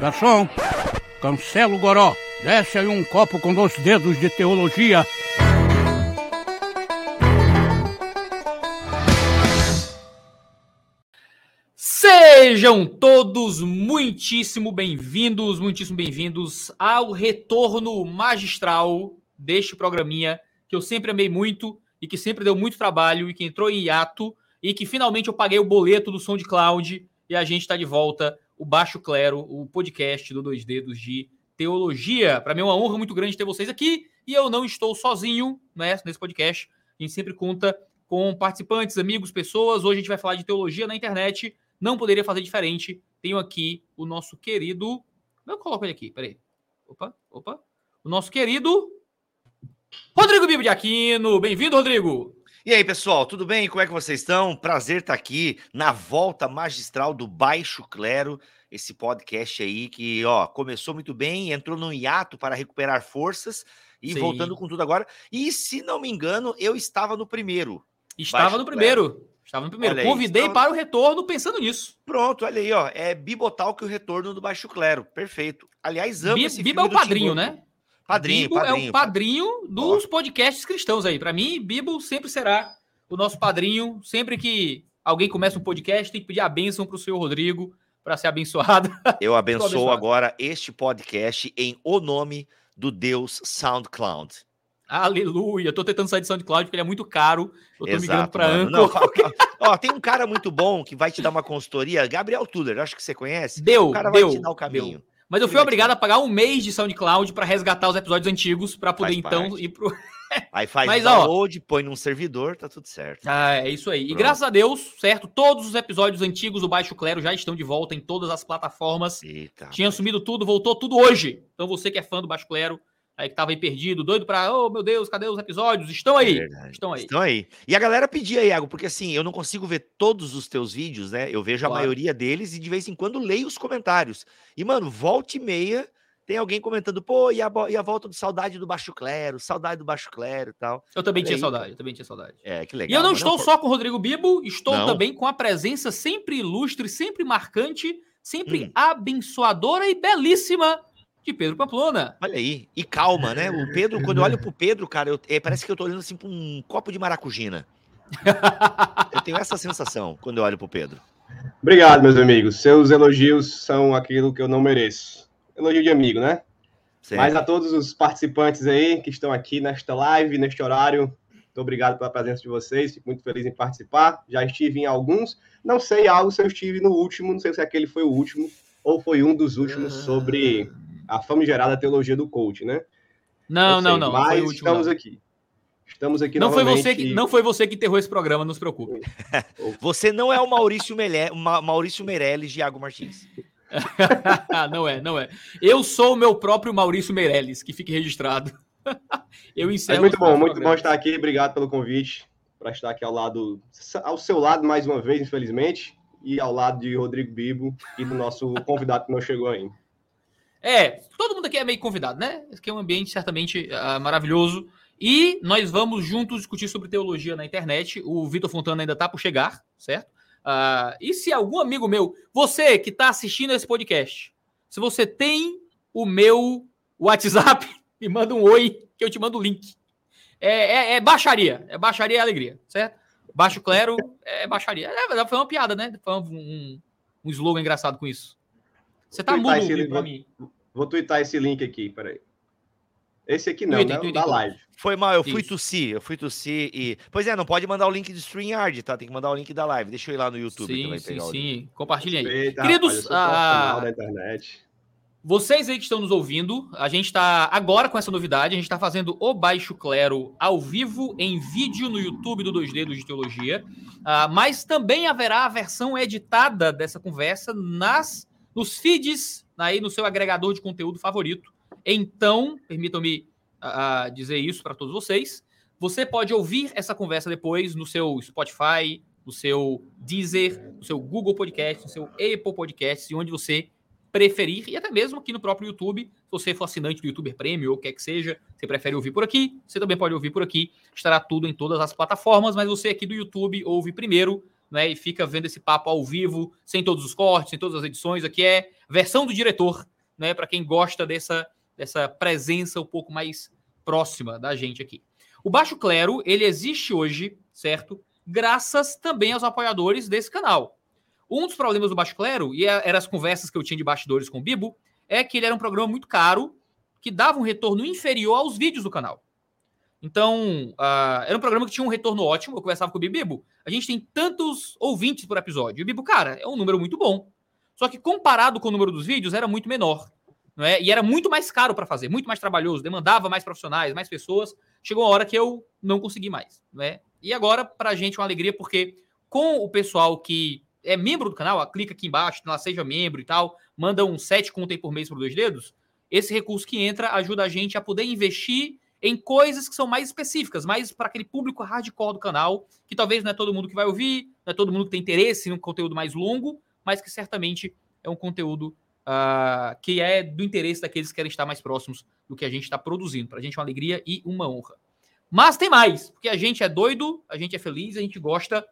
Garçom, cancela o goró. Desce aí um copo com dois dedos de teologia. Sejam todos muitíssimo bem-vindos, muitíssimo bem-vindos ao retorno magistral deste programinha que eu sempre amei muito e que sempre deu muito trabalho e que entrou em hiato e que finalmente eu paguei o boleto do som de cloud e a gente está de volta, o Baixo Clero, o podcast do Dois Dedos de Teologia. Para mim é uma honra muito grande ter vocês aqui e eu não estou sozinho né, nesse podcast. A gente sempre conta com participantes, amigos, pessoas. Hoje a gente vai falar de teologia na internet. Não poderia fazer diferente. Tenho aqui o nosso querido. Eu coloco ele aqui, peraí. Opa, opa. O nosso querido Rodrigo Bibo de Aquino. Bem-vindo, Rodrigo. E aí, pessoal, tudo bem? Como é que vocês estão? Prazer estar aqui na volta magistral do Baixo Clero, esse podcast aí que, ó, começou muito bem, entrou num hiato para recuperar forças e Sim. voltando com tudo agora. E se não me engano, eu estava no primeiro. Estava Baixo no primeiro. Clero. Estava no primeiro. Aí, Convidei estava... para o retorno pensando nisso. Pronto, olha aí, ó. É Bibotal que o retorno do Baixo Clero. Perfeito. Aliás, amo Bi esse Biba é o padrinho, né? Padrinho, Bibo padrinho, é o padrinho dos podcasts cristãos aí. Para mim, Bibo sempre será o nosso padrinho. Sempre que alguém começa um podcast, tem que pedir a bênção para o senhor Rodrigo para ser abençoado. Eu abençoo agora este podcast em o nome do Deus SoundCloud. Aleluia. Eu tô tentando sair de SoundCloud porque ele é muito caro. Eu tô Exato, migrando para Anchor. ó, tem um cara muito bom que vai te dar uma consultoria, Gabriel Tuller, acho que você conhece. Deu, o cara deu, vai te dar o caminho. Deu. Mas eu fui obrigado a pagar um mês de SoundCloud para resgatar os episódios antigos, para poder faz então parte. ir pro. Aí faz Mas, download, ó, põe num servidor, tá tudo certo. Ah, é isso aí. Pronto. E graças a Deus, certo? Todos os episódios antigos do Baixo Clero já estão de volta em todas as plataformas. Eita, Tinha sumido tudo, voltou tudo hoje. Então você que é fã do Baixo Clero, aí que tava aí perdido, doido pra, oh meu Deus, cadê os episódios? Estão aí, é estão aí. Estão aí. E a galera pedia, Iago, porque assim, eu não consigo ver todos os teus vídeos, né? Eu vejo claro. a maioria deles e de vez em quando leio os comentários. E, mano, volta e meia tem alguém comentando, pô, e a, e a volta do saudade do Baixo Clero, saudade do Baixo Clero e tal. Eu também tinha saudade, eu também tinha saudade. É, que legal. E eu não estou não... só com o Rodrigo Bibo, estou não. também com a presença sempre ilustre, sempre marcante, sempre hum. abençoadora e belíssima de Pedro Pamplona. Olha aí, e calma, né? O Pedro, quando eu olho pro Pedro, cara, eu, é, parece que eu tô olhando assim pra um copo de maracujina. eu tenho essa sensação quando eu olho pro Pedro. Obrigado, meus amigos. Seus elogios são aquilo que eu não mereço elogio de amigo, né? Certo. Mas a todos os participantes aí que estão aqui nesta live, neste horário, muito obrigado pela presença de vocês, fico muito feliz em participar. Já estive em alguns, não sei algo se eu estive no último, não sei se aquele foi o último ou foi um dos últimos sobre a famigerada teologia do coach, né? Não, não, não. Mas último, estamos não. aqui. Estamos aqui não foi você que Não foi você que enterrou esse programa, não se preocupe. você não é o Maurício, Mele... Maurício Meirelles de Iago Martins. não é, não é. Eu sou o meu próprio Maurício Meirelles, que fique registrado. Eu encerro. É muito bom, muito bom estar aqui. Obrigado pelo convite para estar aqui ao lado, ao seu lado mais uma vez, infelizmente, e ao lado de Rodrigo Bibo e do nosso convidado que não chegou ainda. É, todo mundo aqui é meio convidado, né? Esse aqui é um ambiente certamente uh, maravilhoso. E nós vamos juntos discutir sobre teologia na internet. O Vitor Fontana ainda está por chegar, certo? Uh, e se algum amigo meu, você que está assistindo esse podcast, se você tem o meu WhatsApp, me manda um oi que eu te mando o link. É, é, é baixaria, é baixaria e alegria, certo? Baixo clero é baixaria. É, foi uma piada, né? Foi um, um slogan engraçado com isso. Você tá mudo para mim. Vou twittar esse link aqui, peraí. Esse aqui não, Twitter, né? Da live. Foi mal, eu fui tossir, eu fui tossir e. Pois é, não pode mandar o link do StreamYard, tá? Tem que mandar o link da live. Deixa eu ir lá no YouTube sim, também sim, pegar sim. Compartilhem aí. Eita, Queridos, rapaz, da internet. vocês aí que estão nos ouvindo, a gente está agora com essa novidade, a gente está fazendo o Baixo Clero ao vivo, em vídeo no YouTube do Dois Dedos de Teologia, uh, mas também haverá a versão editada dessa conversa nas nos feeds, aí no seu agregador de conteúdo favorito. Então, permitam-me uh, dizer isso para todos vocês. Você pode ouvir essa conversa depois no seu Spotify, no seu Deezer, no seu Google Podcast, no seu Apple Podcast, onde você preferir, e até mesmo aqui no próprio YouTube. Se você for assinante do YouTuber Premium ou quer que seja, você prefere ouvir por aqui, você também pode ouvir por aqui. Estará tudo em todas as plataformas, mas você aqui do YouTube ouve primeiro né? E fica vendo esse papo ao vivo, sem todos os cortes, sem todas as edições. Aqui é versão do diretor, né? Para quem gosta dessa, dessa presença um pouco mais próxima da gente aqui. O Baixo Clero, ele existe hoje, certo? Graças também aos apoiadores desse canal. Um dos problemas do Baixo Clero, e é, eram as conversas que eu tinha de bastidores com o Bibo, é que ele era um programa muito caro, que dava um retorno inferior aos vídeos do canal. Então, uh, era um programa que tinha um retorno ótimo. Eu conversava com o Bibo. A gente tem tantos ouvintes por episódio. E o Bibo, cara, é um número muito bom. Só que comparado com o número dos vídeos, era muito menor. Não é? E era muito mais caro para fazer, muito mais trabalhoso, demandava mais profissionais, mais pessoas. Chegou uma hora que eu não consegui mais. Não é? E agora, para a gente, é uma alegria, porque com o pessoal que é membro do canal, clica aqui embaixo, lá, seja membro e tal, manda um 7 conto aí por mês por dois dedos. Esse recurso que entra ajuda a gente a poder investir em coisas que são mais específicas, mais para aquele público hardcore do canal, que talvez não é todo mundo que vai ouvir, não é todo mundo que tem interesse em um conteúdo mais longo, mas que certamente é um conteúdo uh, que é do interesse daqueles que querem estar mais próximos do que a gente está produzindo. Para a gente é uma alegria e uma honra. Mas tem mais, porque a gente é doido, a gente é feliz, a gente gosta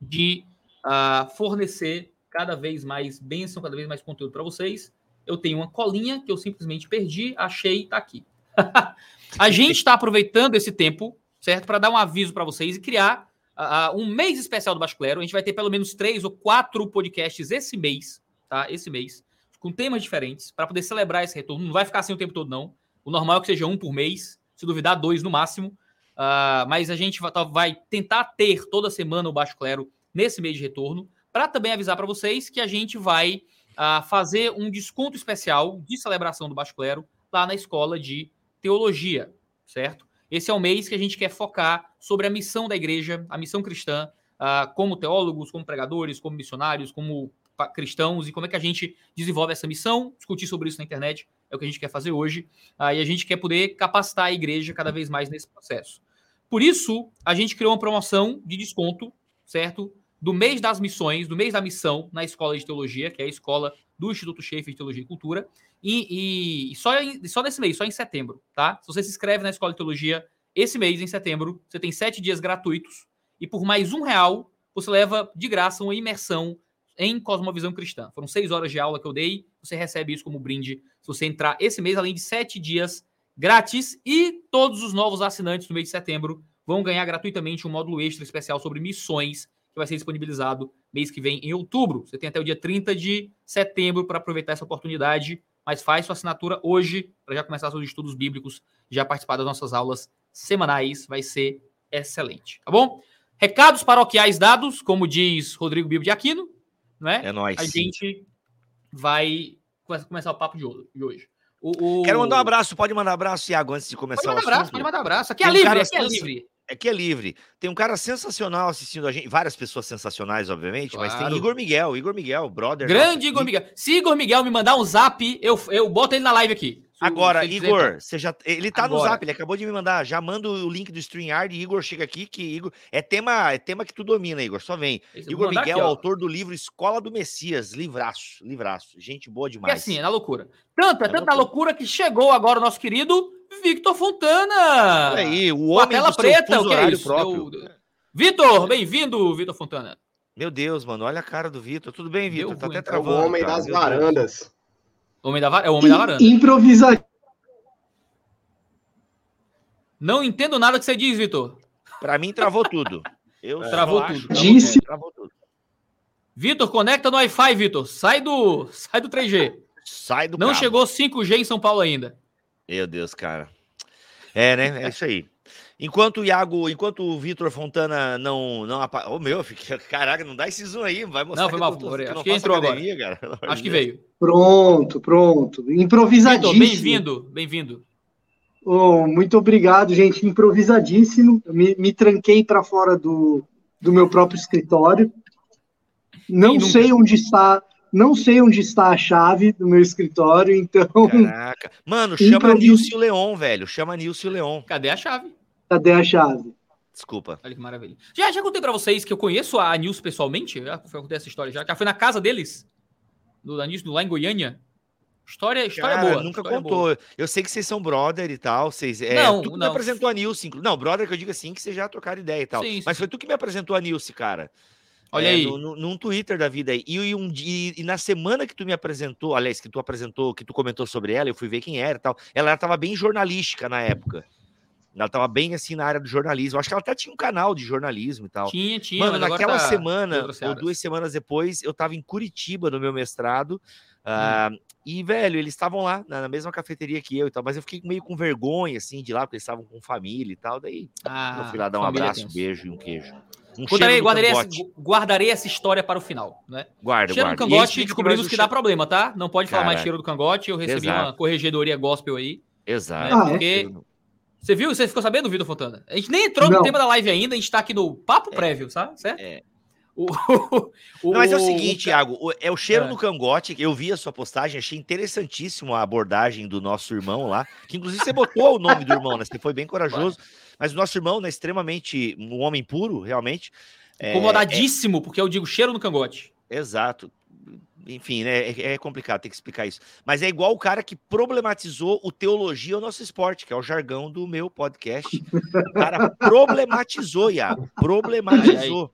de uh, fornecer cada vez mais bênção, cada vez mais conteúdo para vocês. Eu tenho uma colinha que eu simplesmente perdi, achei, tá aqui. a gente está aproveitando esse tempo, certo, para dar um aviso para vocês e criar uh, um mês especial do Baixo Clero. A gente vai ter pelo menos três ou quatro podcasts esse mês, tá? Esse mês, com temas diferentes, para poder celebrar esse retorno. Não vai ficar assim o tempo todo, não. O normal é que seja um por mês, se duvidar, dois no máximo. Uh, mas a gente vai, tentar ter toda semana o Baixo Clero nesse mês de retorno, para também avisar para vocês que a gente vai uh, fazer um desconto especial de celebração do Baixo Clero lá na escola de teologia, certo? Esse é o mês que a gente quer focar sobre a missão da igreja, a missão cristã, uh, como teólogos, como pregadores, como missionários, como cristãos e como é que a gente desenvolve essa missão. Discutir sobre isso na internet é o que a gente quer fazer hoje. Uh, e a gente quer poder capacitar a igreja cada vez mais nesse processo. Por isso, a gente criou uma promoção de desconto, certo? Do mês das missões, do mês da missão na Escola de Teologia, que é a escola do Instituto Schaefer de Teologia e Cultura. E, e só, em, só nesse mês, só em setembro, tá? Se você se inscreve na Escola de Teologia esse mês, em setembro, você tem sete dias gratuitos e por mais um real você leva de graça uma imersão em Cosmovisão Cristã. Foram seis horas de aula que eu dei, você recebe isso como brinde se você entrar esse mês, além de sete dias grátis e todos os novos assinantes no mês de setembro vão ganhar gratuitamente um módulo extra especial sobre missões que vai ser disponibilizado mês que vem em outubro. Você tem até o dia 30 de setembro para aproveitar essa oportunidade mas faz sua assinatura hoje para já começar seus estudos bíblicos, já participar das nossas aulas semanais, vai ser excelente, tá bom? Recados paroquiais dados, como diz Rodrigo Bibo de Aquino, não é? É nóis. A gente vai começar o papo de hoje. O, o... Quero mandar um abraço, pode mandar um abraço, Iago, antes de começar pode mandar o abraço, Pode mandar um abraço, aqui é livre, aqui é livre. Aqui é livre. Tem um cara sensacional assistindo a gente, várias pessoas sensacionais, obviamente, claro. mas tem Igor Miguel, Igor Miguel, brother. Grande Igor Miguel. Se Igor Miguel me mandar um zap, eu, eu boto ele na live aqui. Agora, Igor, você já, ele tá Agora. no zap, ele acabou de me mandar. Já manda o link do StreamYard. Igor chega aqui, que Igor. É tema, é tema que tu domina, Igor. Só vem. Igor Miguel, aqui, autor do livro Escola do Messias. Livraço, livraço. Gente boa demais. É assim, é na loucura. Tanto, é, é tanto na loucura que chegou agora o nosso querido Victor Fontana. Olha aí, o homem tela do preta, o que é isso? Próprio. Vitor, bem-vindo, Vitor Fontana. Meu Deus, mano, olha a cara do Vitor. Tudo bem, Vitor? Tá até travando. É o homem cara. das varandas. Homem da, é o homem da varanda. Improvisar. Não entendo nada que você diz, Vitor. Para mim, travou tudo. Eu é. travou tudo. Disse. Travou tudo. Vitor, conecta no Wi-Fi, Vitor. Sai do, sai do 3G. Sai do Não cabo. chegou 5G em São Paulo ainda. Meu Deus, cara. É, né? É isso aí. Enquanto o Iago, enquanto o Vitor Fontana não. não apa... oh, meu, fica... caraca, não dá esse zoom aí, vai mostrar. Não, foi mal, que, acho que entrou academia, agora. Cara, acho que veio. Pronto, pronto. Improvisadíssimo. Bem-vindo, bem-vindo. Oh, muito obrigado, gente. Improvisadíssimo. Me, me tranquei para fora do, do meu próprio escritório. Não sei onde está não sei onde está a chave do meu escritório, então. Caraca. Mano, chama Nilcio Leon, velho. Chama Nilcio Leon. Cadê a chave? Cadê a chave? Desculpa. Olha que maravilha. Já, já contei pra vocês que eu conheço a Nilson pessoalmente. Já contei essa história já. Já foi na casa deles. Do Nilson, lá em Goiânia. História, história Cara, boa. Nunca história contou. Boa. Eu sei que vocês são brother e tal. Vocês, é, não, tu que não. me apresentou a Nilce. Não, brother que eu digo assim, que vocês já trocaram ideia e tal. Sim, Mas sim. foi tu que me apresentou a Nilce, cara. Olha é, aí. No, no, num Twitter da vida aí. E, e, um, e, e, na semana que tu me apresentou, aliás, que tu apresentou, que tu comentou sobre ela, eu fui ver quem era e tal. Ela estava bem jornalística na época. Ela estava bem assim na área do jornalismo. Acho que ela até tinha um canal de jornalismo e tal. Tinha, tinha. Mano, naquela tá semana, ou duas semanas depois, eu estava em Curitiba no meu mestrado. Hum. Uh, e, velho, eles estavam lá na, mesma cafeteria que eu e tal, mas eu fiquei meio com vergonha, assim, de lá, porque eles estavam com família e tal. Daí ah, eu fui lá dar um abraço, um beijo e um queijo. Um guardarei, guardarei, essa, guardarei, essa, história para o final, né? Guarda, cheiro guarda. do cangote, descobrimos que dá problema, tá? Não pode falar mais cheiro do cangote. Eu recebi Exato. uma corregedoria gospel aí. Exato. Né? Porque... Você viu? Você ficou sabendo, Vitor Fontana? A gente nem entrou Não. no tema da live ainda, a gente tá aqui no papo é. prévio, sabe? Certo? É. O, o, Não, mas é o seguinte, Thiago, é o cheiro é. no cangote. Eu vi a sua postagem, achei interessantíssimo a abordagem do nosso irmão lá. Que inclusive você botou o nome do irmão, né? Você foi bem corajoso. Mas o nosso irmão, né, extremamente um homem puro, realmente. É, Incomodadíssimo, é... porque eu digo cheiro no cangote. Exato. Enfim, né, é, é, complicado ter que explicar isso. Mas é igual o cara que problematizou o teologia ao nosso esporte, que é o jargão do meu podcast. O cara problematizou, Iago. Problematizou.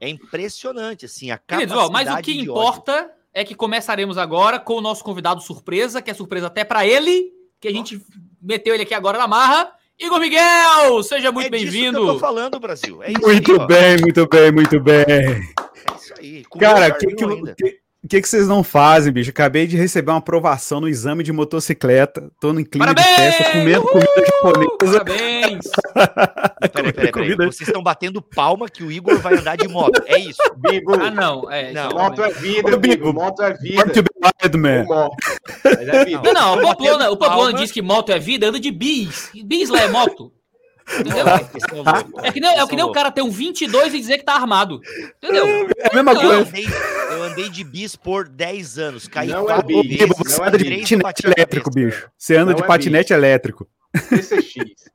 É impressionante, assim, a capacidade Queridos, ó, Mas o que importa ódio. é que começaremos agora com o nosso convidado surpresa, que é surpresa até para ele, que a gente meteu ele aqui agora na marra. Igor Miguel, seja muito é bem-vindo. eu tô falando, Brasil. É muito aí, bem, muito bem, muito bem. É isso aí. Cara, que, que, que, o que, que vocês não fazem, bicho? Acabei de receber uma aprovação no exame de motocicleta. Tô no clima Parabéns! de festa, comendo Uhul! comida japonesa. Parabéns! peraí, peraí, peraí. Vocês estão batendo palma que o Igor vai andar de moto. É isso. Bigo. Ah, não. É, não. Moto é vida, Bigo. Moto é vida. Moto é man. Não, não. O Pamplona, o Pamplona diz que moto é vida, anda de bis. Bis lá é moto. Entendeu? É que, nem, é que nem o cara ter um 22 e dizer que tá armado. Entendeu? É a mesma coisa. Eu andei, eu andei de bis por 10 anos. Caí não é bis, vezes. Você anda de patinete elétrico, bicho. Você anda não de é patinete bis. elétrico. PCX.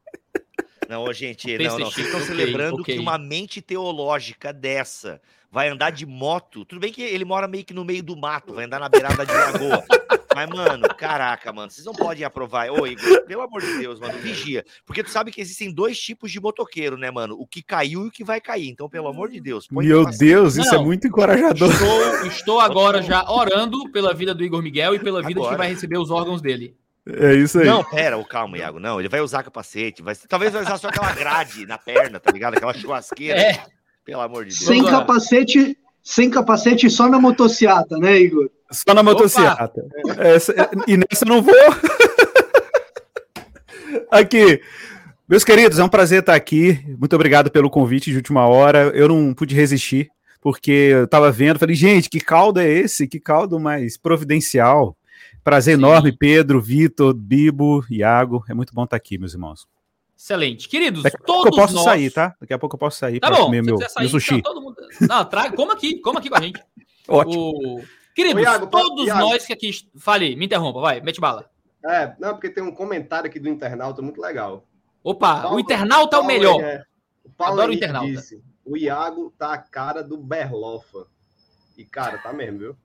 Não, gente, não, não. Vocês estão okay, celebrando okay. que uma mente teológica dessa vai andar de moto. Tudo bem que ele mora meio que no meio do mato, vai andar na beirada de lagoa. Mas, mano, caraca, mano, vocês não podem aprovar. Ô, Igor, pelo amor de Deus, mano, vigia. Porque tu sabe que existem dois tipos de motoqueiro, né, mano? O que caiu e o que vai cair. Então, pelo amor de Deus. Meu Deus, isso é não, é muito encorajador. Estou, estou agora já orando pela vida do Igor Miguel e pela vida agora. de que vai receber os órgãos dele. É isso aí. Não, pera, calma, Iago. Não, ele vai usar capacete. Vai, talvez vai usar só aquela grade na perna, tá ligado? Aquela churrasqueira. É. Pelo amor de Deus. Sem capacete, sem capacete só na motociata, né, Igor? Só na motocicleta. Essa, e nessa eu não vou. aqui. Meus queridos, é um prazer estar aqui. Muito obrigado pelo convite de última hora. Eu não pude resistir, porque eu estava vendo, falei, gente, que caldo é esse? Que caldo mais providencial. Prazer Sim. enorme, Pedro, Vitor, Bibo, Iago. É muito bom estar aqui, meus irmãos. Excelente. Queridos, Daqui todos eu posso nós... sair, tá? Daqui a pouco eu posso sair tá para comer meu, sair, meu sushi. Tá, mundo... Não, traga, coma aqui, coma aqui com a gente. Ótimo. O... Queridos, Iago, todos Iago. nós que aqui. Fale, me interrompa, vai, mete bala. É, não, porque tem um comentário aqui do internauta muito legal. Opa, o, o internauta é o melhor. É, o Paulo Adoro o internauta. Disse, o Iago tá a cara do Berlofa. E, cara, tá mesmo, viu?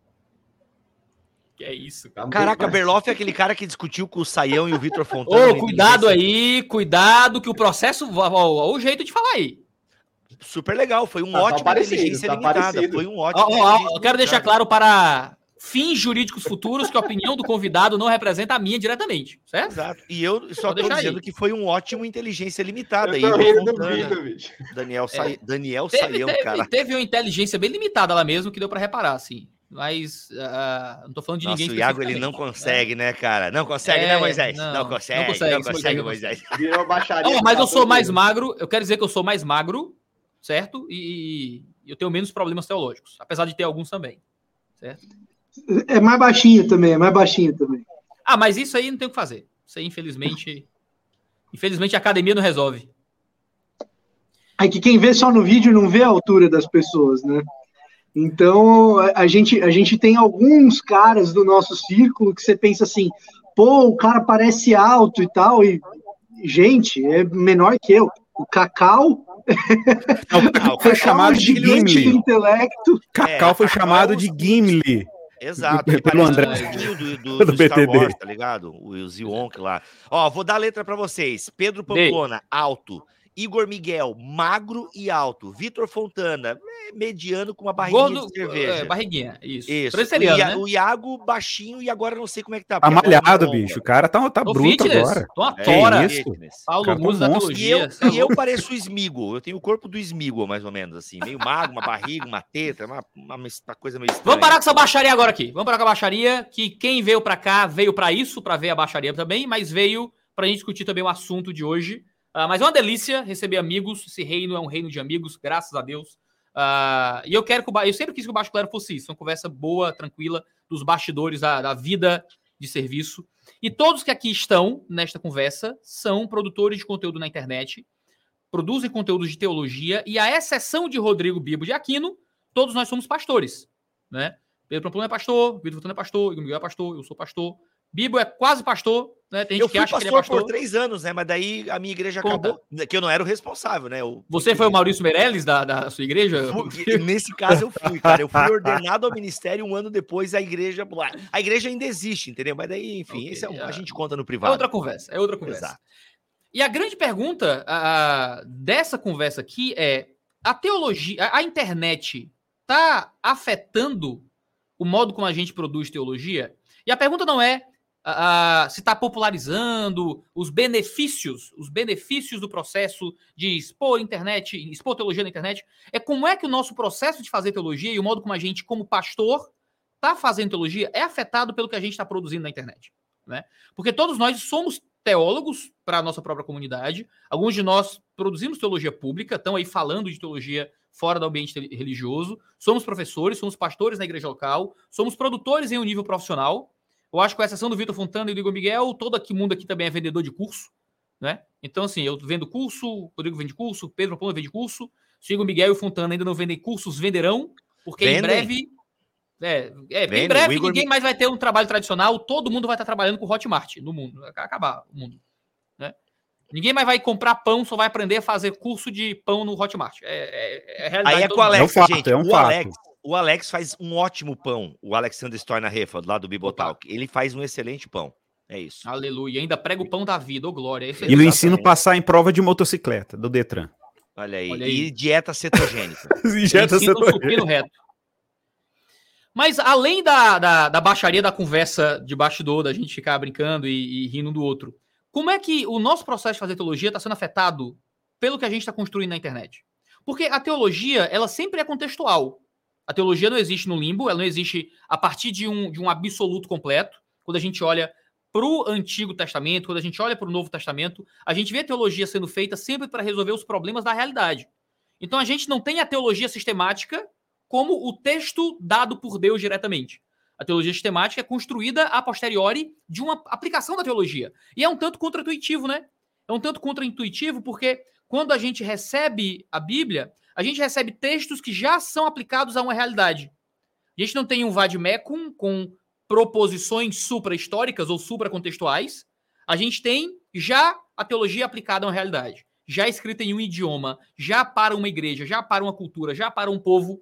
Que é isso, cara. Caraca, Berloff é aquele cara que discutiu com o Saião e o Vitor Fontana. Ô, cuidado aí, cuidado que o processo. Ó, o jeito de falar aí super legal. Foi um tá, ótimo tá inteligência tá limitada. Parecido. Foi um ótimo. Oh, oh, quero deixar claro para fins jurídicos futuros que a opinião do convidado não representa a minha diretamente, certo? Exato. E eu só estou dizendo aí. que foi um ótimo inteligência limitada. Eu aí, Fontana, Daniel, Sa... é. Daniel teve, Saião, teve, cara. Teve uma inteligência bem limitada lá mesmo que deu para reparar, assim. Mas uh, não tô falando de Nossa, ninguém. O Iago ele não consegue, né, cara? Não consegue, né, é, né, Moisés? Não, não, consegue, não consegue, não consegue, Moisés. Virou baixaria. Não, mas eu sou mais magro. Eu quero dizer que eu sou mais magro certo? E, e eu tenho menos problemas teológicos, apesar de ter alguns também, certo? É mais baixinho também, é mais baixinho também. Ah, mas isso aí não tem o que fazer. Isso aí, infelizmente, infelizmente a academia não resolve. É que quem vê só no vídeo não vê a altura das pessoas, né? Então, a gente, a gente tem alguns caras do nosso círculo que você pensa assim, pô, o cara parece alto e tal, e, gente, é menor que eu. O Cacau Cacau foi chamado de Gimli. Intelecto. Cacau é, foi Cacau chamado de Gimli. Exato, ele pelo André. do, do, do, do Star BTD. Wars, tá ligado? O Zionk lá. Ó, vou dar a letra para vocês. Pedro Pamplona, alto. Igor Miguel, magro e alto. Vitor Fontana, mediano com uma barriguinha Gordo, de cerveja. É, barriguinha, isso. isso. O, Ia, né? o, Iago, baixinho, e agora não sei como é que tá. Tá malhado, bicho. O cara tá, tá bruto fitness. agora. Tô uma tora. É isso. Paulo Musa da E eu, e eu pareço o Smigo. Eu tenho o corpo do Smigo, mais ou menos, assim. Meio magro, uma barriga, uma teta, uma, uma, uma coisa meio estranha. Vamos parar com essa baixaria agora aqui. Vamos parar com a baixaria, que quem veio pra cá veio pra isso, pra ver a baixaria também, mas veio pra gente discutir também o assunto de hoje. Uh, mas é uma delícia receber amigos. Esse reino é um reino de amigos, graças a Deus. Uh, e eu quero que o eu sempre quis que o Baixo Clero fosse isso, uma conversa boa, tranquila, dos bastidores da, da, vida de serviço. E todos que aqui estão nesta conversa são produtores de conteúdo na internet, produzem conteúdo de teologia, e a exceção de Rodrigo Bibo de Aquino, todos nós somos pastores. Né? Pedro Pamplona é pastor, Vitor Fontana é pastor, Igor Miguel é pastor, eu sou pastor. Bibo é quase pastor, né? Tem gente eu que acha que ele é pastor por três anos, né? Mas daí a minha igreja Conta. acabou, que eu não era o responsável, né? Eu, Você foi o Maurício Meirelles da, da sua igreja? Fui, nesse caso eu fui, cara. Eu fui ordenado ao ministério um ano depois, a igreja. A igreja ainda existe, entendeu? Mas daí, enfim, okay, é, a gente conta no privado. É outra conversa, é outra conversa. Exato. E a grande pergunta dessa conversa aqui é: a teologia, a, a internet está afetando o modo como a gente produz teologia? E a pergunta não é uh, se está popularizando os benefícios, os benefícios do processo de expor internet, expor teologia na internet, é como é que o nosso processo de fazer teologia e o modo como a gente, como pastor, está fazendo teologia é afetado pelo que a gente está produzindo na internet. Né? Porque todos nós somos teólogos para a nossa própria comunidade, alguns de nós produzimos teologia pública, estão aí falando de teologia fora do ambiente religioso, somos professores, somos pastores na igreja local, somos produtores em um nível profissional, eu acho que com a exceção do Vitor Fontana e do Igor Miguel, todo aqui mundo aqui também é vendedor de curso, né? Então, assim, eu vendo curso, o Rodrigo vende curso, o Pedro Pão vende curso, se o Igor Miguel e o Fontana ainda não vendem cursos, venderão, porque Vendem. em breve. É, é em breve Igor... ninguém mais vai ter um trabalho tradicional, todo mundo vai estar trabalhando com Hotmart no mundo, vai acabar o mundo. Né? Ninguém mais vai comprar pão, só vai aprender a fazer curso de pão no Hotmart. É, é, é realidade. Aí é com o Alex, é um fato, gente. É um o fato. Alex, o Alex faz um ótimo pão. O Alexander Storna Refa, lá do Bibotalk. Ele faz um excelente pão. É isso. Aleluia. Ainda prega o pão da vida, ô oh, glória. Esse e no ensino passar em prova de motocicleta, do Detran. Olha aí. Olha aí. E dieta cetogênica. dieta cetogênica. reto. Mas além da, da, da, baixaria da conversa de bastidor, da gente ficar brincando e, e rindo um do outro, como é que o nosso processo de fazer teologia está sendo afetado pelo que a gente está construindo na internet? Porque a teologia, ela sempre é contextual. A teologia não existe no limbo, ela não existe a partir de um, de um absoluto completo. Quando a gente olha para o Antigo Testamento, quando a gente olha para o Novo Testamento, a gente vê a teologia sendo feita sempre para resolver os problemas da realidade. Então a gente não tem a teologia sistemática como o texto dado por Deus diretamente. A teologia sistemática é construída a posteriori de uma aplicação da teologia. E é um tanto contra-intuitivo, né? É um tanto contra-intuitivo porque quando a gente recebe a Bíblia, a gente recebe textos que já são aplicados a uma realidade. A gente não tem um vademecum com proposições supra-históricas ou supra-contextuais. A gente tem já a teologia aplicada a uma realidade, já escrita em um idioma, já para uma igreja, já para uma cultura, já para um povo.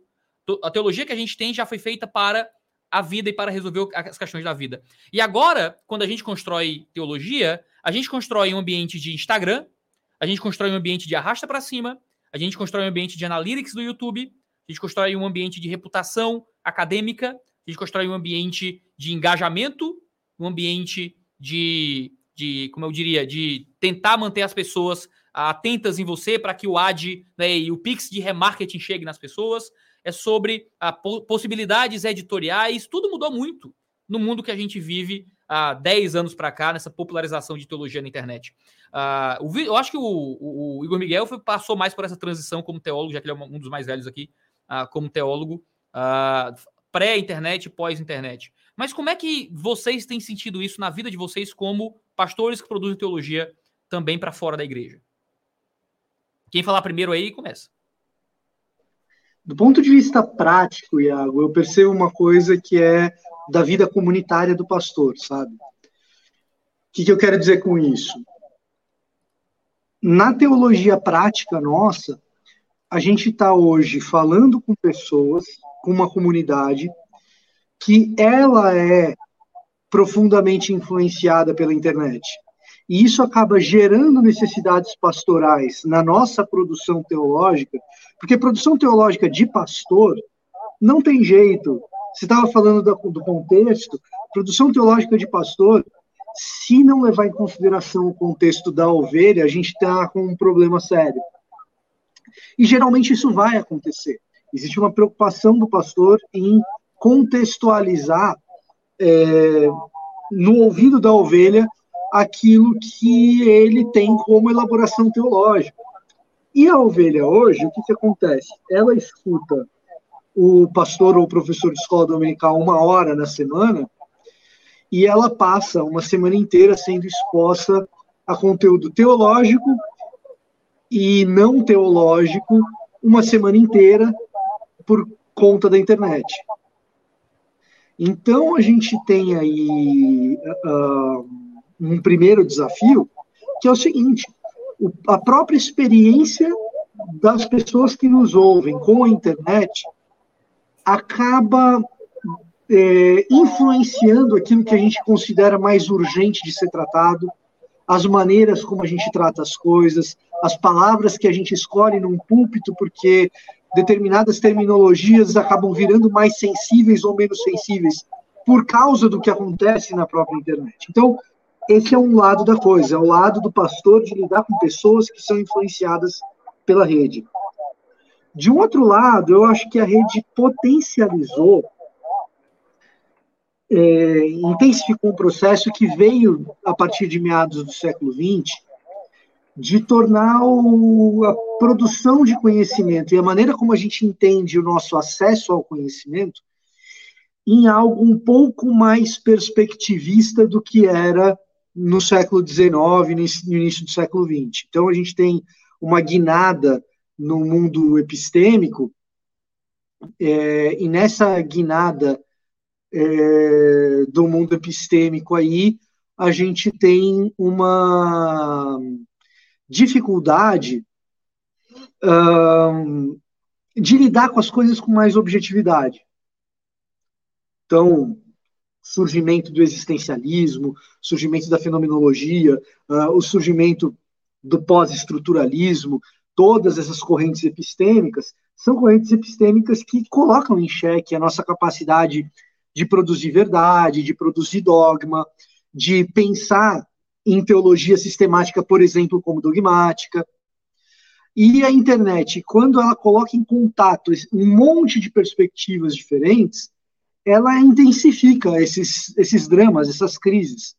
A teologia que a gente tem já foi feita para a vida e para resolver as questões da vida. E agora, quando a gente constrói teologia, a gente constrói um ambiente de Instagram, a gente constrói um ambiente de arrasta para cima, a gente constrói um ambiente de analytics do YouTube, a gente constrói um ambiente de reputação acadêmica, a gente constrói um ambiente de engajamento, um ambiente de, de como eu diria, de tentar manter as pessoas atentas em você para que o ad né, e o Pix de remarketing chegue nas pessoas. É sobre a, possibilidades editoriais. Tudo mudou muito no mundo que a gente vive há 10 anos para cá, nessa popularização de teologia na internet. Uh, eu acho que o, o, o Igor Miguel foi, passou mais por essa transição como teólogo, já que ele é um dos mais velhos aqui, uh, como teólogo, uh, pré-internet pós-internet. Mas como é que vocês têm sentido isso na vida de vocês como pastores que produzem teologia também para fora da igreja? Quem falar primeiro aí, começa. Do ponto de vista prático, Iago, eu percebo uma coisa que é da vida comunitária do pastor, sabe? O que, que eu quero dizer com isso? Na teologia prática nossa, a gente está hoje falando com pessoas, com uma comunidade, que ela é profundamente influenciada pela internet. E isso acaba gerando necessidades pastorais na nossa produção teológica, porque produção teológica de pastor não tem jeito. Você estava falando do, contexto, produção teológica de pastor, se não levar em consideração o contexto da ovelha, a gente está com um problema sério. E geralmente isso vai acontecer. Existe uma preocupação do pastor em contextualizar é, no ouvido da ovelha aquilo que ele tem como elaboração teológica. E a ovelha hoje, o que, que acontece? Ela escuta o pastor ou o professor de escola dominical uma hora na semana e ela passa uma semana inteira sendo exposta a conteúdo teológico e não teológico uma semana inteira por conta da internet. Então a gente tem aí uh, um primeiro desafio que é o seguinte: o, a própria experiência das pessoas que nos ouvem com a internet acaba é, influenciando aquilo que a gente considera mais urgente de ser tratado, as maneiras como a gente trata as coisas, as palavras que a gente escolhe num púlpito, porque determinadas terminologias acabam virando mais sensíveis ou menos sensíveis por causa do que acontece na própria internet. Então, esse é um lado da coisa, é o lado do pastor de lidar com pessoas que são influenciadas pela rede. De um outro lado, eu acho que a rede potencializou, é, intensificou um processo que veio a partir de meados do século XX, de tornar o, a produção de conhecimento e a maneira como a gente entende o nosso acesso ao conhecimento em algo um pouco mais perspectivista do que era no século XIX, no início do século XX. Então, a gente tem uma guinada no mundo epistêmico, é, e nessa guinada é, do mundo epistêmico aí, a gente tem uma dificuldade um, de lidar com as coisas com mais objetividade. Então, surgimento do existencialismo, surgimento da fenomenologia, uh, o surgimento do pós-estruturalismo, todas essas correntes epistêmicas são correntes epistêmicas que colocam em xeque a nossa capacidade de produzir verdade, de produzir dogma, de pensar em teologia sistemática, por exemplo, como dogmática. E a internet, quando ela coloca em contato um monte de perspectivas diferentes, ela intensifica esses, esses dramas, essas crises,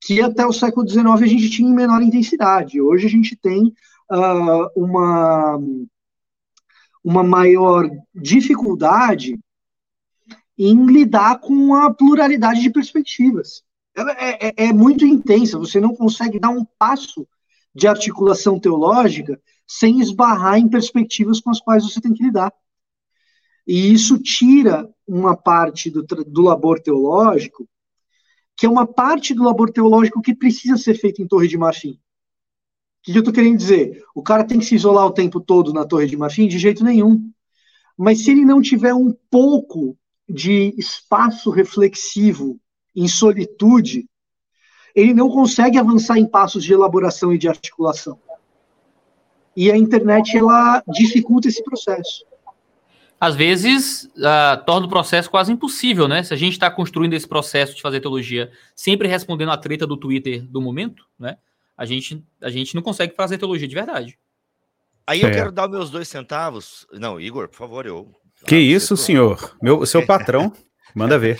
que até o século XIX a gente tinha em menor intensidade. Hoje a gente tem uh, uma, uma maior dificuldade em lidar com a pluralidade de perspectivas. Ela é, é, é muito intensa, você não consegue dar um passo de articulação teológica sem esbarrar em perspectivas com as quais você tem que lidar. E isso tira uma parte do, do labor teológico, que é uma parte do labor teológico que precisa ser feito em Torre de Marfim. O que eu estou querendo dizer? O cara tem que se isolar o tempo todo na Torre de Marfim? De jeito nenhum. Mas se ele não tiver um pouco de espaço reflexivo em solitude, ele não consegue avançar em passos de elaboração e de articulação. E a internet ela dificulta esse processo às vezes uh, torna o processo quase impossível, né? Se a gente está construindo esse processo de fazer teologia sempre respondendo a treta do Twitter do momento, né? A gente, a gente não consegue fazer teologia de verdade. Aí eu é. quero dar meus dois centavos. Não, Igor, por favor, eu. Que ah, isso, senhor? Meu, seu patrão, manda ver.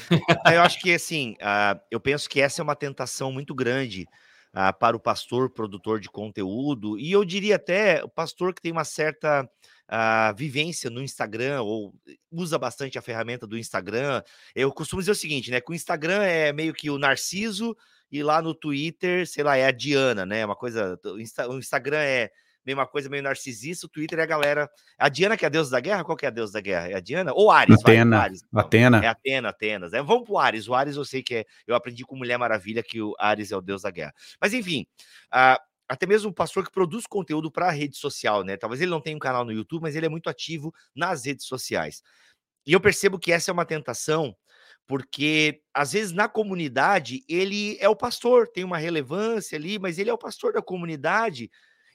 Eu acho que assim, uh, eu penso que essa é uma tentação muito grande uh, para o pastor, produtor de conteúdo, e eu diria até o pastor que tem uma certa a vivência no Instagram ou usa bastante a ferramenta do Instagram. Eu costumo dizer o seguinte, né? Que o Instagram é meio que o Narciso e lá no Twitter, sei lá, é a Diana, né? Uma coisa. O Instagram é mesma coisa, meio narcisista. O Twitter é a galera. A Diana que é a deusa da guerra? Qual que é a deusa da guerra? É a Diana? Ou Ares? Atena. Vai, Ares, Atena. É Atena, Atenas. É, vamos pro Ares. O Ares eu sei que é. Eu aprendi com Mulher Maravilha que o Ares é o deus da guerra. Mas enfim. Uh, até mesmo o pastor que produz conteúdo para a rede social, né? Talvez ele não tenha um canal no YouTube, mas ele é muito ativo nas redes sociais. E eu percebo que essa é uma tentação, porque às vezes na comunidade ele é o pastor, tem uma relevância ali, mas ele é o pastor da comunidade.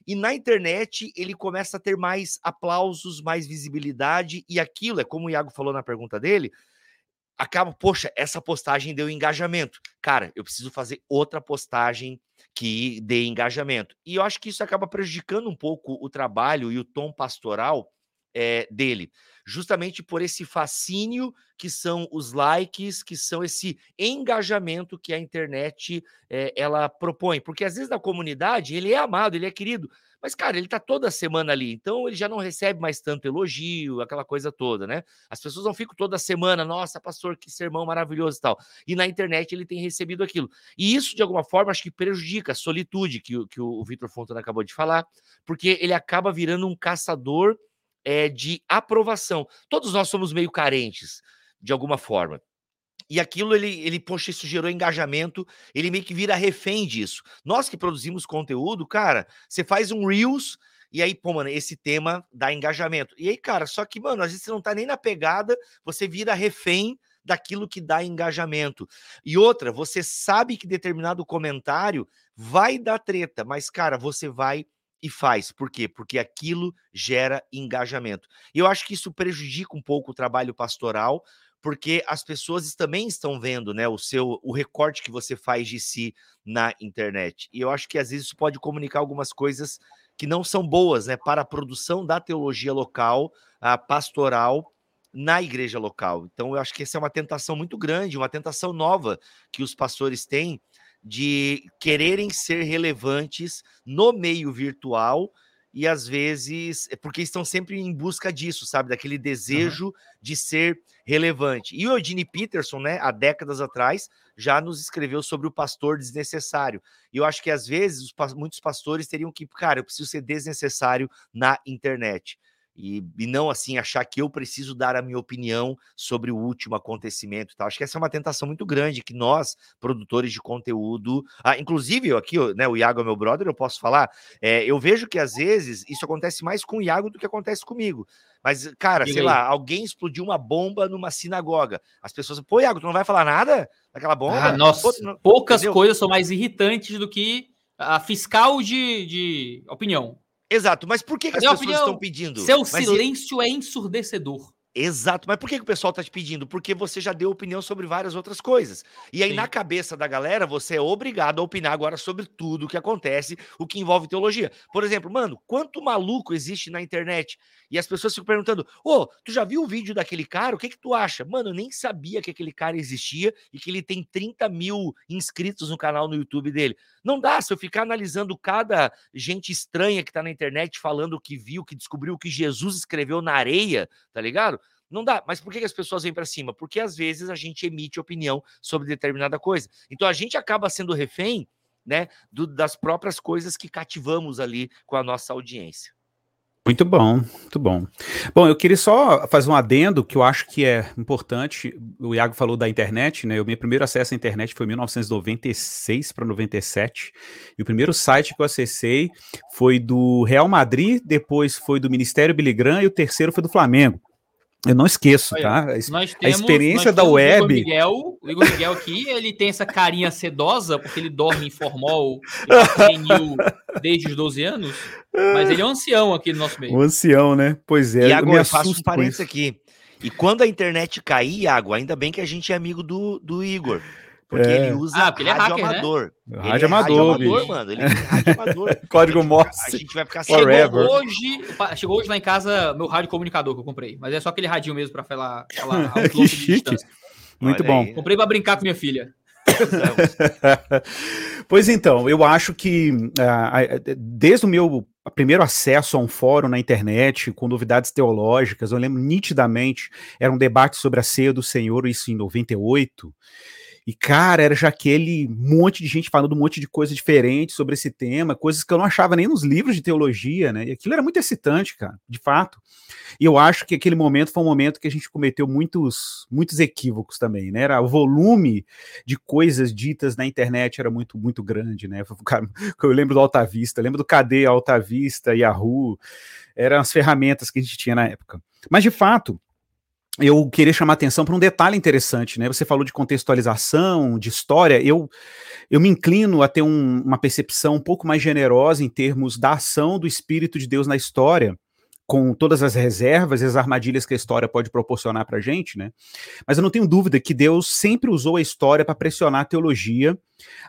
E na internet ele começa a ter mais aplausos, mais visibilidade, e aquilo é como o Iago falou na pergunta dele, acaba, poxa, essa postagem deu engajamento. Cara, eu preciso fazer outra postagem que dê engajamento. E eu acho que isso acaba prejudicando um pouco o trabalho e o tom pastoral é, dele, justamente por esse fascínio que são os likes, que são esse engajamento que a internet é, ela propõe, porque às vezes na comunidade ele é amado, ele é querido, mas, cara, ele tá toda semana ali, então ele já não recebe mais tanto elogio, aquela coisa toda, né? As pessoas não ficam toda semana, nossa, pastor, que sermão maravilhoso e tal. E na internet ele tem recebido aquilo. E isso, de alguma forma, acho que prejudica a solitude que, que o Vitor Fontana acabou de falar, porque ele acaba virando um caçador é, de aprovação. Todos nós somos meio carentes, de alguma forma. E aquilo, ele, ele, poxa, isso gerou engajamento, ele meio que vira refém disso. Nós que produzimos conteúdo, cara, você faz um Reels, e aí, pô, mano, esse tema dá engajamento. E aí, cara, só que, mano, às vezes você não tá nem na pegada, você vira refém daquilo que dá engajamento. E outra, você sabe que determinado comentário vai dar treta, mas, cara, você vai e faz. Por quê? Porque aquilo gera engajamento. E eu acho que isso prejudica um pouco o trabalho pastoral, porque as pessoas também estão vendo, né, o seu o recorte que você faz de si na internet. E eu acho que às vezes isso pode comunicar algumas coisas que não são boas, né, para a produção da teologia local, a pastoral na igreja local. Então eu acho que essa é uma tentação muito grande, uma tentação nova que os pastores têm de quererem ser relevantes no meio virtual e às vezes é porque estão sempre em busca disso, sabe, daquele desejo uhum. de ser relevante. E o Eugene Peterson, né, há décadas atrás, já nos escreveu sobre o pastor desnecessário. E eu acho que às vezes os, muitos pastores teriam que, cara, eu preciso ser desnecessário na internet. E, e, não assim achar que eu preciso dar a minha opinião sobre o último acontecimento e tal. Acho que essa é uma tentação muito grande que nós, produtores de conteúdo, ah, inclusive eu aqui, né, o Iago é meu brother, eu posso falar, é, eu vejo que às vezes isso acontece mais com o Iago do que acontece comigo. Mas, cara, sei aí. lá, alguém explodiu uma bomba numa sinagoga. As pessoas, pô, Iago, tu não vai falar nada daquela bomba? Ah, nossa, pô, não... poucas Entendeu? coisas são mais irritantes do que a fiscal de, de opinião. Exato, mas por que, que as pessoas opinião, estão pedindo? Seu mas silêncio e... é ensurdecedor. Exato, mas por que, que o pessoal está te pedindo? Porque você já deu opinião sobre várias outras coisas. E aí, Sim. na cabeça da galera, você é obrigado a opinar agora sobre tudo o que acontece, o que envolve teologia. Por exemplo, mano, quanto maluco existe na internet? E as pessoas ficam perguntando: Ô, oh, tu já viu o vídeo daquele cara? O que, que tu acha? Mano, eu nem sabia que aquele cara existia e que ele tem 30 mil inscritos no canal no YouTube dele. Não dá, se eu ficar analisando cada gente estranha que tá na internet falando o que viu, que descobriu o que Jesus escreveu na areia, tá ligado? Não dá. Mas por que, as pessoas vêm para cima? Porque às vezes a gente emite opinião sobre determinada coisa. Então a gente acaba sendo refém, né, do, das próprias coisas que cativamos ali com a nossa audiência. Muito bom, muito bom. Bom, eu queria só fazer um adendo que eu acho que é importante. O Iago falou da internet, né? O meu primeiro acesso à internet foi em 1996 para 97. E o primeiro site que eu acessei foi do Real Madrid, depois foi do Ministério Graham e o terceiro foi do Flamengo. Eu não esqueço, tá? A, temos, a experiência da web. O Igor, Miguel, o Igor Miguel aqui, ele tem essa carinha sedosa, porque ele dorme em formol desde os 12 anos, mas ele é um ancião aqui no nosso meio. Um ancião, né? Pois é. E agora eu faço um parênteses aqui. E quando a internet cair, Iago, ainda bem que a gente é amigo do, do Igor. Porque é. ele usa ah, ele é rádio hacker, amador. Né? Rádio, é amador, rádio amador, mano. Ele é rádio amador. Código Morse. A gente vai ficar Chegou hoje, chegou hoje lá em casa meu rádio comunicador que eu comprei. Mas é só aquele radinho mesmo pra falar, falar que chique. Muito Olha bom. Aí. Comprei pra brincar com minha filha. pois então, eu acho que uh, desde o meu primeiro acesso a um fórum na internet com novidades teológicas, eu lembro nitidamente, era um debate sobre a ceia do Senhor, isso em 98. E, cara, era já aquele monte de gente falando um monte de coisa diferente sobre esse tema, coisas que eu não achava nem nos livros de teologia, né? E aquilo era muito excitante, cara, de fato. E eu acho que aquele momento foi um momento que a gente cometeu muitos, muitos equívocos também, né? Era, o volume de coisas ditas na internet era muito, muito grande, né? Eu lembro do Alta Vista, lembro do KD, Alta Vista, Yahoo, eram as ferramentas que a gente tinha na época. Mas, de fato, eu queria chamar atenção para um detalhe interessante, né? Você falou de contextualização, de história. Eu, eu me inclino a ter um, uma percepção um pouco mais generosa em termos da ação do Espírito de Deus na história, com todas as reservas e as armadilhas que a história pode proporcionar para a gente, né? Mas eu não tenho dúvida que Deus sempre usou a história para pressionar a teologia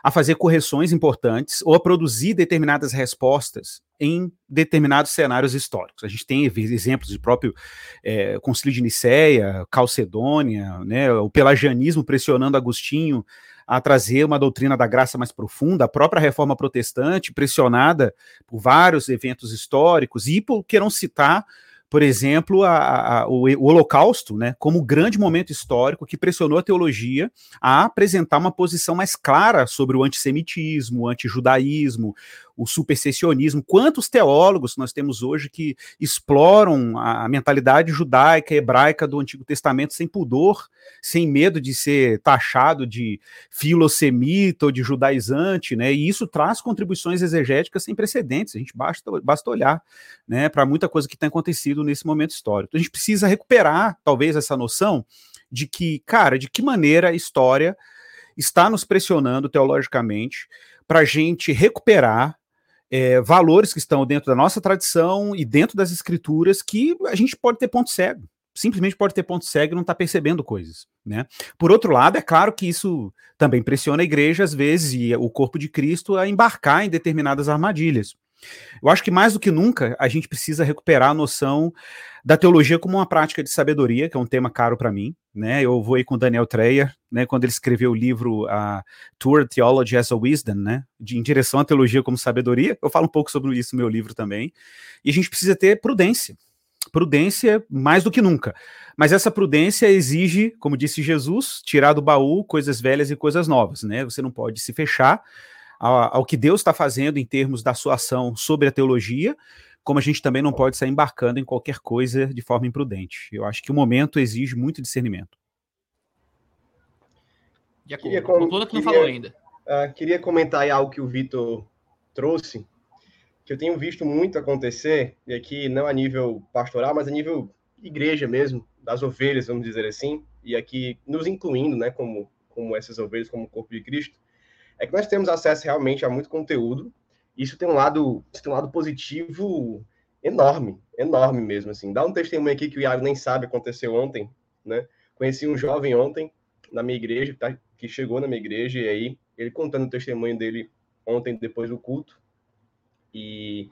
a fazer correções importantes ou a produzir determinadas respostas em determinados cenários históricos. A gente tem exemplos do próprio é, Concílio de Nicéia, Calcedônia, né, o pelagianismo pressionando Agostinho a trazer uma doutrina da graça mais profunda, a própria reforma protestante, pressionada por vários eventos históricos, e por, queiram citar por exemplo, a, a, o, o, Holocausto, né, como grande momento histórico que pressionou a teologia a apresentar uma posição mais clara sobre o antissemitismo, o antijudaísmo, o supersessionismo. Quantos teólogos nós temos hoje que exploram a mentalidade judaica, hebraica do Antigo Testamento sem pudor, sem medo de ser taxado de filosemita ou de judaizante, né? E isso traz contribuições exegéticas sem precedentes. A gente basta, basta olhar, né, para muita coisa que tem acontecido nesse momento histórico. Então, a gente precisa recuperar, talvez, essa noção de que, cara, de que maneira a história está nos pressionando teologicamente para a gente recuperar é, valores que estão dentro da nossa tradição e dentro das escrituras que a gente pode ter ponto cego. Simplesmente pode ter ponto cego e não está percebendo coisas. Né? Por outro lado, é claro que isso também pressiona a igreja, às vezes, e o corpo de Cristo a embarcar em determinadas armadilhas. Eu acho que mais do que nunca a gente precisa recuperar a noção da teologia como uma prática de sabedoria, que é um tema caro para mim. Né? Eu vou aí com Daniel Treyer, né, quando ele escreveu o livro a Tour Theology as a Wisdom, né, de, em direção à teologia como sabedoria. Eu falo um pouco sobre isso no meu livro também. E a gente precisa ter prudência. Prudência mais do que nunca. Mas essa prudência exige, como disse Jesus, tirar do baú coisas velhas e coisas novas. Né? Você não pode se fechar ao, ao que Deus está fazendo em termos da sua ação sobre a teologia, como a gente também não pode sair embarcando em qualquer coisa de forma imprudente. Eu acho que o momento exige muito discernimento. De acordo. Queria, com, que não falou ainda. Uh, queria comentar aí algo que o Vitor trouxe, que eu tenho visto muito acontecer, e aqui não a nível pastoral, mas a nível igreja mesmo, das ovelhas, vamos dizer assim, e aqui nos incluindo, né, como, como essas ovelhas, como o corpo de Cristo, é que nós temos acesso realmente a muito conteúdo. Isso tem um lado, tem um lado positivo enorme, enorme mesmo assim. Dá um testemunho aqui que o Iago nem sabe aconteceu ontem, né? Conheci um jovem ontem na minha igreja, que, tá, que chegou na minha igreja e aí ele contando o testemunho dele ontem depois do culto. E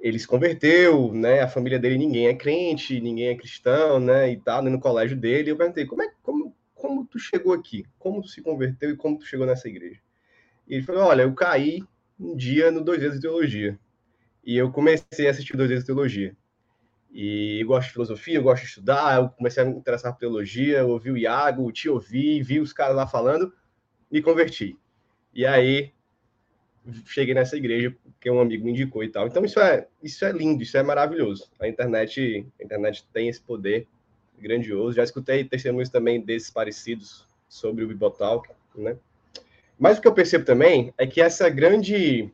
ele se converteu, né? A família dele ninguém é crente, ninguém é cristão, né? E tá no colégio dele. Eu perguntei como é como como tu chegou aqui, como tu se converteu e como tu chegou nessa igreja. E ele falou: Olha, eu caí um dia no Dois Dias de Teologia. E eu comecei a assistir Dois Dias de Teologia. E gosto de filosofia, eu gosto de estudar, eu comecei a me interessar por teologia, ouvi o Iago, te ouvi, vi os caras lá falando, me converti. E aí cheguei nessa igreja que um amigo me indicou e tal. Então isso é isso é lindo, isso é maravilhoso. A internet, a internet tem esse poder grandioso. Já escutei testemunhos também desses parecidos sobre o Bibotalk, né? Mas o que eu percebo também é que essa grande,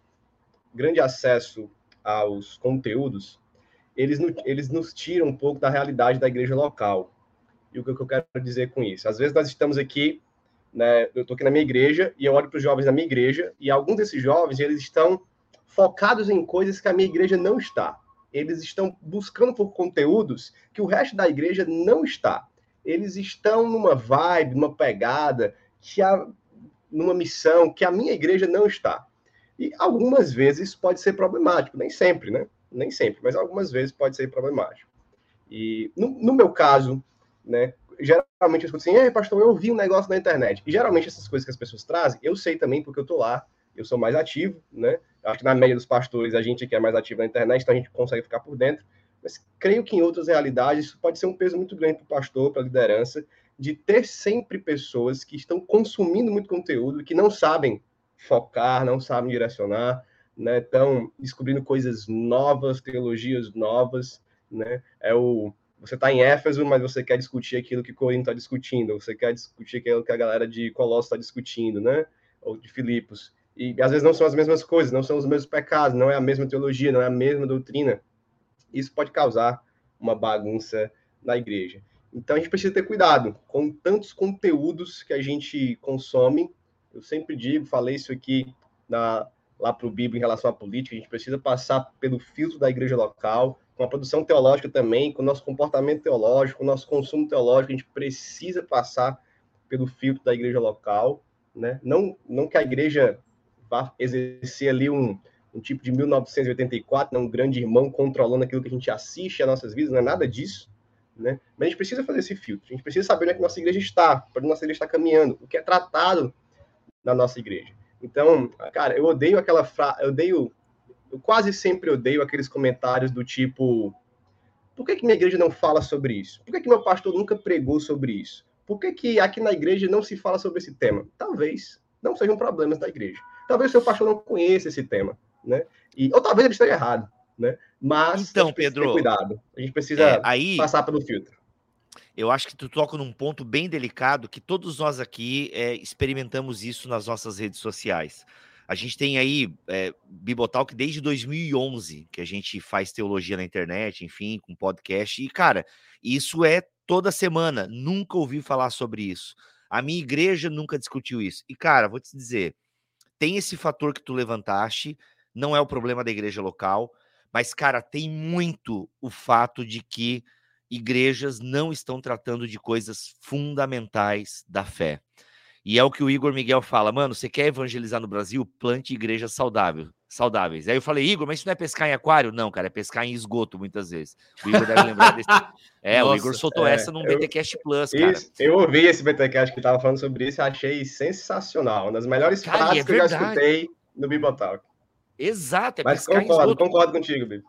grande acesso aos conteúdos, eles, eles nos tiram um pouco da realidade da igreja local. E o que eu quero dizer com isso? Às vezes nós estamos aqui, né, eu estou aqui na minha igreja e eu olho para os jovens da minha igreja e alguns desses jovens, eles estão focados em coisas que a minha igreja não está. Eles estão buscando por conteúdos que o resto da igreja não está. Eles estão numa vibe, numa pegada que a numa missão que a minha igreja não está. E algumas vezes pode ser problemático, nem sempre, né? Nem sempre, mas algumas vezes pode ser problemático. E no, no meu caso, né, geralmente eu escuto assim, Ei, pastor, eu ouvi um negócio na internet. E geralmente essas coisas que as pessoas trazem, eu sei também porque eu tô lá, eu sou mais ativo, né? Acho que na média dos pastores a gente aqui é mais ativo na internet, então a gente consegue ficar por dentro. Mas creio que em outras realidades isso pode ser um peso muito grande para o pastor, para a liderança, de ter sempre pessoas que estão consumindo muito conteúdo, que não sabem focar, não sabem direcionar, né? Estão descobrindo coisas novas, teologias novas, né? É o você está em Éfeso, mas você quer discutir aquilo que Corinto está discutindo, você quer discutir aquilo que a galera de Colossos está discutindo, né? Ou de Filipos. E às vezes não são as mesmas coisas, não são os mesmos pecados, não é a mesma teologia, não é a mesma doutrina. Isso pode causar uma bagunça na igreja. Então a gente precisa ter cuidado com tantos conteúdos que a gente consome. Eu sempre digo, falei isso aqui na, lá para o Bíblia em relação à política, a gente precisa passar pelo filtro da igreja local, com a produção teológica também, com o nosso comportamento teológico, com o nosso consumo teológico, a gente precisa passar pelo filtro da igreja local, né? Não, não que a igreja vá exercer ali um, um tipo de 1984, né? um grande irmão controlando aquilo que a gente assiste às nossas vidas, não é nada disso, né? Mas a gente precisa fazer esse filtro, a gente precisa saber onde é que nossa igreja está, para onde nossa igreja está caminhando, o que é tratado na nossa igreja. Então, cara, eu odeio aquela frase, eu odeio, eu quase sempre odeio aqueles comentários do tipo, por que, que minha igreja não fala sobre isso? Por que, que meu pastor nunca pregou sobre isso? Por que, que aqui na igreja não se fala sobre esse tema? Talvez não sejam problemas da igreja. Talvez seu pastor não conheça esse tema, né? E, ou talvez ele esteja errado, né? Mas então, Pedro, cuidado. A gente precisa é, aí, passar pelo filtro. Eu acho que tu toca num ponto bem delicado que todos nós aqui é, experimentamos isso nas nossas redes sociais. A gente tem aí é, Bibotalk desde 2011, que a gente faz teologia na internet, enfim, com podcast. E, cara, isso é toda semana. Nunca ouvi falar sobre isso. A minha igreja nunca discutiu isso. E, cara, vou te dizer, tem esse fator que tu levantaste, não é o problema da igreja local, mas, cara, tem muito o fato de que igrejas não estão tratando de coisas fundamentais da fé. E é o que o Igor Miguel fala, mano, você quer evangelizar no Brasil? Plante igrejas saudável, saudáveis. Aí eu falei, Igor, mas isso não é pescar em aquário? Não, cara, é pescar em esgoto muitas vezes. O Igor deve lembrar desse. É, Nossa, o Igor soltou é, essa num eu, BTcast Plus, cara. Isso, eu ouvi esse BTcast que tava falando sobre isso e achei sensacional. Uma das melhores cara, frases é que eu já escutei no Bibotalk. Exato, é Mas concordo, concordo contigo, Bibo.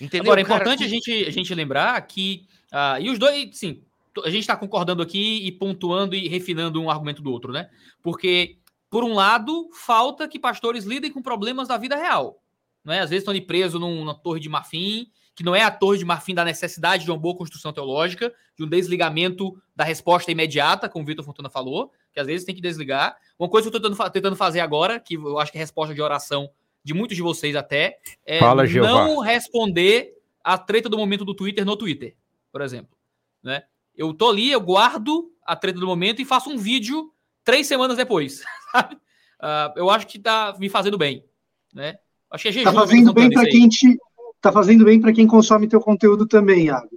Entendeu? Agora, é importante a, gente, a gente lembrar que. Uh, e os dois, sim, a gente está concordando aqui e pontuando e refinando um argumento do outro, né? Porque, por um lado, falta que pastores lidem com problemas da vida real. Não é? Às vezes estão ali presos numa torre de marfim, que não é a torre de marfim da necessidade de uma boa construção teológica, de um desligamento da resposta imediata, como o Vitor Fontana falou, que às vezes tem que desligar. Uma coisa que eu estou tentando, tentando fazer agora, que eu acho que é resposta de oração de muitos de vocês até, é Fala, não responder a treta do momento do Twitter no Twitter, por exemplo. Né? Eu tô ali, eu guardo a treta do momento e faço um vídeo três semanas depois. Uh, eu acho que tá me fazendo bem. Né? Acho que é jejum, tá fazendo bem para quem te, tá fazendo bem para quem consome teu conteúdo também, Iago.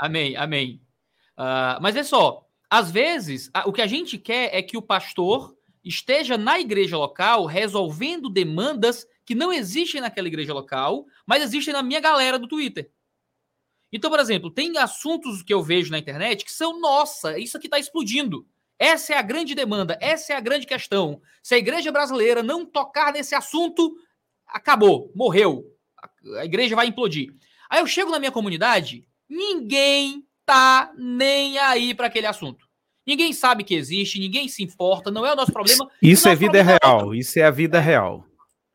Amém, amém. Uh, mas é só, às vezes, o que a gente quer é que o pastor esteja na igreja local resolvendo demandas que não existem naquela igreja local, mas existem na minha galera do Twitter. Então, por exemplo, tem assuntos que eu vejo na internet que são, nossa, isso aqui está explodindo. Essa é a grande demanda, essa é a grande questão. Se a igreja brasileira não tocar nesse assunto, acabou, morreu. A igreja vai implodir. Aí eu chego na minha comunidade, ninguém tá nem aí para aquele assunto. Ninguém sabe que existe, ninguém se importa, não é o nosso problema. Isso é vida é real, é isso é a vida real.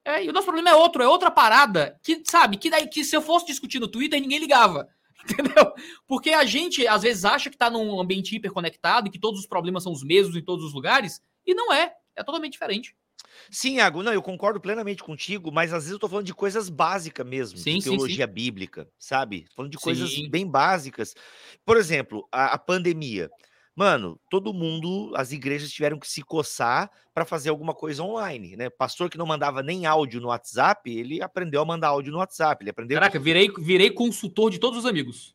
É, e o nosso problema é outro, é outra parada que, sabe, que daí que se eu fosse discutir no Twitter, ninguém ligava. Entendeu? Porque a gente às vezes acha que tá num ambiente hiperconectado e que todos os problemas são os mesmos em todos os lugares, e não é. É totalmente diferente. Sim, Iago, não, eu concordo plenamente contigo, mas às vezes eu tô falando de coisas básicas mesmo, sim, de teologia sim, sim. bíblica, sabe? Falando de coisas bem básicas. Por exemplo, a, a pandemia. Mano, todo mundo, as igrejas tiveram que se coçar para fazer alguma coisa online, né? Pastor que não mandava nem áudio no WhatsApp, ele aprendeu a mandar áudio no WhatsApp. Ele aprendeu. Caraca, virei, virei consultor de todos os amigos.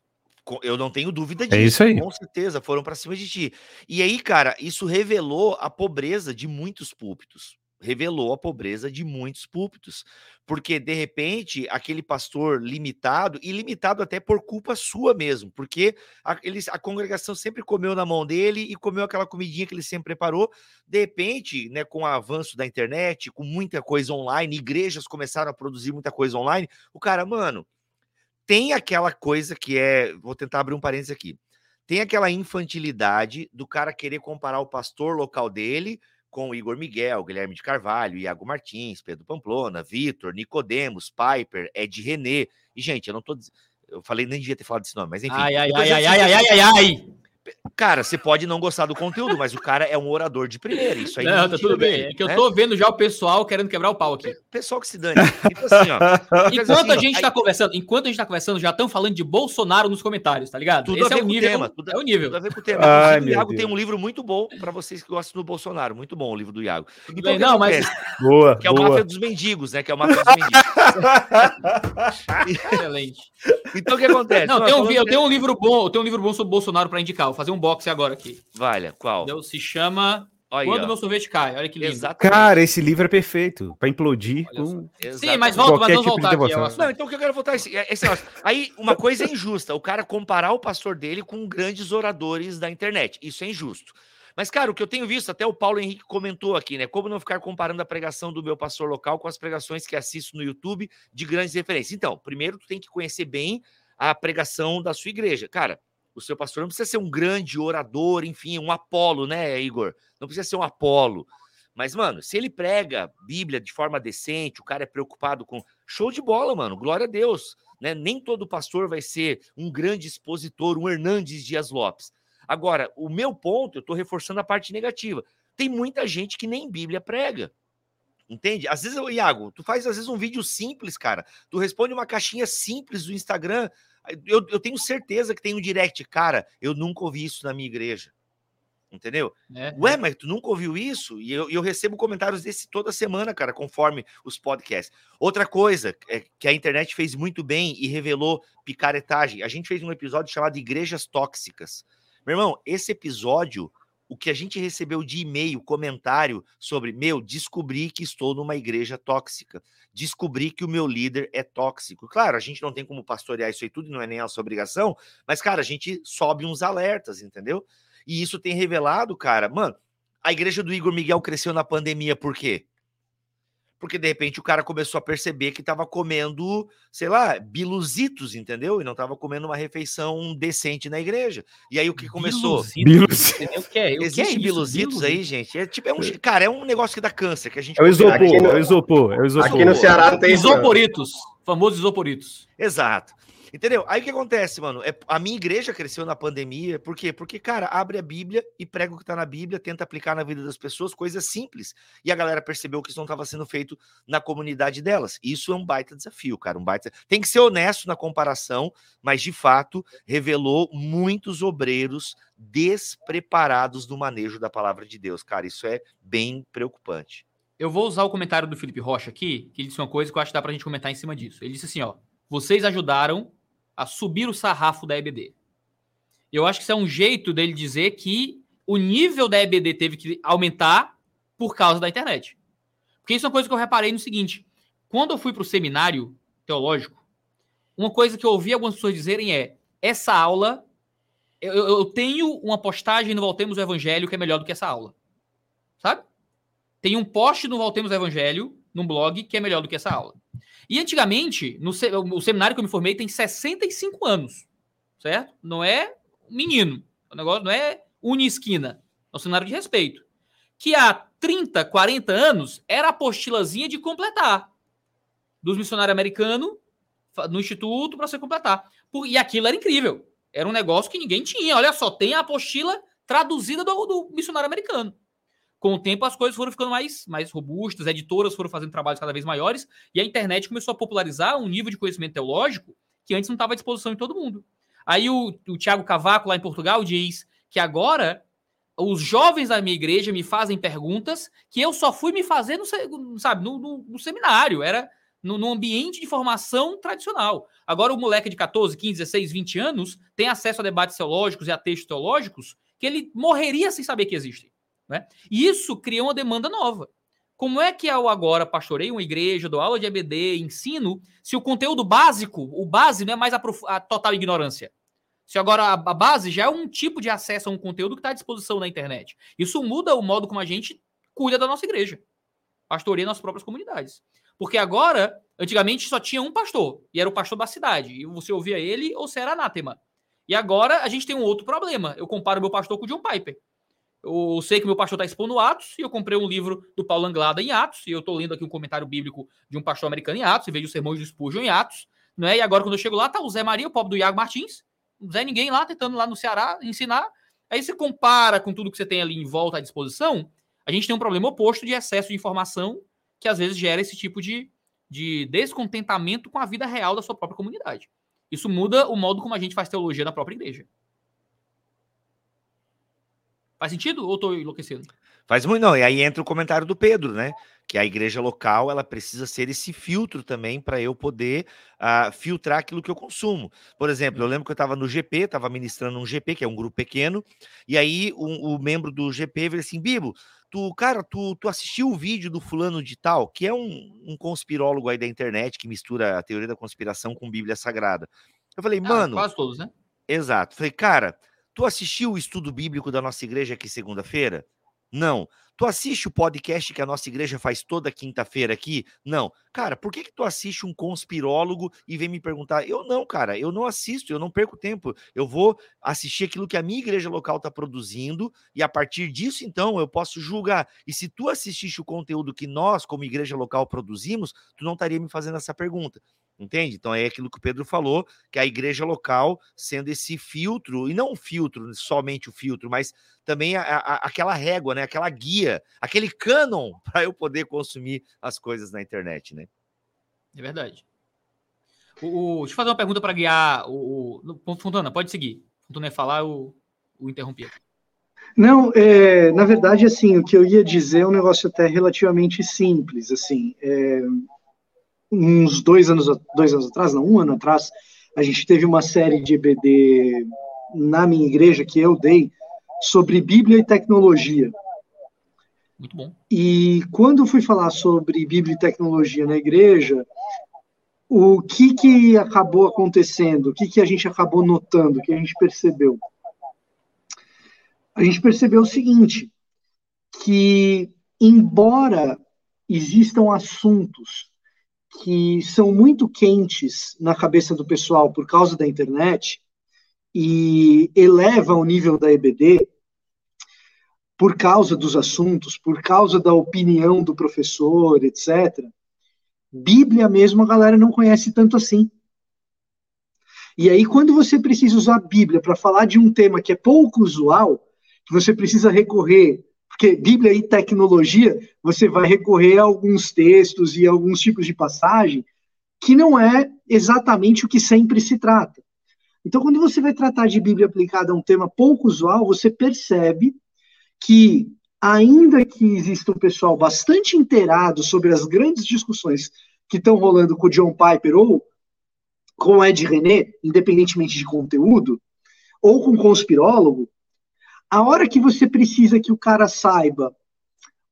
Eu não tenho dúvida disso. É isso aí. Com certeza, foram para cima de ti. E aí, cara, isso revelou a pobreza de muitos púlpitos revelou a pobreza de muitos púlpitos, porque de repente aquele pastor limitado, e limitado até por culpa sua mesmo, porque a, eles, a congregação sempre comeu na mão dele e comeu aquela comidinha que ele sempre preparou. De repente, né, com o avanço da internet, com muita coisa online, igrejas começaram a produzir muita coisa online. O cara, mano, tem aquela coisa que é. Vou tentar abrir um parênteses aqui. Tem aquela infantilidade do cara querer comparar o pastor local dele com o Igor Miguel, Guilherme de Carvalho, Iago Martins, Pedro Pamplona, Vitor, Nicodemos, Piper, Ed René. E, gente, eu não tô. Eu falei, nem devia ter falado desse nome, mas enfim. Ai, ai, ai, ai, ai, ai, ai, ai, Cara, você pode não gostar do conteúdo, mas o cara é um orador de primeira. Isso aí. Não, tá tudo bem. É que eu né? tô vendo já o pessoal querendo quebrar o pau aqui. Pessoal que se dane. Então, assim, ó, enquanto assim, a gente ó, tá aí... conversando, enquanto a gente tá conversando, já estão falando de Bolsonaro nos comentários, tá ligado? Tudo Esse a ver é o nível. Tema, tudo, é o nível. Tudo a ver com o tema. Ai, o Iago Deus. tem um livro muito bom para vocês que gostam do Bolsonaro. Muito bom o livro do Iago. Então, bem, não, mas. Boa. Que é o boa. Máfia dos Mendigos, né? Que é o Máfia dos Mendigos. Excelente. Então o que acontece? Não, tem um, eu tenho um livro bom, eu tenho um livro bom sobre Bolsonaro para indicar. Vou fazer um box agora aqui. Valha, qual? Se chama Olha, Quando meu sorvete cai. Olha que lindo. Exatamente. Cara, esse livro é perfeito para implodir. Com... Sim, mas volta, mas vamos tipo voltar aqui. Não, então o que eu quero voltar é esse, é esse Aí, uma coisa é injusta, o cara comparar o pastor dele com grandes oradores da internet. Isso é injusto. Mas, cara, o que eu tenho visto, até o Paulo Henrique comentou aqui, né? Como não ficar comparando a pregação do meu pastor local com as pregações que assisto no YouTube de grandes referências. Então, primeiro tu tem que conhecer bem a pregação da sua igreja. Cara, o seu pastor não precisa ser um grande orador, enfim, um Apolo, né, Igor? Não precisa ser um Apolo. Mas, mano, se ele prega Bíblia de forma decente, o cara é preocupado com. Show de bola, mano. Glória a Deus. Né? Nem todo pastor vai ser um grande expositor, um Hernandes Dias Lopes. Agora, o meu ponto, eu estou reforçando a parte negativa. Tem muita gente que nem Bíblia prega. Entende? Às vezes, Iago, tu faz às vezes um vídeo simples, cara. Tu responde uma caixinha simples do Instagram. Eu, eu tenho certeza que tem um direct, cara. Eu nunca ouvi isso na minha igreja. Entendeu? É, Ué, é. mas tu nunca ouviu isso? E eu, eu, recebo comentários desse toda semana, cara, conforme os podcasts. Outra coisa é que a internet fez muito bem e revelou picaretagem. A gente fez um episódio chamado Igrejas Tóxicas. Meu irmão, esse episódio o que a gente recebeu de e-mail, comentário sobre, meu, descobri que estou numa igreja tóxica, descobri que o meu líder é tóxico. Claro, a gente não tem como pastorear isso aí tudo, não é nem a sua obrigação, mas, cara, a gente sobe uns alertas, entendeu? E isso tem revelado, cara, mano, a igreja do Igor Miguel cresceu na pandemia por quê? Porque de repente o cara começou a perceber que estava comendo, sei lá, biluzitos, entendeu? E não estava comendo uma refeição decente na igreja. E aí o que começou? Biluzitos. O que é? Existe é biluzitos aí, gente? É tipo, é um, cara, é um negócio que dá câncer, que a gente É o isopor, é o isopor, é o isopor. Aqui no Ceará tem isoporitos, famosos isoporitos. Exato. Entendeu? Aí o que acontece, mano? É, a minha igreja cresceu na pandemia, por quê? Porque, cara, abre a Bíblia e prega o que tá na Bíblia, tenta aplicar na vida das pessoas, coisas simples. E a galera percebeu que isso não estava sendo feito na comunidade delas. Isso é um baita desafio, cara. Um baita... Tem que ser honesto na comparação, mas de fato revelou muitos obreiros despreparados no manejo da palavra de Deus. Cara, isso é bem preocupante. Eu vou usar o comentário do Felipe Rocha aqui, que ele disse uma coisa que eu acho que dá pra gente comentar em cima disso. Ele disse assim: ó, vocês ajudaram a subir o sarrafo da EBD. Eu acho que isso é um jeito dele dizer que o nível da EBD teve que aumentar por causa da internet. Porque isso é uma coisa que eu reparei no seguinte: quando eu fui para o seminário teológico, uma coisa que eu ouvi algumas pessoas dizerem é: essa aula, eu, eu tenho uma postagem no Voltemos o Evangelho que é melhor do que essa aula. Sabe? Tem um post no Voltemos o Evangelho, num blog, que é melhor do que essa aula. E antigamente, no o seminário que eu me formei tem 65 anos, certo? Não é menino. O negócio não é esquina. É um seminário de respeito. Que há 30, 40 anos era a apostilazinha de completar dos missionários americanos no instituto para você completar. E aquilo era incrível. Era um negócio que ninguém tinha. Olha só, tem a apostila traduzida do, do missionário americano com o tempo as coisas foram ficando mais, mais robustas, editoras foram fazendo trabalhos cada vez maiores, e a internet começou a popularizar um nível de conhecimento teológico que antes não estava à disposição de todo mundo. Aí o, o Tiago Cavaco, lá em Portugal, diz que agora os jovens da minha igreja me fazem perguntas que eu só fui me fazer no, sabe, no, no, no seminário, era no, no, ambiente de formação tradicional. Agora o moleque de 14, 15, 16, 20 anos tem acesso a debates teológicos e a textos teológicos que ele morreria sem saber que existem. Né? E isso cria uma demanda nova. Como é que eu agora pastorei uma igreja, dou aula de EBD, ensino, se o conteúdo básico, o base, não é mais a, a total ignorância? Se agora a, a, base já é um tipo de acesso a um conteúdo que está à disposição na internet. Isso muda o modo como a gente cuida da nossa igreja. Pastoreia nas próprias comunidades. Porque agora, antigamente só tinha um pastor, e era o pastor da cidade. E você ouvia ele ou você era anátema. E agora a gente tem um outro problema. Eu comparo meu pastor com o John Piper. Eu sei que meu pastor está expondo Atos, e eu comprei um livro do Paulo Anglada em Atos, e eu estou lendo aqui um comentário bíblico de um pastor americano em Atos, e vejo os sermões do Spurgeon em Atos, né? E agora, quando eu chego lá, tá o Zé Maria, o pobre do Iago Martins, não Zé ninguém lá, tentando lá no Ceará ensinar, Aí você compara com tudo que você tem ali em volta à disposição, a gente tem um problema oposto de excesso de informação que às vezes gera esse tipo de, de descontentamento com a vida real da sua própria comunidade. Isso muda o modo como a gente faz teologia na própria igreja. Faz sentido ou estou enlouquecendo? Faz muito, não. E aí entra o comentário do Pedro, né? Que a igreja local ela precisa ser esse filtro também para eu poder uh, filtrar aquilo que eu consumo. Por exemplo, eu lembro que eu estava no GP, estava ministrando um GP, que é um grupo pequeno, e aí o, o membro do GP veio assim: Bibo, tu, cara, tu, tu assistiu o vídeo do fulano de tal, que é um, um conspirólogo aí da internet que mistura a teoria da conspiração com Bíblia Sagrada. Eu falei, ah, mano. Quase todos, né? Exato. Falei, cara, tu assistiu o estudo bíblico da nossa igreja aqui segunda-feira? Não. Tu assiste o podcast que a nossa igreja faz toda quinta-feira aqui? Não. Cara, por que que tu assiste um conspirólogo e vem me perguntar? Eu não, cara, eu não assisto, eu não perco tempo. Eu vou assistir aquilo que a minha igreja local está produzindo e a partir disso, então, eu posso julgar. E se tu assististe o conteúdo que nós, como igreja local, produzimos, tu não estaria me fazendo essa pergunta. Entende? Então é aquilo que o Pedro falou, que a igreja local sendo esse filtro, e não um filtro, somente o filtro, mas também a, a, aquela régua, né? aquela guia, aquele canon para eu poder consumir as coisas na internet, né? É verdade. O, o, deixa eu fazer uma pergunta para guiar o, o. Fontana, pode seguir. Fontana ia falar, eu o interrompi. Não, é, na verdade, assim, o que eu ia dizer é um negócio até relativamente simples, assim. É, uns dois anos, dois anos atrás, não, um ano atrás, a gente teve uma série de EBD na minha igreja que eu dei sobre Bíblia e tecnologia. Muito bom. E quando eu fui falar sobre Bíblia e tecnologia na igreja, o que que acabou acontecendo? O que que a gente acabou notando? O que a gente percebeu? A gente percebeu o seguinte, que embora existam assuntos que são muito quentes na cabeça do pessoal por causa da internet e eleva o nível da EBD por causa dos assuntos, por causa da opinião do professor, etc. Bíblia mesmo a galera não conhece tanto assim. E aí, quando você precisa usar a Bíblia para falar de um tema que é pouco usual, que você precisa recorrer porque Bíblia e tecnologia, você vai recorrer a alguns textos e alguns tipos de passagem que não é exatamente o que sempre se trata. Então, quando você vai tratar de Bíblia aplicada a um tema pouco usual, você percebe que, ainda que exista um pessoal bastante inteirado sobre as grandes discussões que estão rolando com o John Piper ou com o Ed René, independentemente de conteúdo, ou com conspirólogo, a hora que você precisa que o cara saiba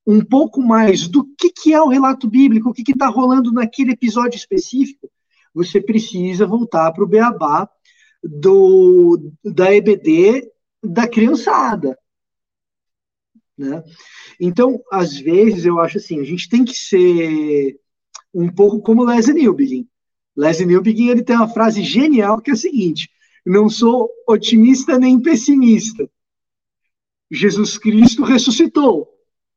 um pouco mais do que, que é o relato bíblico, o que está rolando naquele episódio específico, você precisa voltar para o beabá do, da EBD da criançada. Né? Então, às vezes, eu acho assim, a gente tem que ser um pouco como Leslie Newbegin. Leslie Newbegin ele tem uma frase genial que é a seguinte: não sou otimista nem pessimista, Jesus Cristo ressuscitou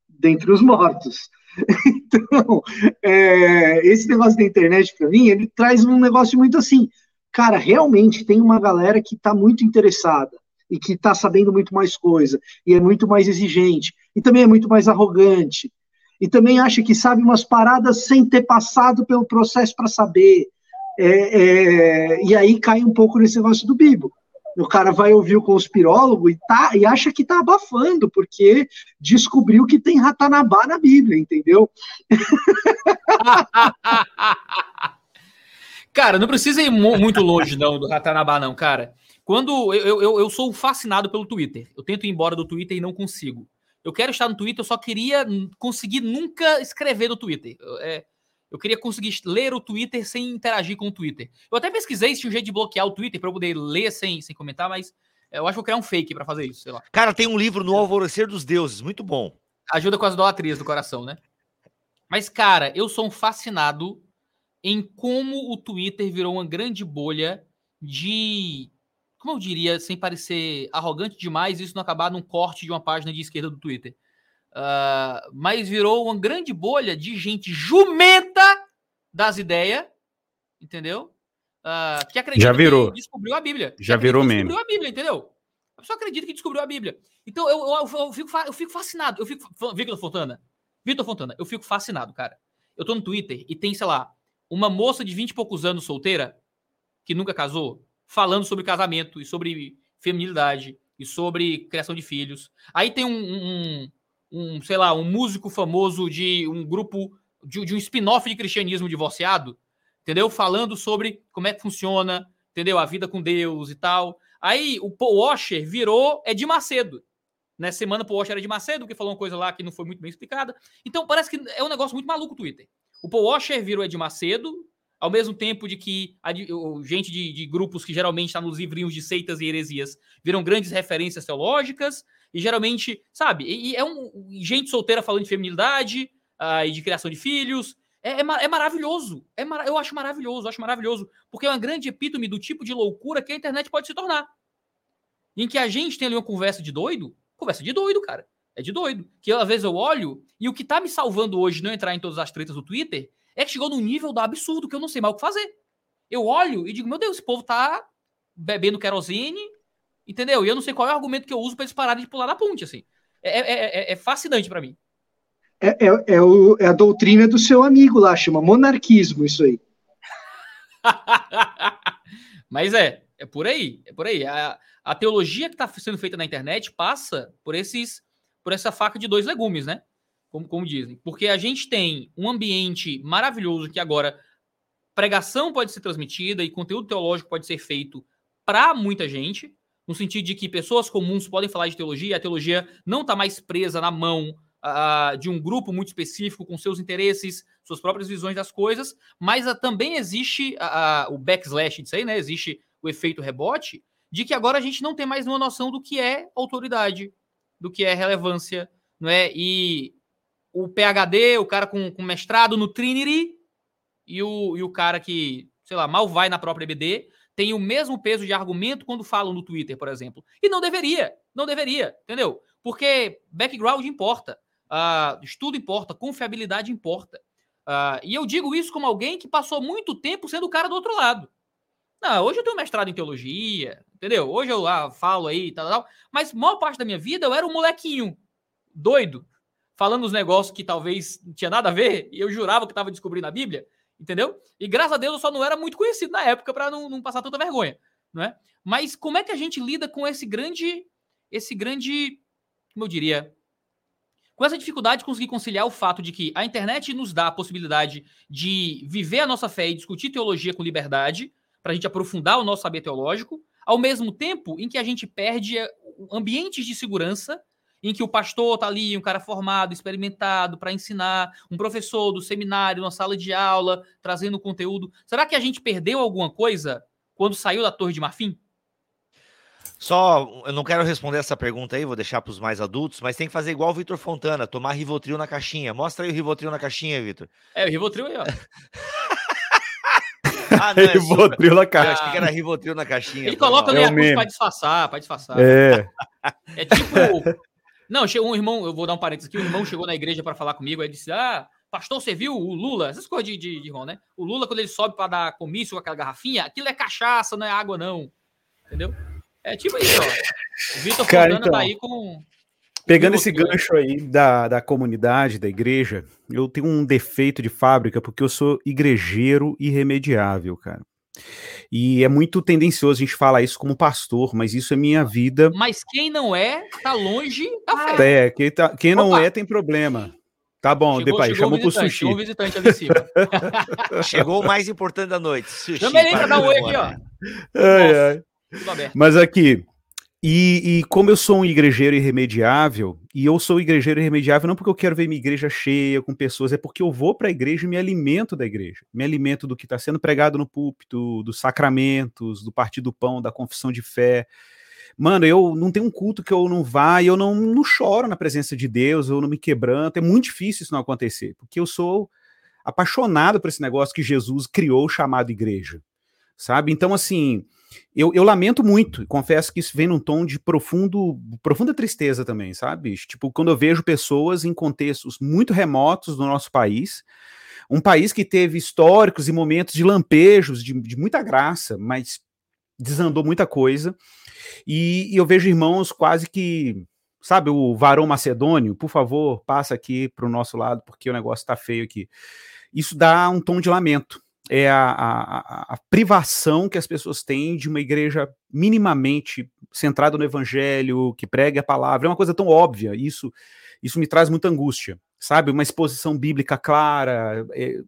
dentre os mortos. Então, é, esse negócio da internet, para mim, ele traz um negócio muito assim. Cara, realmente tem uma galera que está muito interessada e que está sabendo muito mais coisa, e é muito mais exigente, e também é muito mais arrogante, e também acha que sabe umas paradas sem ter passado pelo processo para saber. É, é, e aí cai um pouco nesse negócio do Bibo o cara vai ouvir o conspirólogo e, tá, e acha que tá abafando, porque descobriu que tem Ratanabá na Bíblia, entendeu? cara, não precisa ir muito longe não do Ratanabá, não, cara. Quando eu, eu, eu sou fascinado pelo Twitter, eu tento ir embora do Twitter e não consigo. Eu quero estar no Twitter, eu só queria conseguir nunca escrever no Twitter. É, eu queria conseguir ler o Twitter sem interagir com o Twitter. Eu até pesquisei se tinha um jeito de bloquear o Twitter para eu poder ler sem, sem comentar, mas eu acho que vou criar um fake para fazer isso, sei lá. Cara, tem um livro no Alvorecer dos Deuses, muito bom. Ajuda com as idolatrias do coração, né? Mas, cara, eu sou um fascinado em como o Twitter virou uma grande bolha de. Como eu diria, sem parecer arrogante demais, isso não acabar num corte de uma página de esquerda do Twitter. Uh, mas virou uma grande bolha de gente jumenta das ideias, entendeu? Uh, que acredita Já virou. que descobriu a Bíblia. Já virou mesmo. Descobriu a Bíblia, entendeu? pessoa acredita que descobriu a Bíblia. Então eu, eu, eu, fico, eu fico fascinado. Eu fico. Victor Fontana. Vitor Fontana, eu fico fascinado, cara. Eu tô no Twitter e tem, sei lá, uma moça de 20 e poucos anos solteira, que nunca casou, falando sobre casamento e sobre feminilidade e sobre criação de filhos. Aí tem um, um, um sei lá, um músico famoso de um grupo, de, de um spin-off de cristianismo divorciado, entendeu? Falando sobre como é que funciona, entendeu? A vida com Deus e tal. Aí o Paul Washer virou Ed Macedo. Nessa né? semana, Paul Washer era de Macedo, que falou uma coisa lá que não foi muito bem explicada. Então parece que é um negócio muito maluco o Twitter. O Paul Washer virou Ed Macedo, ao mesmo tempo de que a, gente de, de, grupos que geralmente está nos livrinhos de seitas e heresias viram grandes referências teológicas, e geralmente, sabe, e, e é um gente solteira falando de feminilidade uh, e de criação de filhos, é, é, é maravilhoso. É mar, eu acho maravilhoso, acho maravilhoso. Porque é uma grande epítome do tipo de loucura que a internet pode se tornar. Em que a gente tem ali uma conversa de doido, conversa de doido, cara. É de doido. Que às vezes eu olho e o que tá me salvando hoje não entrar em todas as tretas do Twitter é que chegou num nível do absurdo que eu não sei mais o que fazer. Eu olho e digo, meu Deus, esse povo tá bebendo querosene, entendeu? E eu não sei qual é o argumento que eu uso para eles pararem de pular na ponte, assim. É, é, é, é fascinante para mim. É, é, é, o, é a doutrina do seu amigo lá, chama monarquismo, isso aí. Mas é, é por aí, é por aí. A, a teologia que está sendo feita na internet passa por esses, por essa faca de dois legumes, né? Como, como dizem. Porque a gente tem um ambiente maravilhoso que agora pregação pode ser transmitida e conteúdo teológico pode ser feito para muita gente, no sentido de que pessoas comuns podem falar de teologia, a teologia não está mais presa na mão uh, de um grupo muito específico, com seus interesses, suas próprias visões das coisas, mas uh, também existe uh, o backslash disso aí, né? Existe o efeito rebote, de que agora a gente não tem mais uma noção do que é autoridade, do que é relevância, não é? E o PhD, o cara com, com mestrado no Trinity, e o, e o cara que, sei lá, mal vai na própria EBD, tem o mesmo peso de argumento quando falam no Twitter, por exemplo. E não deveria, não deveria, entendeu? Porque background importa. Uh, estudo importa, confiabilidade importa. Uh, e eu digo isso como alguém que passou muito tempo sendo o cara do outro lado. Não, hoje eu tenho mestrado em teologia, entendeu? Hoje eu ah, falo aí, tal, tal, mas maior parte da minha vida eu era um molequinho doido, falando os negócios que talvez não tinha nada a ver, e eu jurava que estava descobrindo a Bíblia, entendeu? E graças a Deus eu só não era muito conhecido na época para não, não passar tanta vergonha, não é? Mas como é que a gente lida com esse grande, esse grande, como eu diria, com essa dificuldade de conseguir conciliar o fato de que a internet nos dá a possibilidade de viver a nossa fé e discutir teologia com liberdade, para a gente aprofundar o nosso saber teológico, ao mesmo tempo em que a gente perde eh, ambientes de segurança em que o pastor está ali, um cara formado, experimentado para ensinar, um professor do seminário, na sala de aula, trazendo conteúdo. Será que a gente perdeu alguma coisa quando saiu da Torre de Marfim? Só, eu não quero responder essa pergunta aí, vou deixar para os mais adultos, mas tem que fazer igual o Vitor Fontana, tomar Rivotril na caixinha. Mostra aí o Rivotril na caixinha, Vitor. É, o Rivotril aí, ó. ah, não, é Rivotril na caixinha. Eu achei que era Rivotril na caixinha. Ele coloca ali é a para disfarçar, para disfarçar. É. É tipo... Não, chegou um irmão, eu vou dar um parênteses aqui, um irmão chegou na igreja para falar comigo, aí disse, ah, pastor, você viu o Lula? Essas coisas de, de, de irmão, né? O Lula, quando ele sobe para dar comício com aquela garrafinha, aquilo é cachaça, não é água, não. Entendeu? É tipo isso, ó. O Vitor Cara, tá então, tá aí com. Pegando esse gancho aí da, da comunidade, da igreja, eu tenho um defeito de fábrica porque eu sou igrejeiro irremediável, cara. E é muito tendencioso a gente falar isso como pastor, mas isso é minha vida. Mas quem não é, tá longe da fé. É, quem, tá, quem não é, tem problema. Tá bom, chegou, depois chamou pro sushi. Chegou o visitante ali em cima. chegou o mais importante da noite. Sushi. Também pra dar um oi aqui, ó. Ai, ai. Mas aqui, e, e, como eu sou um igrejeiro irremediável, e eu sou igrejeiro irremediável não porque eu quero ver minha igreja cheia com pessoas, é porque eu vou para a igreja e me alimento da igreja. Me alimento do que está sendo pregado no púlpito, dos sacramentos, do partir do pão, da confissão de fé. Mano, eu não tenho um culto que eu não vá e eu não, não choro na presença de Deus, eu não me quebranto. É muito difícil isso não acontecer, porque eu sou apaixonado por esse negócio que Jesus criou chamado igreja, sabe? Então, assim, eu, eu, lamento muito, confesso que isso vem num tom de profundo, profunda tristeza também, sabe? Tipo, quando eu vejo pessoas em contextos muito remotos do nosso país, um país que teve históricos e momentos de lampejos, de, de muita graça, mas desandou muita coisa. E, e eu vejo irmãos quase que, sabe, o varão macedônio, por favor, passa aqui para o nosso lado, porque o negócio está feio aqui. Isso dá um tom de lamento. É a, a, a, privação que as pessoas têm de uma igreja minimamente centrada no evangelho, que pregue a palavra. É uma coisa tão óbvia. Isso, isso me traz muita angústia sabe? Uma exposição bíblica clara, é,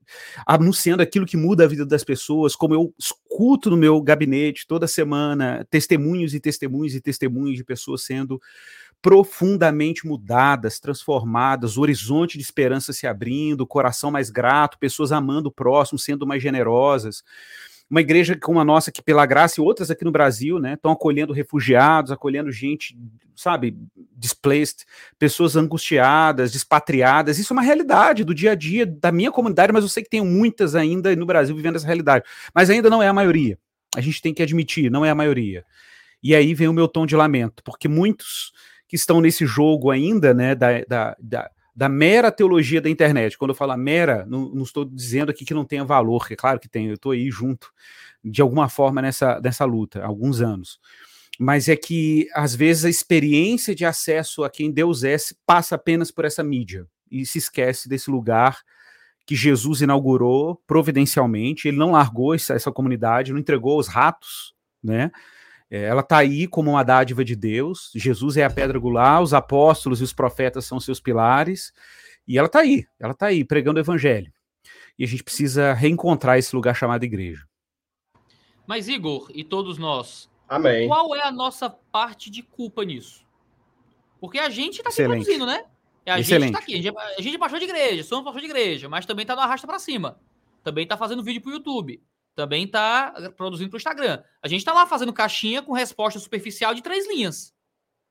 anunciando aquilo que muda a vida das pessoas, como eu escuto no meu gabinete toda semana testemunhos e testemunhos e testemunhos de pessoas sendo profundamente mudadas, transformadas, o horizonte de esperança se abrindo, o coração mais grato, pessoas amando o próximo, sendo mais generosas uma igreja como a nossa, que pela graça e outras aqui no Brasil, né, estão acolhendo refugiados, acolhendo gente, sabe, displaced, pessoas angustiadas, despatriadas. Isso é uma realidade do dia a dia da minha comunidade, mas eu sei que tem muitas ainda no Brasil vivendo essa realidade. Mas ainda não é a maioria. A gente tem que admitir, não é a maioria. E aí vem o meu tom de lamento, porque muitos que estão nesse jogo ainda, né, da, da, da da mera teologia da internet. Quando eu falo mera, não, não, estou dizendo aqui que não tenha valor, que é claro que tem, eu estou aí junto, de alguma forma, nessa, nessa luta, há alguns anos. Mas é que, às vezes, a experiência de acesso a quem Deus é passa apenas por essa mídia e se esquece desse lugar que Jesus inaugurou providencialmente. Ele não largou essa, essa comunidade, não entregou os ratos, né? É, ela está aí como uma dádiva de Deus. Jesus é a pedra angular, os apóstolos e os profetas são seus pilares. E ela está aí, ela está aí pregando o evangelho. E a gente precisa reencontrar esse lugar chamado igreja. Mas, Igor, e todos nós, Amém. qual é a nossa parte de culpa nisso? Porque a gente está aqui produzindo, né? A Excelente. gente está aqui, a gente, é, a gente é pastor de igreja, somos pastor de igreja, mas também está no arrasta para cima. Também está fazendo vídeo para o YouTube também está produzindo para o Instagram. A gente está lá fazendo caixinha com resposta superficial de três linhas.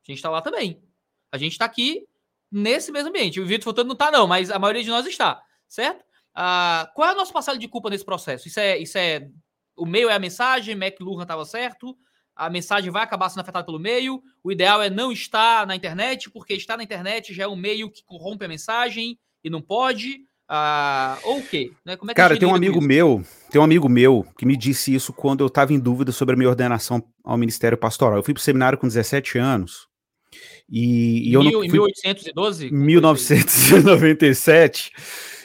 A gente está lá também. A gente está aqui nesse mesmo ambiente. O Vitor Fotano não está, não, mas a maioria de nós está, certo? Ah, qual é o nosso passado de culpa nesse processo? Isso é, isso é. O meio é a mensagem, McLuhan estava certo, a mensagem vai acabar sendo afetada pelo meio. O ideal é não estar na internet, porque estar na internet já é um meio que corrompe a mensagem e não pode. Ah, ou o quê? Né? Como é que Cara, tem um amigo meu, tem um amigo meu que me disse isso quando eu estava em dúvida sobre a minha ordenação ao ministério pastoral. Eu fui para o seminário com 17 anos. E, e eu Mil, não fui... Em 1812? 1997,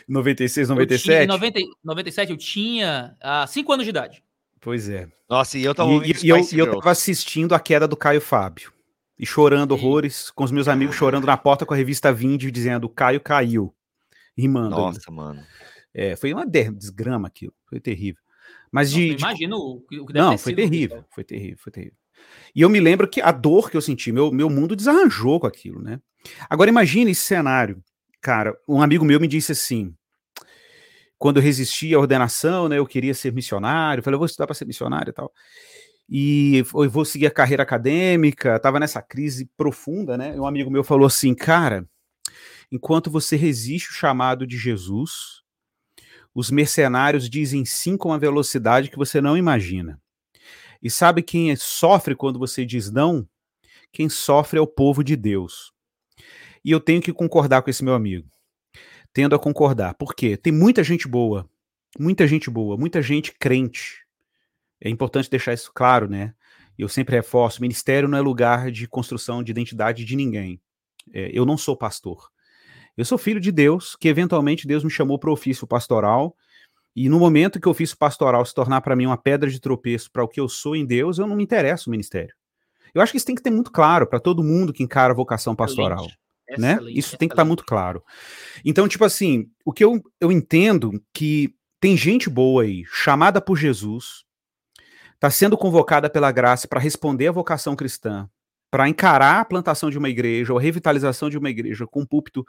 96, 97. Em 90, 97 eu tinha 5 uh, anos de idade. Pois é. Nossa, e eu tava e, e eu, e eu tava assistindo a queda do Caio Fábio. E chorando horrores, com os meus amigos chorando na porta com a revista Vinde, dizendo: Caio caiu rimando. Nossa, ainda. mano. É, foi uma desgrama aquilo, foi terrível. Mas de. Imagino o que deve Não, foi terrível, foi terrível, foi terrível. E eu me lembro que a dor que eu senti, meu, meu mundo desarranjou com aquilo, né? Agora imagine esse cenário. Cara, um amigo meu me disse assim, quando eu resisti à ordenação, né, eu queria ser missionário, eu falei, eu vou estudar para ser missionário e tal. E eu vou seguir a carreira acadêmica, tava nessa crise profunda, né? Um amigo meu falou assim, cara, Enquanto você resiste o chamado de Jesus, os mercenários dizem sim com uma velocidade que você não imagina. E sabe quem sofre quando você diz não? Quem sofre é o povo de Deus. E eu tenho que concordar com esse meu amigo. Tendo a concordar. Por quê? Tem muita gente boa. Muita gente boa. Muita gente crente. É importante deixar isso claro, né? Eu sempre reforço: ministério não é lugar de construção de identidade de ninguém. É, eu não sou pastor. Eu sou filho de Deus, que eventualmente Deus me chamou para o ofício pastoral, e no momento que o ofício pastoral se tornar para mim uma pedra de tropeço para o que eu sou em Deus, eu não me interesso o ministério. Eu acho que isso tem que ter muito claro para todo mundo que encara a vocação pastoral. né? Isso tem que estar tá muito claro. Então, tipo assim, o que eu, eu entendo que tem gente boa aí, chamada por Jesus, está sendo convocada pela graça para responder à vocação cristã, para encarar a plantação de uma igreja ou a revitalização de uma igreja com um púlpito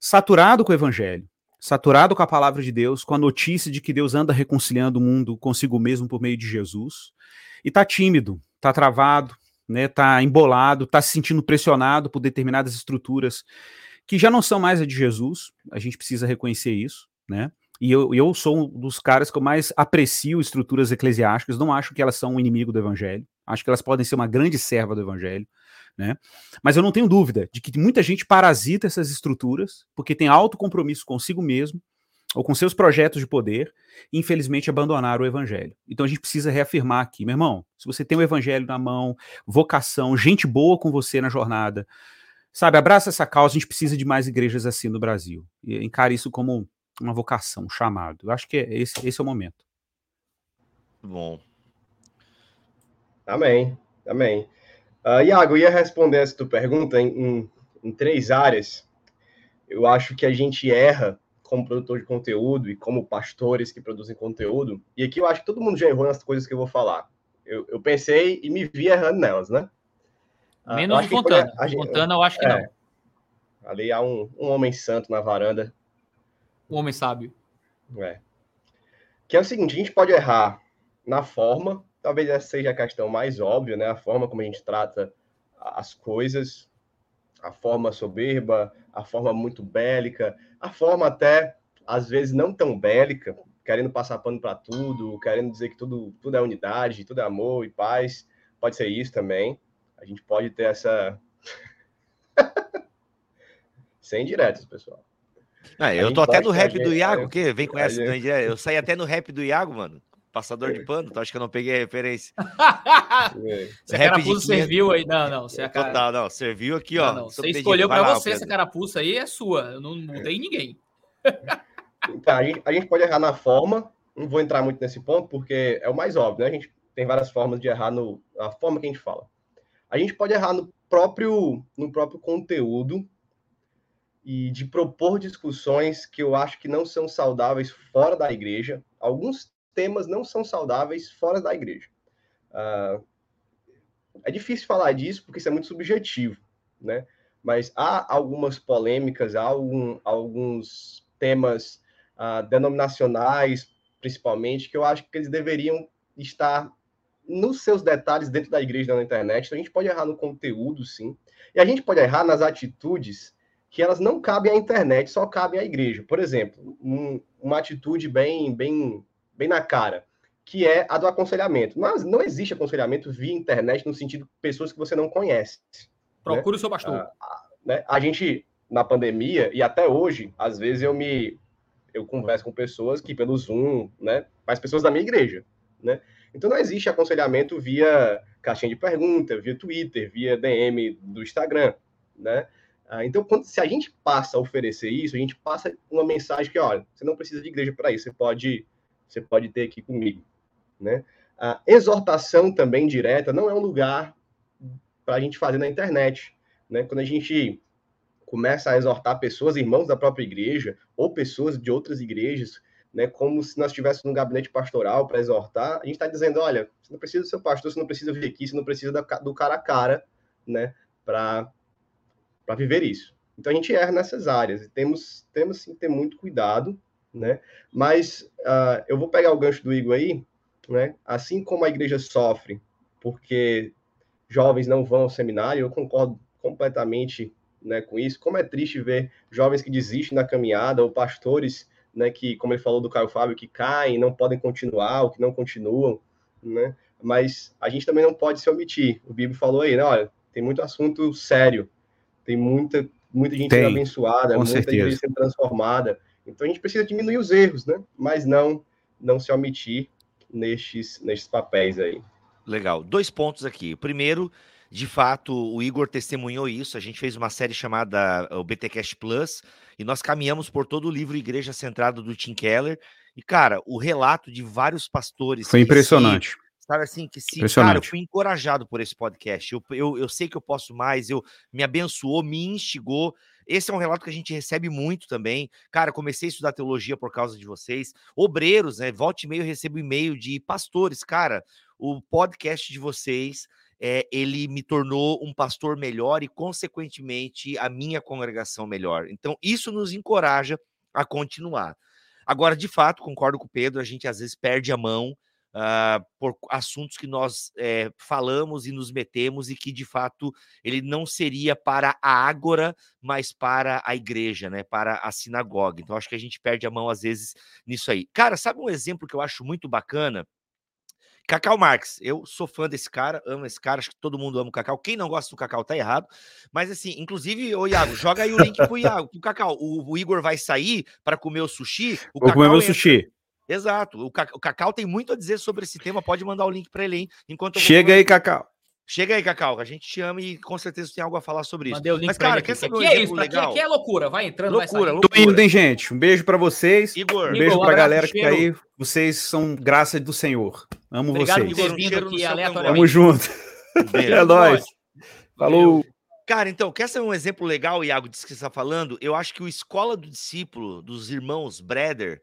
saturado com o evangelho, saturado com a palavra de Deus, com a notícia de que Deus anda reconciliando o mundo consigo mesmo por meio de Jesus, e tá tímido, tá travado, né, tá embolado, tá se sentindo pressionado por determinadas estruturas que já não são mais a de Jesus, a gente precisa reconhecer isso, né? E eu, eu sou um dos caras que eu mais aprecio estruturas eclesiásticas, não acho que elas são um inimigo do evangelho, acho que elas podem ser uma grande serva do evangelho, né? Mas eu não tenho dúvida de que muita gente parasita essas estruturas porque tem alto compromisso consigo mesmo ou com seus projetos de poder, infelizmente abandonaram o evangelho. Então a gente precisa reafirmar aqui, meu irmão, se você tem o evangelho na mão, vocação, gente boa com você na jornada, sabe, abraça essa causa, a gente precisa de mais igrejas assim no Brasil. E encare isso como uma vocação, um chamado. Eu acho que é esse, esse é o momento. Bom. Amém, amém. Uh, Iago, eu ia responder essa tua pergunta em, em, em três áreas. Eu acho que a gente erra como produtor de conteúdo e como pastores que produzem conteúdo. E aqui eu acho que todo mundo já errou nas coisas que eu vou falar. Eu, eu pensei e me vi errando nelas, né? Ah, Menos de Fontana. Fontana eu acho que é, não. Ali há um, um homem santo na varanda. Um homem sábio. É. Que é o seguinte, a gente pode errar na forma, talvez essa seja a questão mais óbvia, né? A forma como a gente trata as coisas, a forma soberba, a forma muito bélica, a forma até, às vezes, não tão bélica, querendo passar pano para tudo, querendo dizer que tudo, tudo é unidade, tudo é amor e paz. Pode ser isso também. A gente pode ter essa. Sem diretos, pessoal. Ah, eu tô até no rap do Iago, que vem com essa. Gente... Eu saí até no rap do Iago, mano. Passador de pano, tu acha que eu não peguei a referência? Se a carapuça serviu aí, não, não. Se a cara... Total, não, serviu aqui, ó. Não, não. Você escolheu para você essa carapuça aí, é sua. Eu não mudei ninguém. Então, a gente, a gente pode errar na forma, não vou entrar muito nesse ponto, porque é o mais óbvio, né? A gente tem várias formas de errar no, na forma que a gente fala. A gente pode errar no próprio, no próprio conteúdo e de propor discussões que eu acho que não são saudáveis fora da igreja. Alguns temas não são saudáveis fora da igreja. Uh, é difícil falar disso porque isso é muito subjetivo, né? Mas há algumas polêmicas, há algum, alguns temas uh, denominacionais, principalmente, que eu acho que eles deveriam estar nos seus detalhes dentro da igreja na internet. Então, a gente pode errar no conteúdo, sim. E a gente pode errar nas atitudes que elas não cabem à internet, só cabem à igreja. Por exemplo, um, uma atitude bem, bem bem na cara, que é a do aconselhamento. Mas não existe aconselhamento via internet no sentido de pessoas que você não conhece. Né? Procure né? o seu pastor. Ah, né? A gente, na pandemia, e até hoje, às vezes eu me eu converso com pessoas que pelo Zoom, né? Mas pessoas da minha igreja, né? Então não existe aconselhamento via caixinha de pergunta, via Twitter, via DM do Instagram, né? Ah, então, quando, se a gente passa a oferecer isso, a gente passa uma mensagem que, olha, você não precisa de igreja para isso, você pode você pode ter aqui comigo. Né? A exortação também direta não é um lugar para a gente fazer na internet. Né? Quando a gente começa a exortar pessoas, irmãos da própria igreja, ou pessoas de outras igrejas, né, como se nós estivéssemos num gabinete pastoral para exortar, a gente está dizendo, olha, você não precisa do seu pastor, você não precisa vir aqui, você não precisa do cara a cara, né, para viver isso. Então a gente erra nessas áreas, e temos, temos sim ter muito cuidado, né? Mas uh, eu vou pegar o gancho do Igor aí, né? Assim como a igreja sofre porque jovens não vão ao seminário, eu concordo completamente né, com isso. Como é triste ver jovens que desistem da caminhada, ou pastores, né, que, como ele falou do Caio Fábio, que caem, não podem continuar, ou que não continuam, né? Mas a gente também não pode se omitir. O Bíblia falou aí, né? Olha, tem muito assunto sério, tem muita, muita gente tem, sendo abençoada, muita certeza. gente sendo transformada. Então a gente precisa diminuir os erros, né? Mas não não se omitir nestes, nestes papéis aí. Legal. Dois pontos aqui. O primeiro, de fato, o Igor testemunhou isso. A gente fez uma série chamada o BTcast Plus e nós caminhamos por todo o livro Igreja Centrada do Tim Keller. E, cara, o relato de vários pastores. Foi impressionante. Se, sabe assim, que se, cara, eu fui encorajado por esse podcast. Eu, eu, eu sei que eu posso mais, eu me abençoou, me instigou. Esse é um relato que a gente recebe muito também. Cara, comecei a estudar teologia por causa de vocês. Obreiros, né? Volte e meio, recebo e-mail de pastores. Cara, o podcast de vocês, é, ele me tornou um pastor melhor e, consequentemente, a minha congregação melhor. Então, isso nos encoraja a continuar. Agora, de fato, concordo com o Pedro, a gente às vezes perde a mão uh, por assuntos que nós é, falamos e nos metemos e que de fato ele não seria para a ágora, mas para a igreja, né? Para a sinagoga. Então acho que a gente perde a mão às vezes nisso aí. Cara, sabe um exemplo que eu acho muito bacana? Cacau Marx, eu sou fã desse cara, amo esse cara, acho que todo mundo ama o Cacau. Quem não gosta do Cacau tá errado. Mas assim, inclusive, ô Iago, joga aí o link pro Iago, pro Cacau. O, o Igor vai sair para comer o sushi. O Vou Cacau comer meu entra. sushi. Exato. O, Ca- o Cacau tem muito a dizer sobre esse tema. Pode mandar o link para ele, hein? Enquanto Chega aí, Cacau. Chega aí, Cacau. A gente te ama e com certeza tem algo a falar sobre isso. Mandei o link Mas, cara, quer aqui. saber um Aqui é isso, aqui, legal? aqui é loucura. Vai entrando, Loucura, vai saindo. Tô loucura. indo, hein, gente? Um beijo pra vocês. Igor, Um beijo pra abraço, galera que tá cheiro. aí. Vocês são graça do Senhor. Amo Obrigado vocês. por ter Igor, um cheiro aqui aleatoriamente. Tamo junto. É nóis. Falou. Cara, então, quer saber um exemplo legal, Iago, disso que você está falando? Eu acho que o Escola do Discípulo, dos irmãos Breder,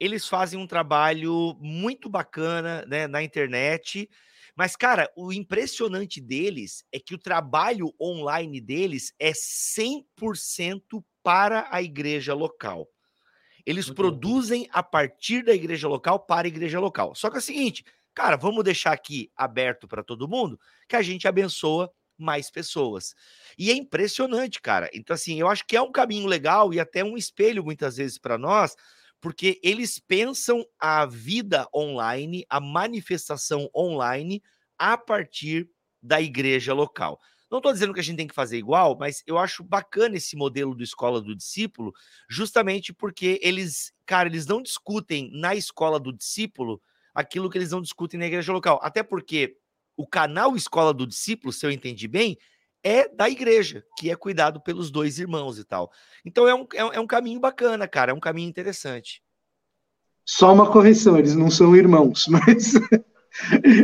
eles fazem um trabalho muito bacana né, na internet. Mas, cara, o impressionante deles é que o trabalho online deles é 100% para a igreja local. Eles Muito bom. produzem a partir da igreja local para a igreja local. Só que é o seguinte, cara, vamos deixar aqui aberto para todo mundo que a gente abençoa mais pessoas. E é impressionante, cara. Então, assim, eu acho que é um caminho legal e até um espelho muitas vezes para nós, porque eles pensam a vida online, a manifestação online, a partir da igreja local. Não estou dizendo que a gente tem que fazer igual, mas eu acho bacana esse modelo do escola do discípulo, justamente porque eles, cara, eles não discutem na escola do discípulo aquilo que eles não discutem na igreja local. Até porque o canal Escola do Discípulo, se eu entendi bem, é da igreja, que é cuidado pelos dois irmãos e tal. Então é um, é um, é um caminho bacana, cara, é um caminho interessante. Só uma correção, eles não são irmãos, mas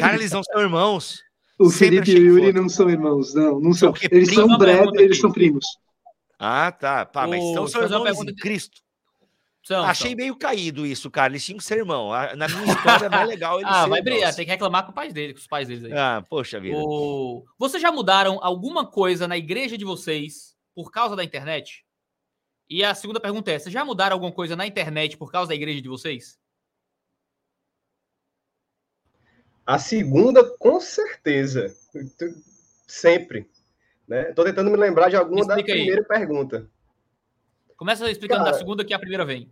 Cara, eles não são irmãos. o Sempre Felipe e o que Yuri não são irmãos, não, não São são. Eles são Uma breve, pergunta eles são primos. Ah, tá. Pá, mas então são irmãos em pergunta- Cristo. São, Achei são. meio caído isso, cara. Eles tinham que ser irmão. Na minha história é mais legal eles Ah, vai brigar, irmãos. tem que reclamar com os pais dele, com os pais deles aí. Ah, poxa vida. O... Vocês já mudaram alguma coisa na igreja de vocês por causa da internet? E a segunda pergunta é: vocês já mudaram alguma coisa na internet por causa da igreja de vocês? A segunda, com certeza. Sempre. Né? Tô tentando me lembrar de alguma da Explica aí. primeira pergunta. Começa explicando Cara, da segunda que a primeira vem.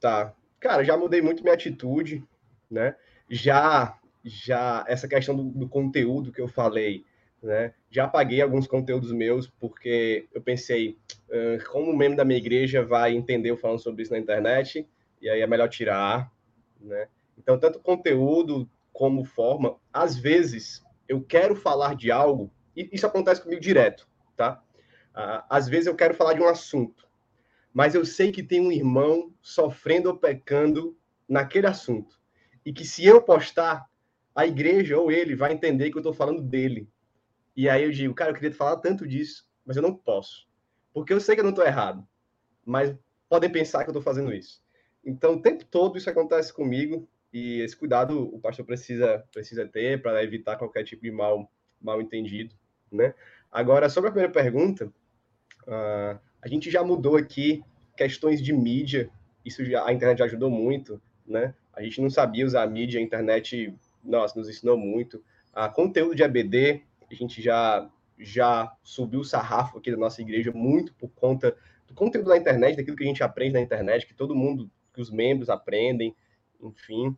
Tá. Cara, já mudei muito minha atitude, né? Já, já essa questão do, do conteúdo que eu falei, né? Já apaguei alguns conteúdos meus porque eu pensei, "Ah, como o membro da minha igreja vai entender eu falando sobre isso na internet? E aí é melhor tirar, né? Então, tanto conteúdo como forma, às vezes eu quero falar de algo, e isso acontece comigo direto, tá? Ah, às vezes eu quero falar de um assunto, mas eu sei que tem um irmão sofrendo ou pecando naquele assunto. E que se eu postar, a igreja ou ele vai entender que eu estou falando dele. E aí eu digo, cara, eu queria falar tanto disso, mas eu não posso. Porque eu sei que eu não estou errado, mas podem pensar que eu estou fazendo isso. Então, o tempo todo isso acontece comigo e esse cuidado o pastor precisa, precisa ter para evitar qualquer tipo de mal, mal entendido, né? Agora, sobre a primeira pergunta, ah, a gente já mudou aqui questões de mídia, isso já, a internet já ajudou muito, né? A gente não sabia usar a mídia, a internet, nossa, nos ensinou muito. A conteúdo de ABD, a gente já já subiu o sarrafo aqui da nossa igreja muito por conta do conteúdo da internet, daquilo que a gente aprende na internet, que todo mundo, que os membros aprendem, enfim.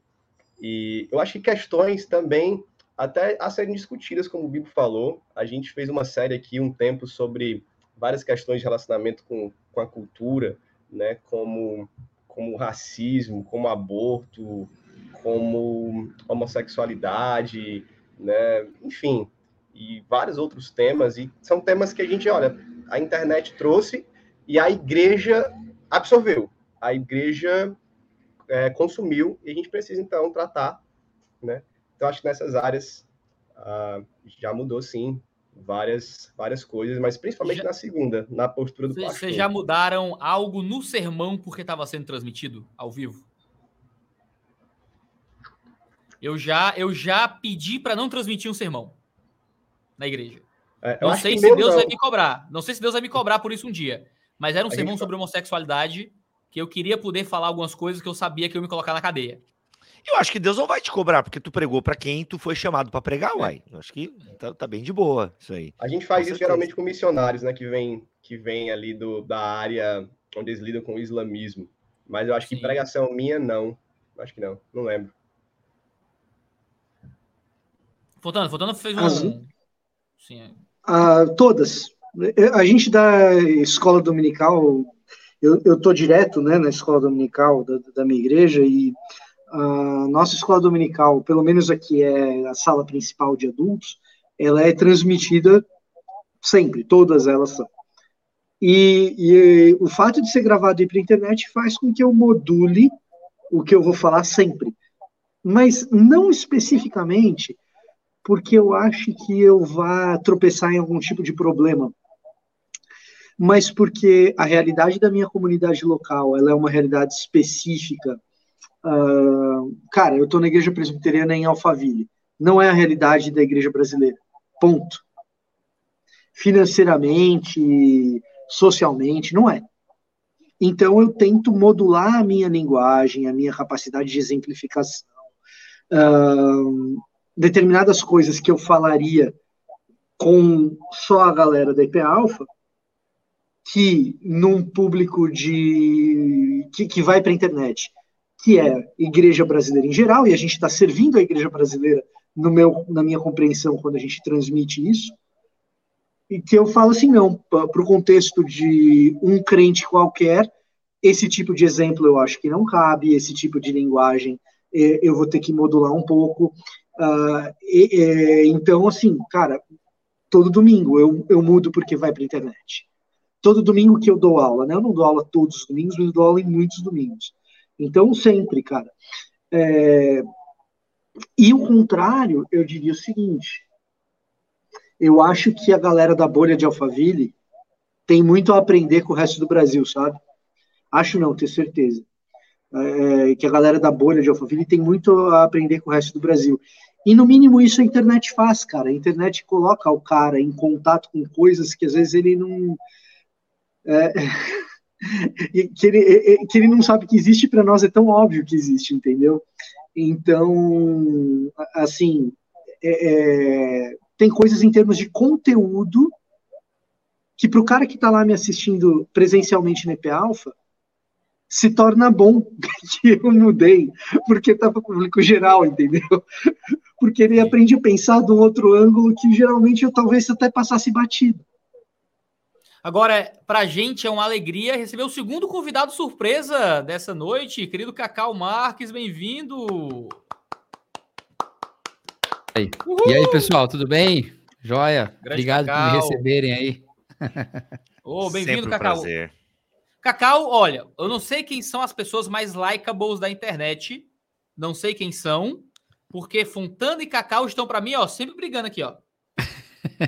E eu acho que questões também até a serem discutidas, como o Bibo falou. A gente fez uma série aqui um tempo sobre várias questões de relacionamento com, com a cultura, né, como, como racismo, como aborto, como homossexualidade, né, enfim, e vários outros temas, e são temas que a gente, olha, a internet trouxe e a igreja absorveu, a igreja é, consumiu, e a gente precisa, então, tratar, né, então acho que nessas áreas ah, já mudou, sim, várias, várias coisas, mas principalmente Já- na segunda, na postura do Vocês pastor. vocês já mudaram algo no sermão porque estava sendo transmitido ao vivo? Eu já, eu já pedi para não transmitir um sermão na igreja. É, Não sei se Deus não. vai me cobrar. Não sei se Deus vai me cobrar por isso um dia. Mas era um A sermão gente- sobre homossexualidade que eu queria poder falar algumas coisas que eu sabia que eu ia me colocar na cadeia. Eu acho que Deus não vai te cobrar, porque tu pregou para quem tu foi chamado para pregar, uai. Eu acho que tá, tá bem de boa isso aí. A gente faz Com isso certeza. geralmente com missionários, né, que vem que vem ali do, da área onde eles lidam com o islamismo. Mas eu acho que Sim. pregação minha não. Acho que não, não lembro. Fontana, Fontana fez um. As... Sim. Ah, todas. A gente da escola dominical, eu, eu tô direto né, na escola dominical da, da minha igreja e a nossa escola dominical, pelo menos aqui é a sala principal de adultos, ela é transmitida sempre, todas elas são. E, e o fato de ser gravado para a internet faz com que eu module o que eu vou falar sempre. Mas não especificamente porque eu acho que eu vá tropeçar em algum tipo de problema, mas porque a realidade da minha comunidade local ela é uma realidade específica. Uh, cara, eu estou na igreja presbiteriana em Alphaville. Não é a realidade da igreja brasileira. Ponto. Financeiramente, socialmente, não é. Então eu tento modular a minha linguagem, a minha capacidade de exemplificação, uh, determinadas coisas que eu falaria com só a galera da IP Alpha, que num público de que, que vai para a internet, que é igreja brasileira em geral, e a gente está servindo a igreja brasileira no meu, na minha compreensão quando a gente transmite isso, e que eu falo assim, não, para o contexto de um crente qualquer, esse tipo de exemplo eu acho que não cabe, esse tipo de linguagem é, eu vou ter que modular um pouco. Uh, e, e, então, assim, cara, todo domingo eu, eu mudo porque vai para a internet. Todo domingo que eu dou aula, né? Eu não dou aula todos os domingos, mas eu dou aula em muitos domingos. Então, sempre, cara. É... E o contrário, eu diria o seguinte: eu acho que a galera da bolha de Alphaville tem muito a aprender com o resto do Brasil, sabe? Acho não, tenho certeza. É, que a galera da bolha de Alphaville tem muito a aprender com o resto do Brasil. E no mínimo isso a internet faz, cara. A internet coloca o cara em contato com coisas que às vezes ele não. É, que, ele, que ele não sabe que existe, para nós é tão óbvio que existe, entendeu? Então, assim, é, é tem coisas em termos de conteúdo que para o cara que está lá me assistindo presencialmente no EP Alpha, se torna bom que eu mudei, porque está para o público geral, entendeu? Porque ele aprende a pensar de um outro ângulo que geralmente eu talvez até passasse batido. Agora, para a gente é uma alegria receber o segundo convidado surpresa dessa noite, querido Cacau Marques, bem-vindo! Aí. E aí, pessoal, tudo bem? Joia? Grande Obrigado Cacau. por me receberem aí. oh, bem-vindo, um Cacau. Prazer. Cacau, olha, eu não sei quem são as pessoas mais likeables da internet. Não sei quem são, porque Fontana e Cacau estão para mim, ó, sempre brigando aqui, ó.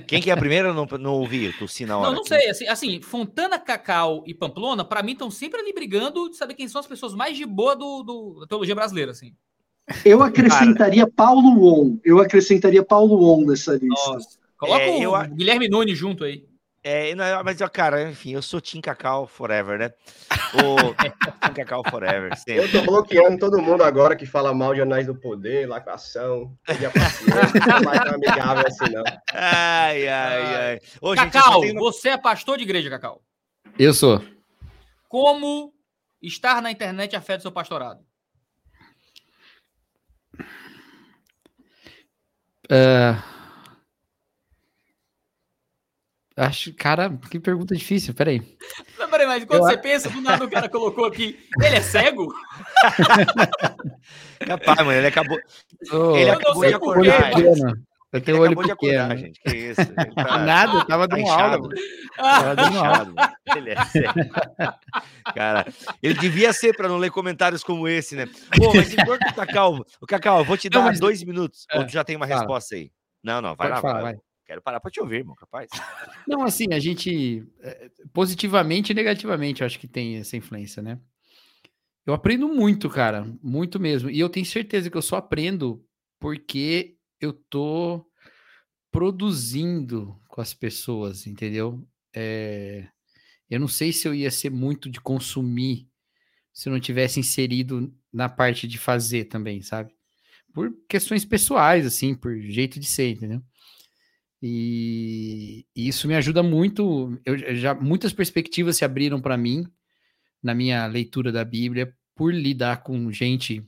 Quem que é a primeira? Não, não ouvi, tossi na hora. Não, não sei. Assim, assim, Fontana, Cacau e Pamplona, para mim, estão sempre ali brigando de saber quem são as pessoas mais de boa do, do da teologia brasileira, assim. Eu acrescentaria Cara. Paulo Won. Eu acrescentaria Paulo Won nessa lista. Nossa. Coloca é, o eu... Guilherme Nunes junto aí. É, não, mas, cara, enfim, eu sou Tim Cacau Forever, né? O Tim Cacau Forever. Sempre. Eu tô bloqueando todo mundo agora que fala mal de Anéis do Poder, lacração, não mais tão amigável assim, não. Ai, ai, ai. Ô, Cacau, gente, você é pastor de igreja, Cacau? Eu sou. Como estar na internet afeta o seu pastorado? Uh, acho, cara, que pergunta difícil, peraí. Não, peraí, mas quando eu... você pensa, do nada o cara colocou aqui, ele é cego? Capaz, mano, ele acabou. Oh, ele acabou de acordar. Eu tenho olho pequeno. Acordar, gente. Que isso? Tá... Nada, eu tava dando tá aula. Tava dando aula. Ele é sério. Cara, ele devia ser para não ler comentários como esse, né? Pô, mas enquanto o Cacau, o Cacau, eu vou te dar não, mas... dois minutos. É. Ou tu já tem uma Fala. resposta aí? Não, não, vai Pode lá. Falar, vai. vai. Quero parar para te ouvir, irmão, capaz. Não, assim, a gente, é, positivamente e negativamente, eu acho que tem essa influência, né? Eu aprendo muito, cara, muito mesmo. E eu tenho certeza que eu só aprendo porque eu tô produzindo com as pessoas, entendeu? É, eu não sei se eu ia ser muito de consumir se eu não tivesse inserido na parte de fazer também, sabe? Por questões pessoais, assim, por jeito de ser, entendeu? E, e isso me ajuda muito. Eu já muitas perspectivas se abriram para mim na minha leitura da Bíblia por lidar com gente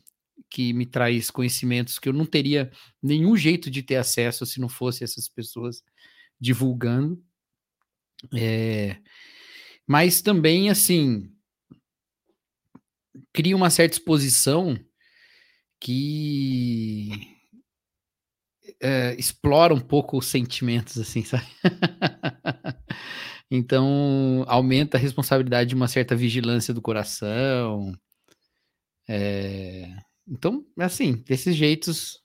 que me traz conhecimentos que eu não teria nenhum jeito de ter acesso se não fosse essas pessoas divulgando. É, mas também, assim, cria uma certa exposição que é, explora um pouco os sentimentos, assim, sabe? então, aumenta a responsabilidade de uma certa vigilância do coração. É, então, assim, desses jeitos,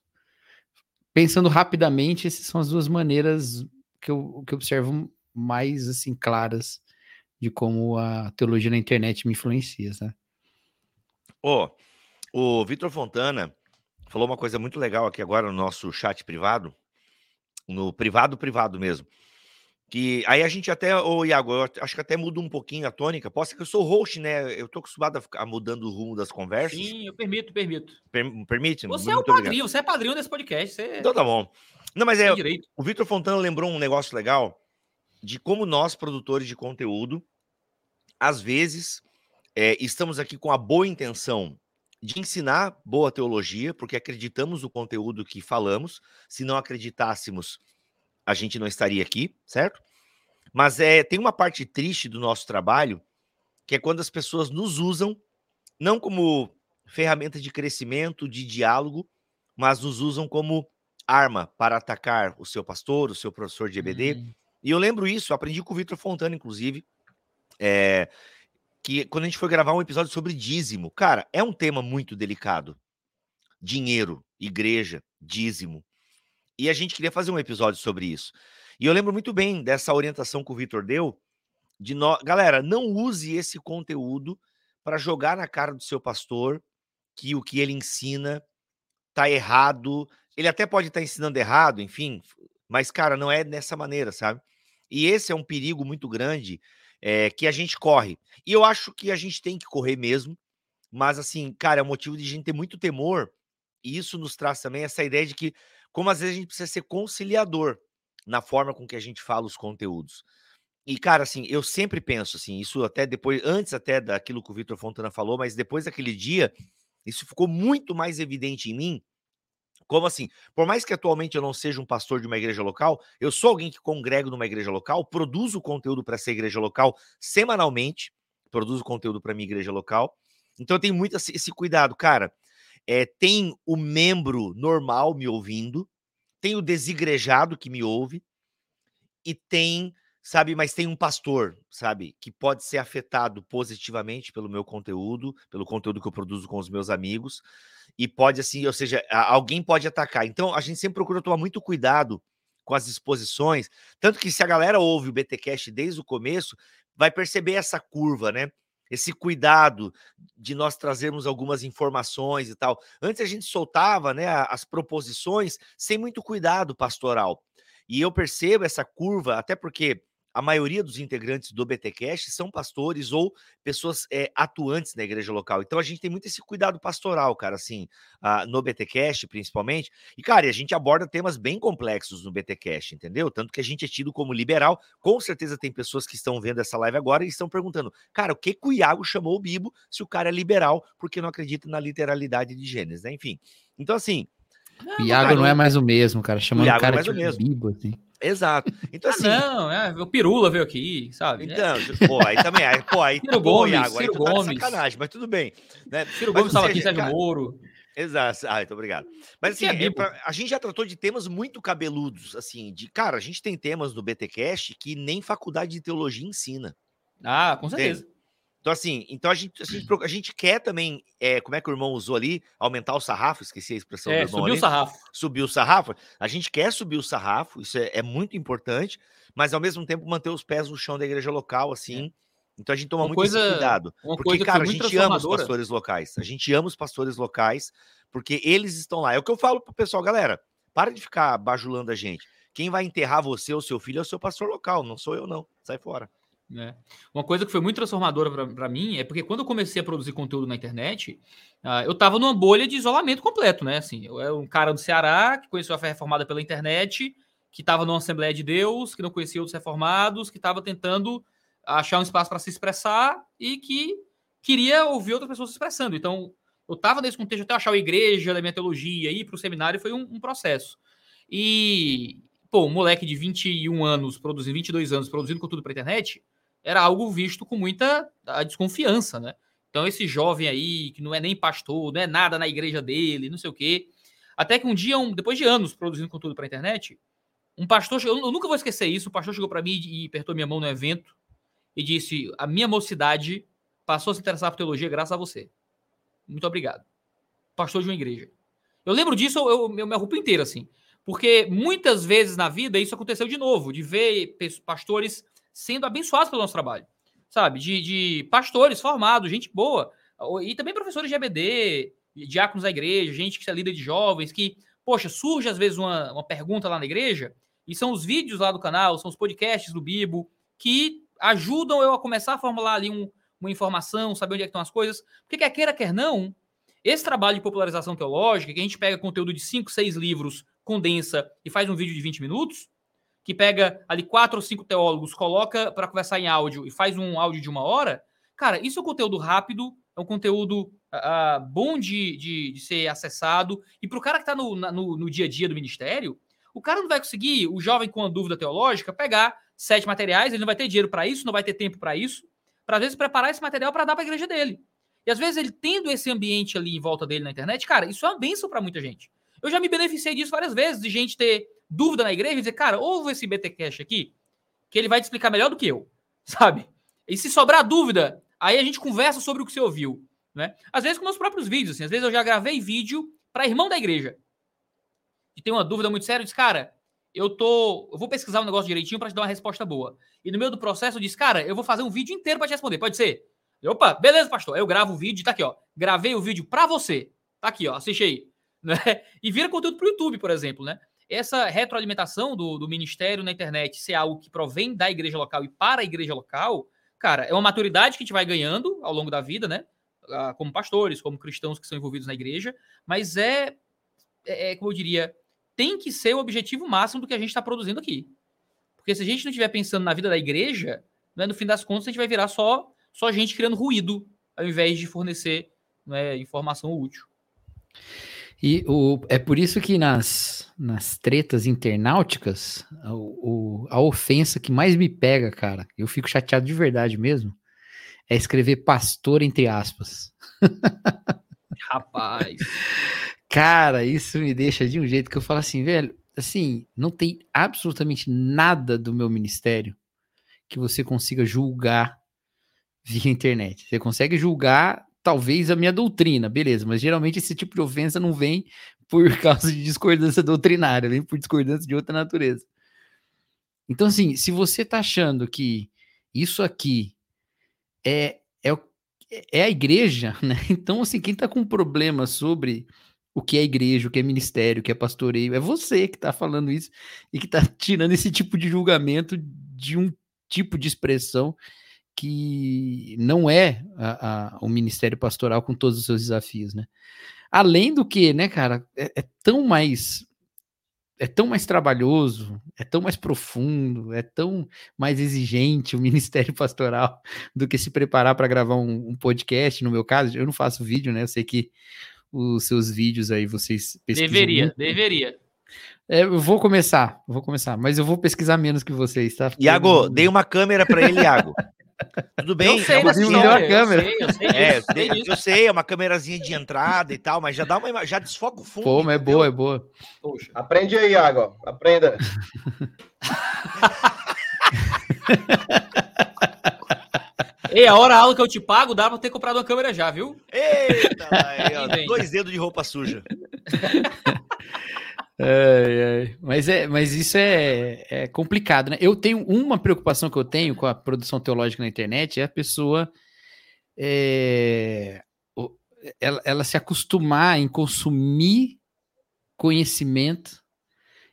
pensando rapidamente, essas são as duas maneiras que eu, que eu observo mais, assim, claras de como a teologia na internet me influencia, sabe? Oh, o Vitor Fontana falou uma coisa muito legal aqui agora no nosso chat privado, no privado privado mesmo. Que aí a gente até, ô Iago, eu acho que até muda um pouquinho a tônica. Posso que eu sou host, né? Eu tô acostumado a ficar mudando o rumo das conversas. Sim, eu permito, permito. Per permite? Você é o padrinho, obrigado. você é padrinho desse podcast. Você... Então tá bom. Não, mas é. O Vitor Fontana lembrou um negócio legal de como nós, produtores de conteúdo, às vezes é, estamos aqui com a boa intenção de ensinar boa teologia, porque acreditamos no conteúdo que falamos. Se não acreditássemos, a gente não estaria aqui, certo? Mas é, tem uma parte triste do nosso trabalho, que é quando as pessoas nos usam, não como ferramenta de crescimento, de diálogo, mas nos usam como arma para atacar o seu pastor, o seu professor de EBD. Hum. E eu lembro isso, aprendi com o Vitor Fontana, inclusive. É, que quando a gente foi gravar um episódio sobre dízimo, cara, é um tema muito delicado. Dinheiro, igreja, dízimo. E a gente queria fazer um episódio sobre isso. E eu lembro muito bem dessa orientação que o Vitor deu, de no... galera, não use esse conteúdo para jogar na cara do seu pastor que o que ele ensina tá errado. Ele até pode estar tá ensinando errado, enfim, mas cara, não é dessa maneira, sabe? E esse é um perigo muito grande é, que a gente corre. E eu acho que a gente tem que correr mesmo, mas assim, cara, é um motivo de a gente ter muito temor, e isso nos traz também essa ideia de que, como às vezes a gente precisa ser conciliador na forma com que a gente fala os conteúdos. E, cara, assim, eu sempre penso assim, isso até depois, antes até daquilo que o Vitor Fontana falou, mas depois daquele dia, isso ficou muito mais evidente em mim, como assim? Por mais que atualmente eu não seja um pastor de uma igreja local, eu sou alguém que congrego numa igreja local, produzo conteúdo para essa igreja local semanalmente, produzo conteúdo para minha igreja local. Então eu tenho muito esse cuidado, cara. É, tem o membro normal me ouvindo, tem o desigrejado que me ouve, e tem, sabe, mas tem um pastor, sabe, que pode ser afetado positivamente pelo meu conteúdo, pelo conteúdo que eu produzo com os meus amigos e pode assim, ou seja, alguém pode atacar. Então a gente sempre procura tomar muito cuidado com as exposições, tanto que se a galera ouve o BTcast desde o começo, vai perceber essa curva, né? Esse cuidado de nós trazermos algumas informações e tal. Antes a gente soltava, né, as proposições sem muito cuidado pastoral. E eu percebo essa curva, até porque a maioria dos integrantes do BTcast são pastores ou pessoas é, atuantes na igreja local. Então a gente tem muito esse cuidado pastoral, cara, assim, uh, no BTcast principalmente. E, cara, a gente aborda temas bem complexos no BTcast, entendeu? Tanto que a gente é tido como liberal. Com certeza tem pessoas que estão vendo essa live agora e estão perguntando, cara, o que, que o Iago chamou o Bibo se o cara é liberal porque não acredita na literalidade de Gênesis, né? Enfim. Então, assim. Não, Iago cara, não é mais o mesmo, cara. Chamando o, o cara é de Bibo, assim. Exato. Então, ah, assim. não, é, o Pirula veio aqui, sabe? Então, é. pô, aí também. Aí, pô, aí Ciro Gomes, Iago, aí Ciro Gomes. tá de sacanagem, mas tudo bem. Né? Ciro mas, Gomes estava aqui, Sérgio Moro. Exato. Ah, muito obrigado. Mas assim, é, pra, a gente já tratou de temas muito cabeludos, assim, de cara, a gente tem temas no BTcast que nem faculdade de teologia ensina. Ah, com certeza. Tem. Então, assim, então a gente, a gente, a gente quer também, é, como é que o irmão usou ali, aumentar o sarrafo, esqueci a expressão é, do irmão. Subir ali. o sarrafo. Subir o sarrafo. A gente quer subir o sarrafo, isso é, é, muito importante, mas ao mesmo tempo manter os pés no chão da igreja local, assim. É. Então a gente toma uma muito coisa, cuidado. Porque, cara, a gente ama os pastores locais. A gente ama os pastores locais, porque eles estão lá. É o que eu falo pro pessoal, galera, para de ficar bajulando a gente. Quem vai enterrar você ou seu filho é o seu pastor local, não sou eu, não. Sai fora. Né? Uma coisa que foi muito transformadora para mim é porque quando eu comecei a produzir conteúdo na internet, uh, eu estava numa bolha de isolamento completo, né? Assim, eu era um cara do Ceará que conheceu a fé reformada pela internet, que estava numa Assembleia de Deus, que não conhecia outros reformados, que estava tentando achar um espaço para se expressar e que queria ouvir outras pessoas se expressando. Então, eu estava nesse contexto até achar a igreja da minha teologia, ir para o seminário foi um, um, processo. E, pô, um moleque de 21 anos, produzindo 22 anos, produzindo conteúdo para internet, era algo visto com muita desconfiança, né? Então, esse jovem aí, que não é nem pastor, não é nada na igreja dele, não sei o quê. Até que um dia, um, depois de anos produzindo conteúdo para internet, um pastor, eu, nunca vou esquecer isso, o pastor chegou para mim e apertou minha mão no evento e disse: A minha mocidade passou a se interessar por teologia graças a você. Muito obrigado. Pastor de uma igreja. Eu lembro disso, eu, eu, eu me arrupo inteiro, assim. Porque muitas vezes na vida isso aconteceu de novo, de ver pastores sendo abençoados pelo nosso trabalho. Sabe? De, de pastores formados, gente boa. E também professores de EBD, diáconos da igreja, gente que é líder de jovens, que, poxa, surge às vezes uma, uma pergunta lá na igreja, e são os vídeos lá do canal, são os podcasts do Bibo, que ajudam eu a começar a formular ali um, uma informação, saber onde é estão as coisas. Porque quer queira, quer não, esse trabalho de popularização teológica, que a gente pega conteúdo de 5, 6 livros, condensa e faz um vídeo de 20 minutos, que pega ali quatro ou cinco teólogos, coloca para conversar em áudio e faz um áudio de uma hora, cara, isso é um conteúdo rápido, é um conteúdo uh, bom de, de, de, ser acessado. E para o cara que está no, no, no, dia a dia do ministério, o cara não vai conseguir, o jovem com uma dúvida teológica, pegar sete materiais, ele não vai ter dinheiro para isso, não vai ter tempo para isso, para às vezes preparar esse material para dar para a igreja dele. E às vezes ele tendo esse ambiente ali em volta dele na internet, cara, isso é uma benção para muita gente. Eu já me beneficiei disso várias vezes, de gente ter dúvida na igreja e dizer, cara, ouve esse BT Cash aqui, que ele vai te explicar melhor do que eu, sabe? E se sobrar dúvida, aí a gente conversa sobre o que você ouviu, né? Às vezes com meus próprios vídeos, assim, às vezes eu já gravei vídeo para irmão da igreja. E tem uma dúvida muito séria, eu disse, cara, eu tô, eu vou pesquisar um negócio direitinho para te dar uma resposta boa. E no meio do processo eu disse, cara, eu vou fazer um vídeo inteiro para te responder, pode ser? Opa, beleza, pastor. Eu gravo o vídeo, tá aqui, ó. Gravei o vídeo para você. Tá aqui, ó. Assiste aí. Né? E vira conteúdo pro YouTube, por exemplo, né? Essa retroalimentação do, do ministério na internet ser algo que provém da igreja local e para a igreja local, cara, é uma maturidade que a gente vai ganhando ao longo da vida, né? Ah, como pastores, como cristãos que são envolvidos na igreja, mas é, é, é como eu diria, tem que ser o objetivo máximo do que a gente está produzindo aqui. Porque se a gente não estiver pensando na vida da igreja, né, no fim das contas, a gente vai virar só, só gente criando ruído, ao invés de fornecer né, informação útil. E o, é por isso que nas, nas tretas internauticas, o, o, a ofensa que mais me pega, cara, eu fico chateado de verdade mesmo, é escrever pastor entre aspas. Rapaz. Cara, isso me deixa de um jeito que eu falo assim, velho, assim, não tem absolutamente nada do meu ministério que você consiga julgar via internet. Você consegue julgar, talvez, a minha doutrina, beleza, mas geralmente esse tipo de ofensa não vem por causa de discordância doutrinária, vem por discordância de outra natureza. Então, assim, se você tá achando que isso aqui é, é, é a igreja, né? Então, assim, quem tá com problema sobre o que é igreja, o que é ministério, o que é pastoreio. É você que está falando isso e que está tirando esse tipo de julgamento de um tipo de expressão que não é a, a, o ministério pastoral com todos os seus desafios, né? Além do que, né, cara, é, é tão mais é tão mais trabalhoso, é tão mais profundo, é tão mais exigente o ministério pastoral do que se preparar para gravar um, um, podcast. No meu caso, eu não faço vídeo, né? Eu sei que os seus vídeos aí, vocês pesquisam. Deveria, muito. deveria. É, eu vou começar, vou começar, mas eu vou pesquisar menos que vocês, tá? Iago, eu... dei uma câmera para ele, Iago. Tudo bem? Eu sei, é uma câmera. Eu sei, eu sei, é, eu sei, eu sei, é uma câmerazinha de entrada e tal, mas já dá uma, já desfoca o fundo. Pô, mas é boa, é boa. Poxa. Aprende aí, Iago, aprenda. Ei, a hora aula que eu te pago, dá pra ter comprado uma câmera já, viu? Eita, aí, ó, dois dedos de roupa suja. Mas, é, mas isso é, é, complicado, né? Eu tenho uma preocupação que eu tenho com a produção teológica na internet é a pessoa é, ela, ela se acostumar em consumir conhecimento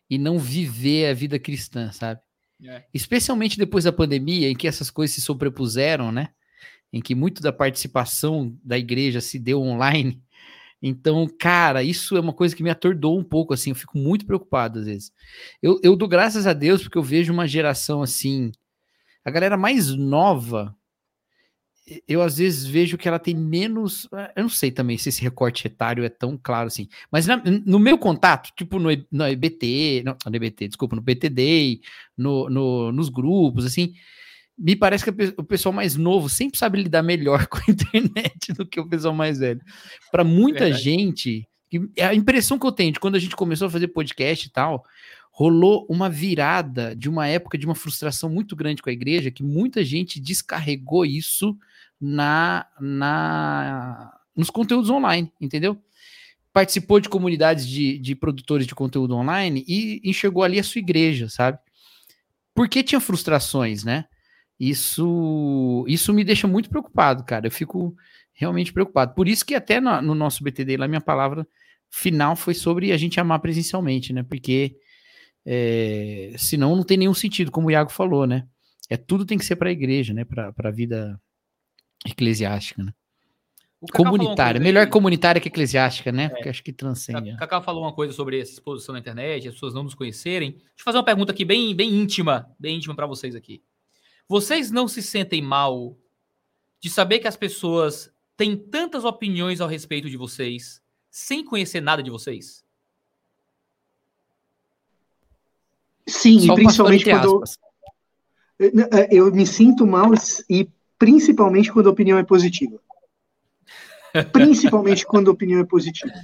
e não viver a vida cristã, sabe? É. Especialmente depois da pandemia, em que essas coisas se sobrepuseram, né? Em que muito da participação da igreja se deu online. Então, cara, isso é uma coisa que me atordou um pouco, assim, eu fico muito preocupado às vezes. Eu, eu dou graças a Deus porque eu vejo uma geração assim, a galera mais nova, eu às vezes vejo que ela tem menos. Eu não sei também se esse recorte etário é tão claro assim. Mas na, no meu contato, tipo no, no EBT, não, no EBT, desculpa, no BTD, no, no, nos grupos, assim, me parece que o pessoal mais novo sempre sabe lidar melhor com a internet do que o pessoal mais velho. Para muita Verdade. gente, a impressão que eu tenho de quando a gente começou a fazer podcast e tal, rolou uma virada de uma época de uma frustração muito grande com a igreja, que muita gente descarregou isso na, na nos conteúdos online, entendeu? Participou de comunidades de, de produtores de conteúdo online e enxergou ali a sua igreja, sabe? Porque tinha frustrações, né? Isso, isso me deixa muito preocupado, cara. Eu fico realmente preocupado. Por isso que até no, no nosso BTD lá, minha palavra final foi sobre a gente amar presencialmente, né? Porque é, senão não tem nenhum sentido, como o Iago falou, né? É tudo tem que ser para a igreja, né? Para a vida eclesiástica, né? Comunitária, melhor comunitária que eclesiástica, né? É, Porque acho que transcende. Cacá falou uma coisa sobre essa exposição na internet, as pessoas não nos conhecerem. Deixa eu fazer uma pergunta aqui bem, bem íntima, bem íntima para vocês aqui. Vocês não se sentem mal de saber que as pessoas têm tantas opiniões ao respeito de vocês sem conhecer nada de vocês? Sim, Só e principalmente quando eu, eu me sinto mal e principalmente quando a opinião é positiva. Principalmente quando a opinião é positiva.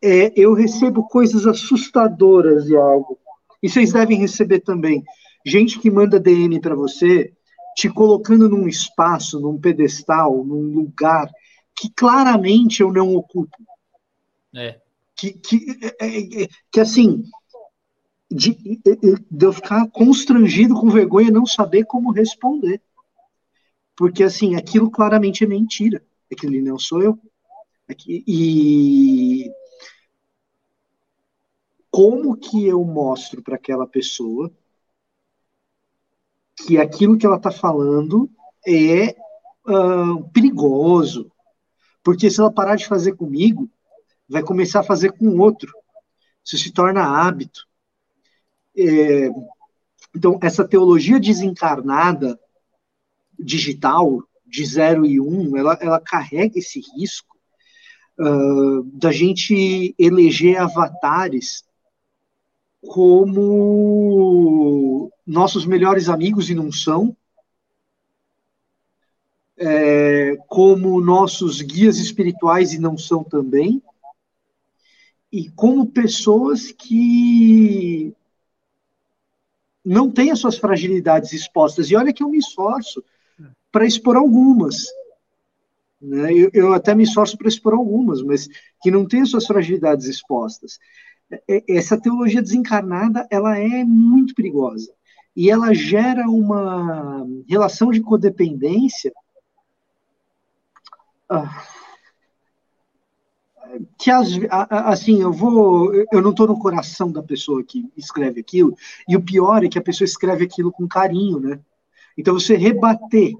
É, eu recebo coisas assustadoras de algo. E vocês devem receber também. Gente que manda DM para você te colocando num espaço, num pedestal, num lugar que claramente eu não ocupo. É. Que, que, é, é, é que assim, de, de eu ficar constrangido com vergonha não saber como responder. Porque, assim, aquilo claramente é mentira. Aquele não sou eu. Aqui, e como que eu mostro para aquela pessoa que aquilo que ela está falando é uh, perigoso. Porque se ela parar de fazer comigo, vai começar a fazer com outro. Isso se torna hábito. É, então, essa teologia desencarnada, digital, de 0 e 1, um, ela, ela carrega esse risco uh, da gente eleger avatares como nossos melhores amigos e não são, é, como nossos guias espirituais e não são também, e como pessoas que não têm as suas fragilidades expostas. E olha que eu me esforço para expor algumas. Né? Eu, eu até me esforço para expor algumas, mas que não têm as suas fragilidades expostas. É, essa teologia desencarnada ela é muito perigosa. E ela gera uma relação de codependência ah, que assim eu vou eu não estou no coração da pessoa que escreve aquilo e o pior é que a pessoa escreve aquilo com carinho né? Então você rebater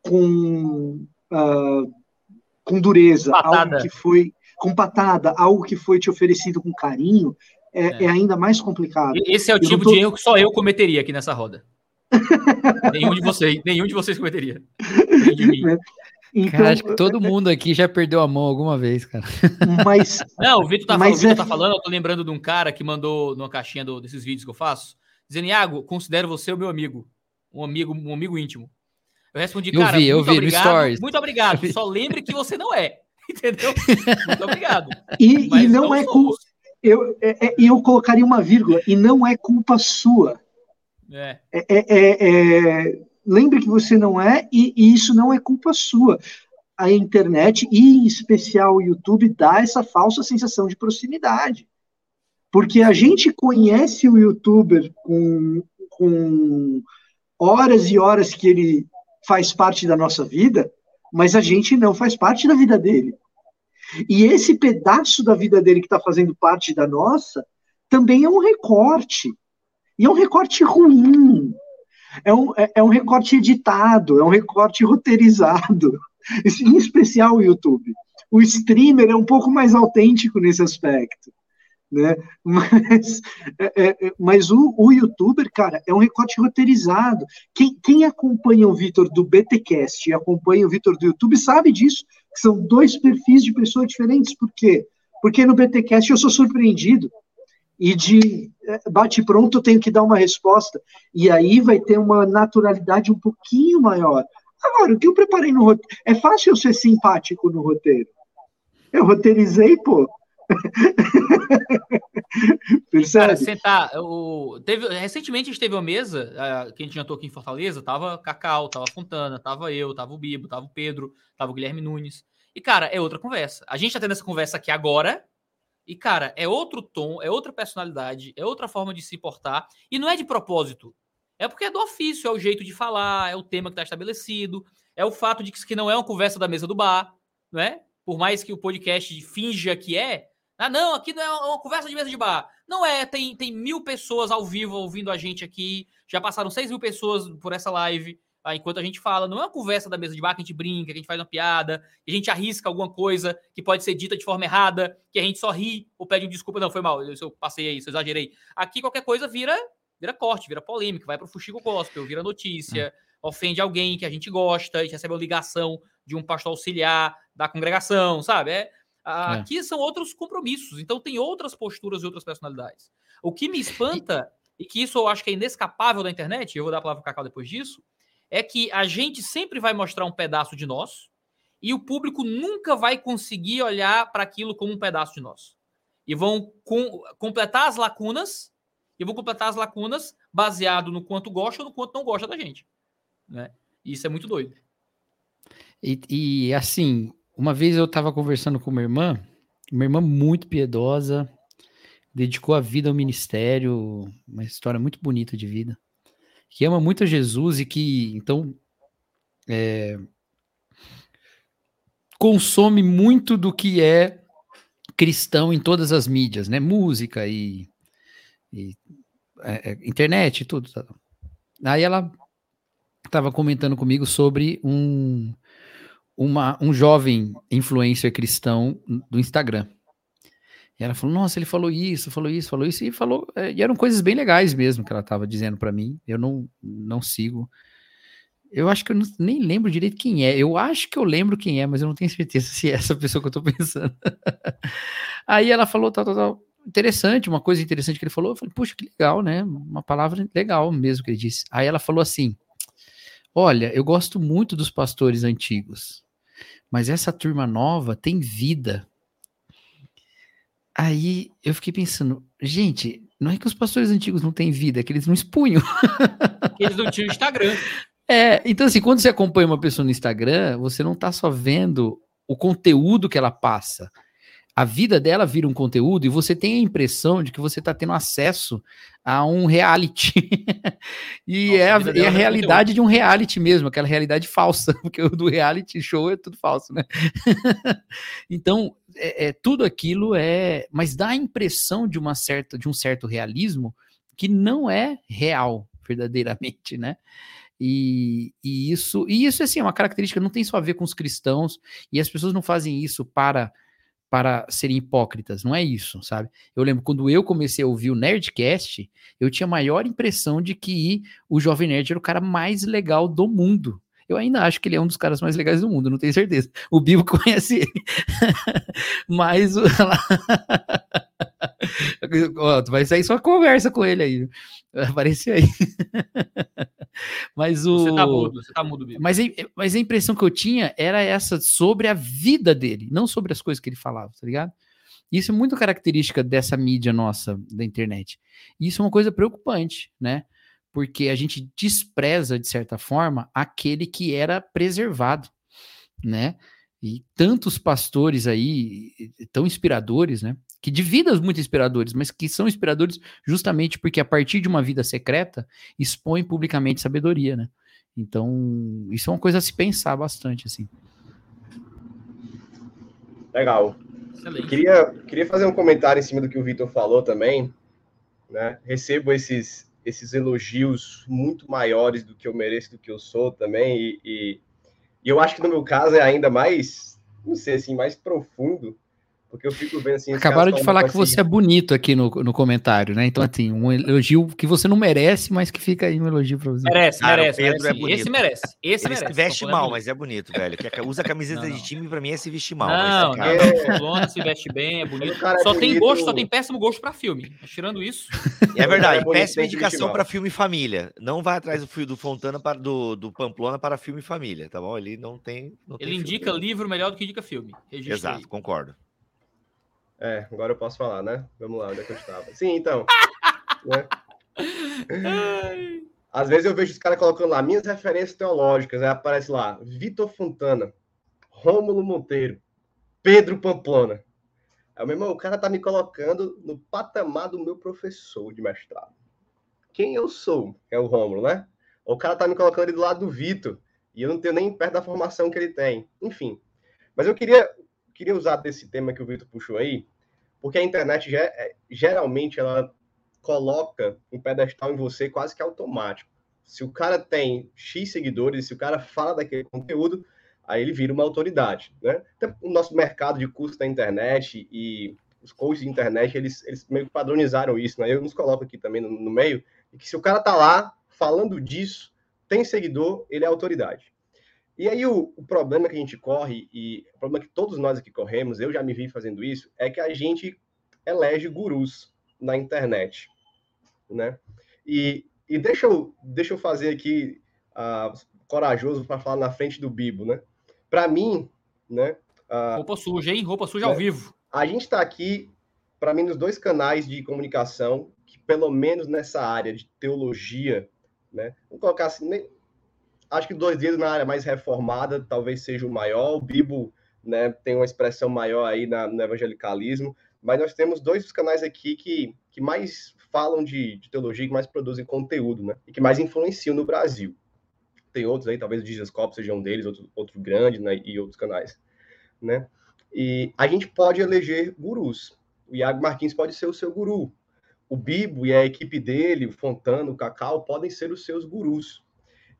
com uh, com dureza algo que foi com patada algo que foi te oferecido com carinho é, é. é ainda mais complicado. Esse é o eu tipo tô... de erro que só eu cometeria aqui nessa roda. nenhum de vocês, nenhum de vocês cometeria. Então, cara, acho que todo mundo aqui já perdeu a mão alguma vez, cara. Mas. Não, o Vitor tá, mas falando, é... tá falando, eu tô lembrando de um cara que mandou numa caixinha do, desses vídeos que eu faço, dizendo: Iago, considero você o meu amigo. Um amigo, um amigo íntimo. Eu respondi, eu cara, vi, eu vi obrigado, no stories. muito obrigado. Só lembre que você não é. Entendeu? Muito obrigado. E, e não, não, é culpa eu, é, é, eu colocaria uma vírgula, e não é culpa sua. É. É, é, é lembre que você não é, e, e, isso não é culpa sua. A internet, e em especial o YouTube, dá essa falsa sensação de proximidade. Porque a gente conhece o youtuber com, com horas e horas que ele faz parte da nossa vida, mas a gente não faz parte da vida dele. E esse pedaço da vida dele que está fazendo parte da nossa também é um recorte. E é um recorte ruim. É um, é, é um recorte editado, é um recorte roteirizado. Em especial o YouTube. O streamer é um pouco mais autêntico nesse aspecto. Né? Mas, é, é, mas o, o, youtuber, cara, é um recorte roteirizado. Quem, quem acompanha o Vitor do BTcast e acompanha o Vitor do YouTube sabe disso, que são dois perfis de pessoas diferentes. Por quê? Porque no BTcast eu sou surpreendido e de é, bate pronto eu tenho que dar uma resposta e aí vai ter uma naturalidade um pouquinho maior. Agora, o que eu preparei no roteiro? É fácil eu ser simpático no roteiro. Eu roteirizei, pô. Cara, sentar. O, teve, recentemente a gente teve uma mesa, uh, que a gente jantou aqui em Fortaleza, tava Cacau, tava Fontana, tava eu, tava o Bibo, tava o Pedro, tava o Guilherme Nunes. E, cara, é outra conversa. A gente tá tendo essa conversa aqui agora, e, cara, é outro tom, é outra personalidade, é outra forma de se portar, e não é de propósito. É porque é do ofício, é o jeito de falar, é o tema que está estabelecido, é o fato de que não é uma conversa da mesa do bar, não é? Por mais que o podcast finja que é, ah, não, aqui não é uma conversa de mesa de bar. Não é, tem, tem mil pessoas ao vivo ouvindo a gente aqui. Já passaram seis mil pessoas por essa live. Ah, enquanto a gente fala, não é uma conversa da mesa de bar que a gente brinca, que a gente faz uma piada, que a gente arrisca alguma coisa que pode ser dita de forma errada, que a gente só ri ou pede um desculpa. Não, foi mal, eu, eu passei aí, eu exagerei. Aqui qualquer coisa vira vira corte, vira polêmica, vai pro Fuxico Gospel, vira notícia, é. ofende alguém que a gente gosta, a gente recebe a ligação de um pastor auxiliar da congregação, sabe? É, é. Aqui são outros compromissos, então tem outras posturas e outras personalidades. O que me espanta, e que isso eu acho que é inescapável da internet, eu vou dar a palavra para Cacau depois disso, é que a gente sempre vai mostrar um pedaço de nós e o público nunca vai conseguir olhar para aquilo como um pedaço de nós. E vão com, completar as lacunas, e vão completar as lacunas baseado no quanto gosta ou no quanto não gosta da gente. Né? Isso é muito doido. E, e assim, uma vez eu estava conversando com uma irmã, uma irmã muito piedosa, dedicou a vida ao ministério, uma história muito bonita de vida, que ama muito a Jesus e que, então, é, consome muito do que é cristão em todas as mídias, né? Música e, e é, é internet e tudo. Tá? Aí ela estava comentando comigo sobre um uma, um jovem influencer cristão do Instagram. E ela falou: Nossa, ele falou isso, falou isso, falou isso, e falou. É, e eram coisas bem legais mesmo que ela estava dizendo para mim. Eu não, não sigo. Eu acho que eu não, nem lembro direito quem é. Eu acho que eu lembro quem é, mas eu não tenho certeza se é essa pessoa que eu tô pensando. Aí ela falou: tal, tal, tal. Interessante, uma coisa interessante que ele falou. Eu falei: Puxa, que legal, né? Uma palavra legal mesmo que ele disse. Aí ela falou assim: Olha, eu gosto muito dos pastores antigos mas essa turma nova tem vida. Aí eu fiquei pensando, gente, não é que os pastores antigos não têm vida, é que eles não expunham. Eles não tinham Instagram. É, então assim, quando você acompanha uma pessoa no Instagram, você não tá só vendo o conteúdo que ela passa, a vida dela vira um conteúdo e você tem a impressão de que você está tendo acesso a um reality. e Nossa, é a, é a realidade de um reality mesmo, aquela realidade falsa, porque o do reality show é tudo falso, né? então, é, é, tudo aquilo é. Mas dá a impressão de uma certa, de um certo realismo que não é real, verdadeiramente, né? E, e isso, e isso assim, é uma característica, não tem só a ver com os cristãos, e as pessoas não fazem isso para para serem hipócritas, não é isso, sabe? Eu lembro quando eu comecei a ouvir o Nerdcast, eu tinha a maior impressão de que o Jovem Nerd era o cara mais legal do mundo. Eu ainda acho que ele é um dos caras mais legais do mundo, não tenho certeza. O Bibo conhece ele. Mas Ó, vai sair só conversa com ele aí. Apareceu aí. mas o. Você tá mudo, você tá mudo, Bibo. Mas, mas a impressão que eu tinha era essa sobre a vida dele, não sobre as coisas que ele falava, tá ligado? Isso é muito característica dessa mídia nossa da internet. Isso é uma coisa preocupante, né? Porque a gente despreza, de certa forma, aquele que era preservado, né? E tantos pastores aí tão inspiradores, né? Que de vidas muito inspiradores, mas que são inspiradores justamente porque a partir de uma vida secreta expõe publicamente sabedoria, né? Então, isso é uma coisa a se pensar bastante, assim. Legal. Eu queria, queria fazer um comentário em cima do que o Vitor falou também, né? Recebo esses, esses elogios muito maiores do que eu mereço, do que eu sou também, e, e, e eu acho que no meu caso é ainda mais, não sei assim, mais profundo, Porque eu fico vendo assim. Acabaram de falar que assim, você é bonito aqui no, no comentário, né? Então, assim, um elogio que você não merece, mas que fica aí um elogio pra você. Merece, Cara, merece. merece é esse merece. Esse Ele merece. se veste mal, mas é bonito, velho. Que usa camiseta não, não. de time, pra mim é se vestir mal. Não, não. É... se veste bem, é bonito. É só bonito. tem gosto, só tem péssimo gosto pra filme. Tirando isso. É verdade, é péssima indicação pra filme família. Não vai atrás do fio do Fontana para do, do Pamplona para filme família, tá bom? Ele não tem. Não Ele tem indica filme. livro melhor do que indica filme. Registra Exato, aí. concordo. É, agora eu posso falar, né? Vamos lá, onde é que eu estava? Sim, então. né? Às vezes eu vejo os caras colocando lá minhas referências teológicas, aí aparece lá Vitor Fontana, Rômulo Monteiro, Pedro Pamplona. Aí, meu irmão, o cara tá me colocando no patamar do meu professor de mestrado. Quem eu sou? É o Rômulo, né? O cara tá me colocando ali do lado do Vitor, e eu não tenho nem perto da formação que ele tem. Enfim. Mas eu queria queria usar desse tema que o Vitor puxou aí, porque a internet é, geralmente ela coloca um pedestal em você quase que automático. Se o cara tem X seguidores, se o cara fala daquele conteúdo, aí ele vira uma autoridade, né? Então, o nosso mercado de curso da internet e os coaches de internet, eles, eles meio que padronizaram isso, né? Eu nos coloco aqui também no, no meio, que se o cara tá lá falando disso, tem seguidor, ele é autoridade. E aí o, o, problema que a gente corre, e o problema que todos nós aqui corremos, eu já me vi fazendo isso, é que a gente elege gurus na internet, né? E, e deixa, eu, deixa eu fazer aqui uh, corajoso para falar na frente do Bibo, né? Para mim, né? Uh, Roupa suja, hein? Roupa suja né? ao vivo. A gente está aqui, para mim, nos dois canais de comunicação que, pelo menos nessa área de teologia, né? Vamos colocar assim, acho que dois dedos na área mais reformada talvez seja o maior. O Bibo né, tem uma expressão maior aí na, no evangelicalismo, mas nós temos dois canais aqui que, que mais falam de, de teologia, que mais produzem conteúdo, né? E que mais influenciam no Brasil. Tem outros aí, talvez o Jesus seja um deles, outro, outro grande, né? E outros canais, né? E a gente pode eleger gurus. O Iago Martins pode ser o seu guru. O Bibo e a equipe dele, o Fontana, o Cacau, podem ser os seus gurus.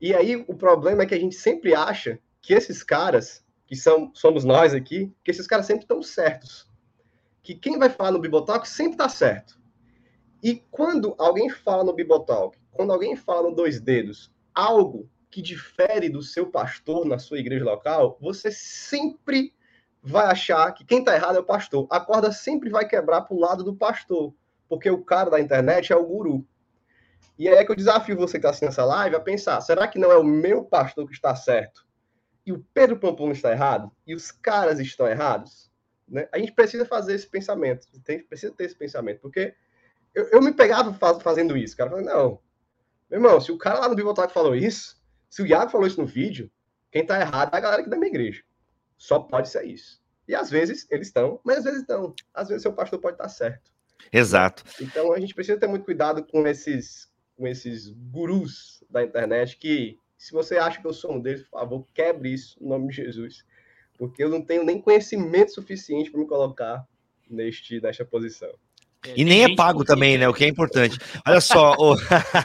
E aí o problema é que a gente sempre acha que esses caras, que são, somos nós aqui, que esses caras sempre estão certos. Que quem vai falar no Bibotalk sempre está certo. E quando alguém fala no Bibotalk, quando alguém fala no Dois Dedos, algo que difere do seu pastor na sua igreja local, você sempre vai achar que quem está errado é o pastor. A corda sempre vai quebrar para o lado do pastor, porque o cara da internet é o guru. E aí é que eu desafio você que está assistindo essa live a pensar: será que não é o meu pastor que está certo? E o Pedro Pampum está errado? E os caras estão errados? Né? A gente precisa fazer esse pensamento, tem, precisa ter esse pensamento, porque eu, eu me pegava fazendo isso, cara. Falei, não, meu irmão, se o cara lá no Bibotalk falou isso, se o Iago falou isso no vídeo, quem está errado é a galera aqui da minha igreja. Só pode ser isso. E às vezes eles estão, mas às vezes estão. Às vezes seu pastor pode estar certo. Exato. Então a gente precisa ter muito cuidado com esses com esses gurus da internet que, se você acha que eu sou um deles, por favor, quebre isso em nome de Jesus. Porque eu não tenho nem conhecimento suficiente para me colocar neste, nesta posição. É, e nem é pago também, né? O que é importante. Olha só. o...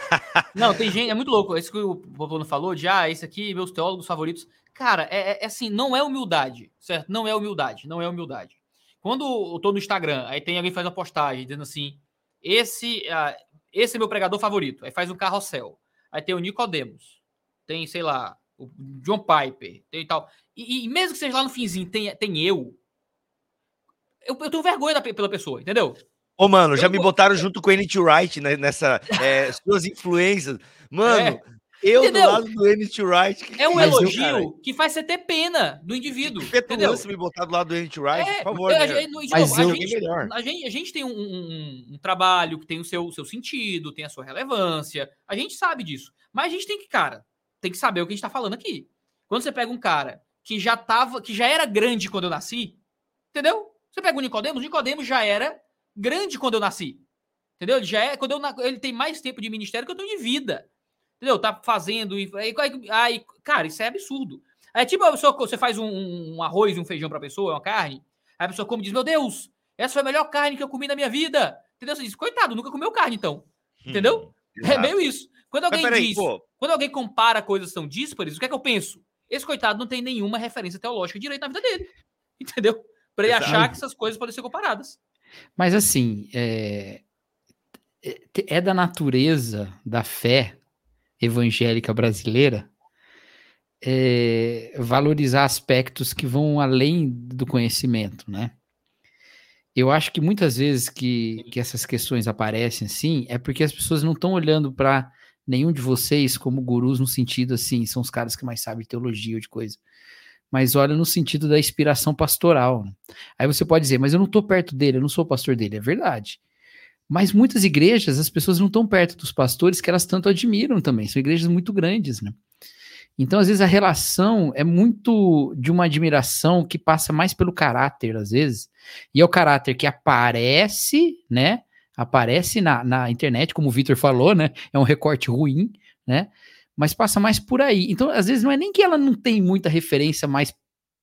não, tem gente, é muito louco. Isso que o Popolo falou de, ah, esse aqui, meus teólogos favoritos. Cara, é, é, é, assim, não é humildade, certo? Não é humildade, não é humildade. Quando eu tô no Instagram, aí tem alguém faz uma postagem dizendo assim: esse, ah, esse é meu pregador favorito. Aí faz um carrossel. Aí tem o Nicodemos. Tem, sei lá, o John Piper. Tem tal. E, e, mesmo que seja lá no finzinho, tem, tem eu. Eu, eu tenho vergonha da, pela pessoa, entendeu? Ô, mano, já eu, me botaram junto com o N.T. Wright né, nessa. É, suas influências. Mano, é. Eu entendeu? do lado do N.T. Wright. É um elogio eu, que faz você ter pena do indivíduo. Que entendeu? me botar do lado do N.T. Wright, é, por favor. Né? A, mas a, eu, gente, a, gente, a gente tem um, um, um, trabalho que tem o seu, seu sentido, tem a sua relevância. A gente sabe disso. Mas a gente tem que, cara, tem que saber o que a gente tá falando aqui. Quando você pega um cara que já tava, que já era grande quando eu nasci, entendeu? Você pega o Nicodemos, o Nicodemos já era grande quando eu nasci. Entendeu? Ele já é, quando eu, ele tem mais tempo de ministério que eu tenho de vida. Entendeu? Tá fazendo. E, aí, aí, cara, isso é absurdo. É tipo a pessoa, você faz um, um arroz e um feijão pra pessoa, uma carne. Aí a pessoa come e diz: Meu Deus, essa foi a melhor carne que eu comi na minha vida. Entendeu? Você diz: Coitado, nunca comeu carne então. Entendeu? Hum, é meio isso. Quando alguém peraí, diz, pô. quando alguém compara coisas que são díspares, o que é que eu penso? Esse coitado não tem nenhuma referência teológica direito na vida dele. Entendeu? para ele achar que essas coisas podem ser comparadas. Mas assim, é, é, é da natureza da fé evangélica brasileira é, valorizar aspectos que vão além do conhecimento, né? Eu acho que muitas vezes que, que essas questões aparecem assim, é porque as pessoas não estão olhando para nenhum de vocês como gurus no sentido assim, são os caras que mais sabem teologia ou de coisa. Mas olha no sentido da inspiração pastoral. Né? Aí você pode dizer, mas eu não estou perto dele, eu não sou pastor dele. É verdade. Mas muitas igrejas, as pessoas não estão perto dos pastores que elas tanto admiram também. São igrejas muito grandes, né? Então, às vezes, a relação é muito de uma admiração que passa mais pelo caráter, às vezes. E é o caráter que aparece, né? Aparece na, na internet, como o Victor falou, né? É um recorte ruim, né? Mas passa mais por aí. Então, às vezes, não é nem que ela não tem muita referência mais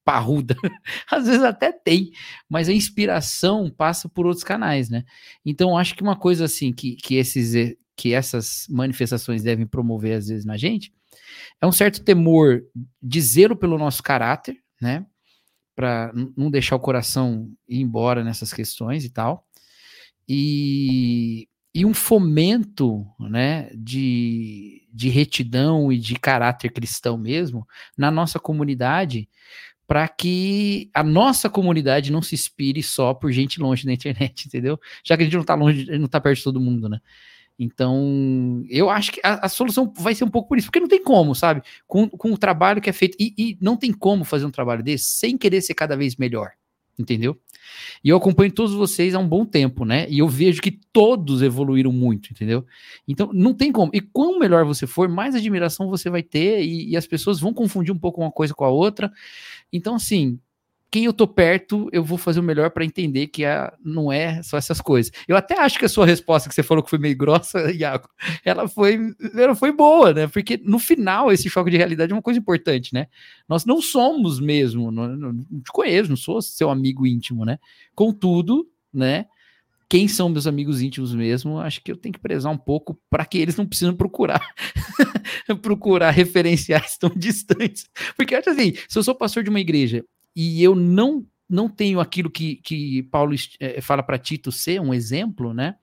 parruda. Às vezes até tem, mas a inspiração passa por outros canais, né? Então, acho que uma coisa assim que, que, esses, que essas manifestações devem promover, às vezes, na gente, é um certo temor de zelo pelo nosso caráter, né? Para não deixar o coração ir embora nessas questões e tal. E, e um fomento né, de, de retidão e de caráter cristão mesmo na nossa comunidade, para que a nossa comunidade não se inspire só por gente longe da internet, entendeu? Já que a gente não está longe, não está perto de todo mundo, né? Então, eu acho que a, a, solução vai ser um pouco por isso, porque não tem como, sabe? Com, com o trabalho que é feito, e, e, não tem como fazer um trabalho desse sem querer ser cada vez melhor, entendeu? E eu acompanho todos vocês há um bom tempo, né? E eu vejo que todos evoluíram muito, entendeu? Então, não tem como. E quanto melhor você for, mais admiração você vai ter, e, e as pessoas vão confundir um pouco uma coisa com a outra. Então, assim, quem eu tô perto, eu vou fazer o melhor para entender que a, não é só essas coisas. Eu até acho que a sua resposta que você falou que foi meio grossa, Iago, ela foi, ela foi boa, né? Porque no final esse choque de realidade é uma coisa importante, né? Nós não somos mesmo, não, não te conheço, não sou seu amigo íntimo, né? Contudo, né? Quem são meus amigos íntimos mesmo, acho que eu tenho que prezar um pouco para que eles não precisem procurar procurar referenciais tão distantes. Porque acho assim, se eu sou pastor de uma igreja e eu não não tenho aquilo que, que Paulo é, fala para Tito ser um exemplo, né?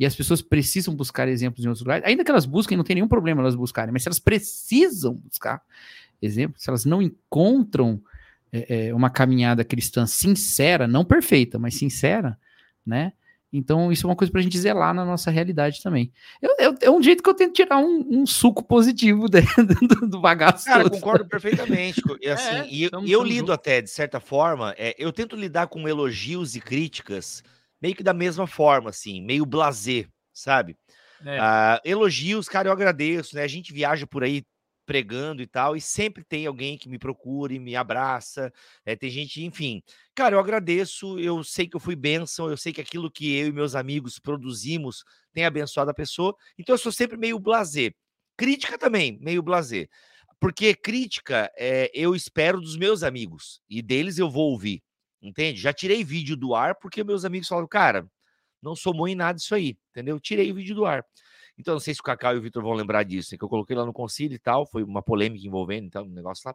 E as pessoas precisam buscar exemplos em outros lugares, ainda que elas busquem, não tem nenhum problema elas buscarem, mas se elas precisam buscar exemplos, se elas não encontram é, uma caminhada cristã sincera, não perfeita, mas sincera, né? Então, isso é uma coisa para a gente zelar na nossa realidade também. Eu, eu, é um jeito que eu tento tirar um, um suco positivo de, do, do bagaço. Cara, todo. concordo perfeitamente. E, assim, é, e, eu lido até, de certa forma, é, eu tento lidar com elogios e críticas meio que da mesma forma, assim, meio blazer, sabe? É. Uh, elogios, cara, eu agradeço, né? A gente viaja por aí pregando e tal, e sempre tem alguém que me procura e me abraça, é, tem gente, enfim. Cara, eu agradeço, eu sei que eu fui bênção, eu sei que aquilo que eu e meus amigos produzimos tem abençoado a pessoa, então eu sou sempre meio blazer. Crítica também, meio blazer. Porque crítica é, eu espero dos meus amigos, e deles eu vou ouvir, entende? Já tirei vídeo do ar porque meus amigos falaram, cara, não sou bom em nada isso aí, entendeu? Tirei o vídeo do ar. Então, não sei se o Cacau e o Vitor vão lembrar disso, né, que eu coloquei lá no concílio e tal, foi uma polêmica envolvendo então, um negócio lá.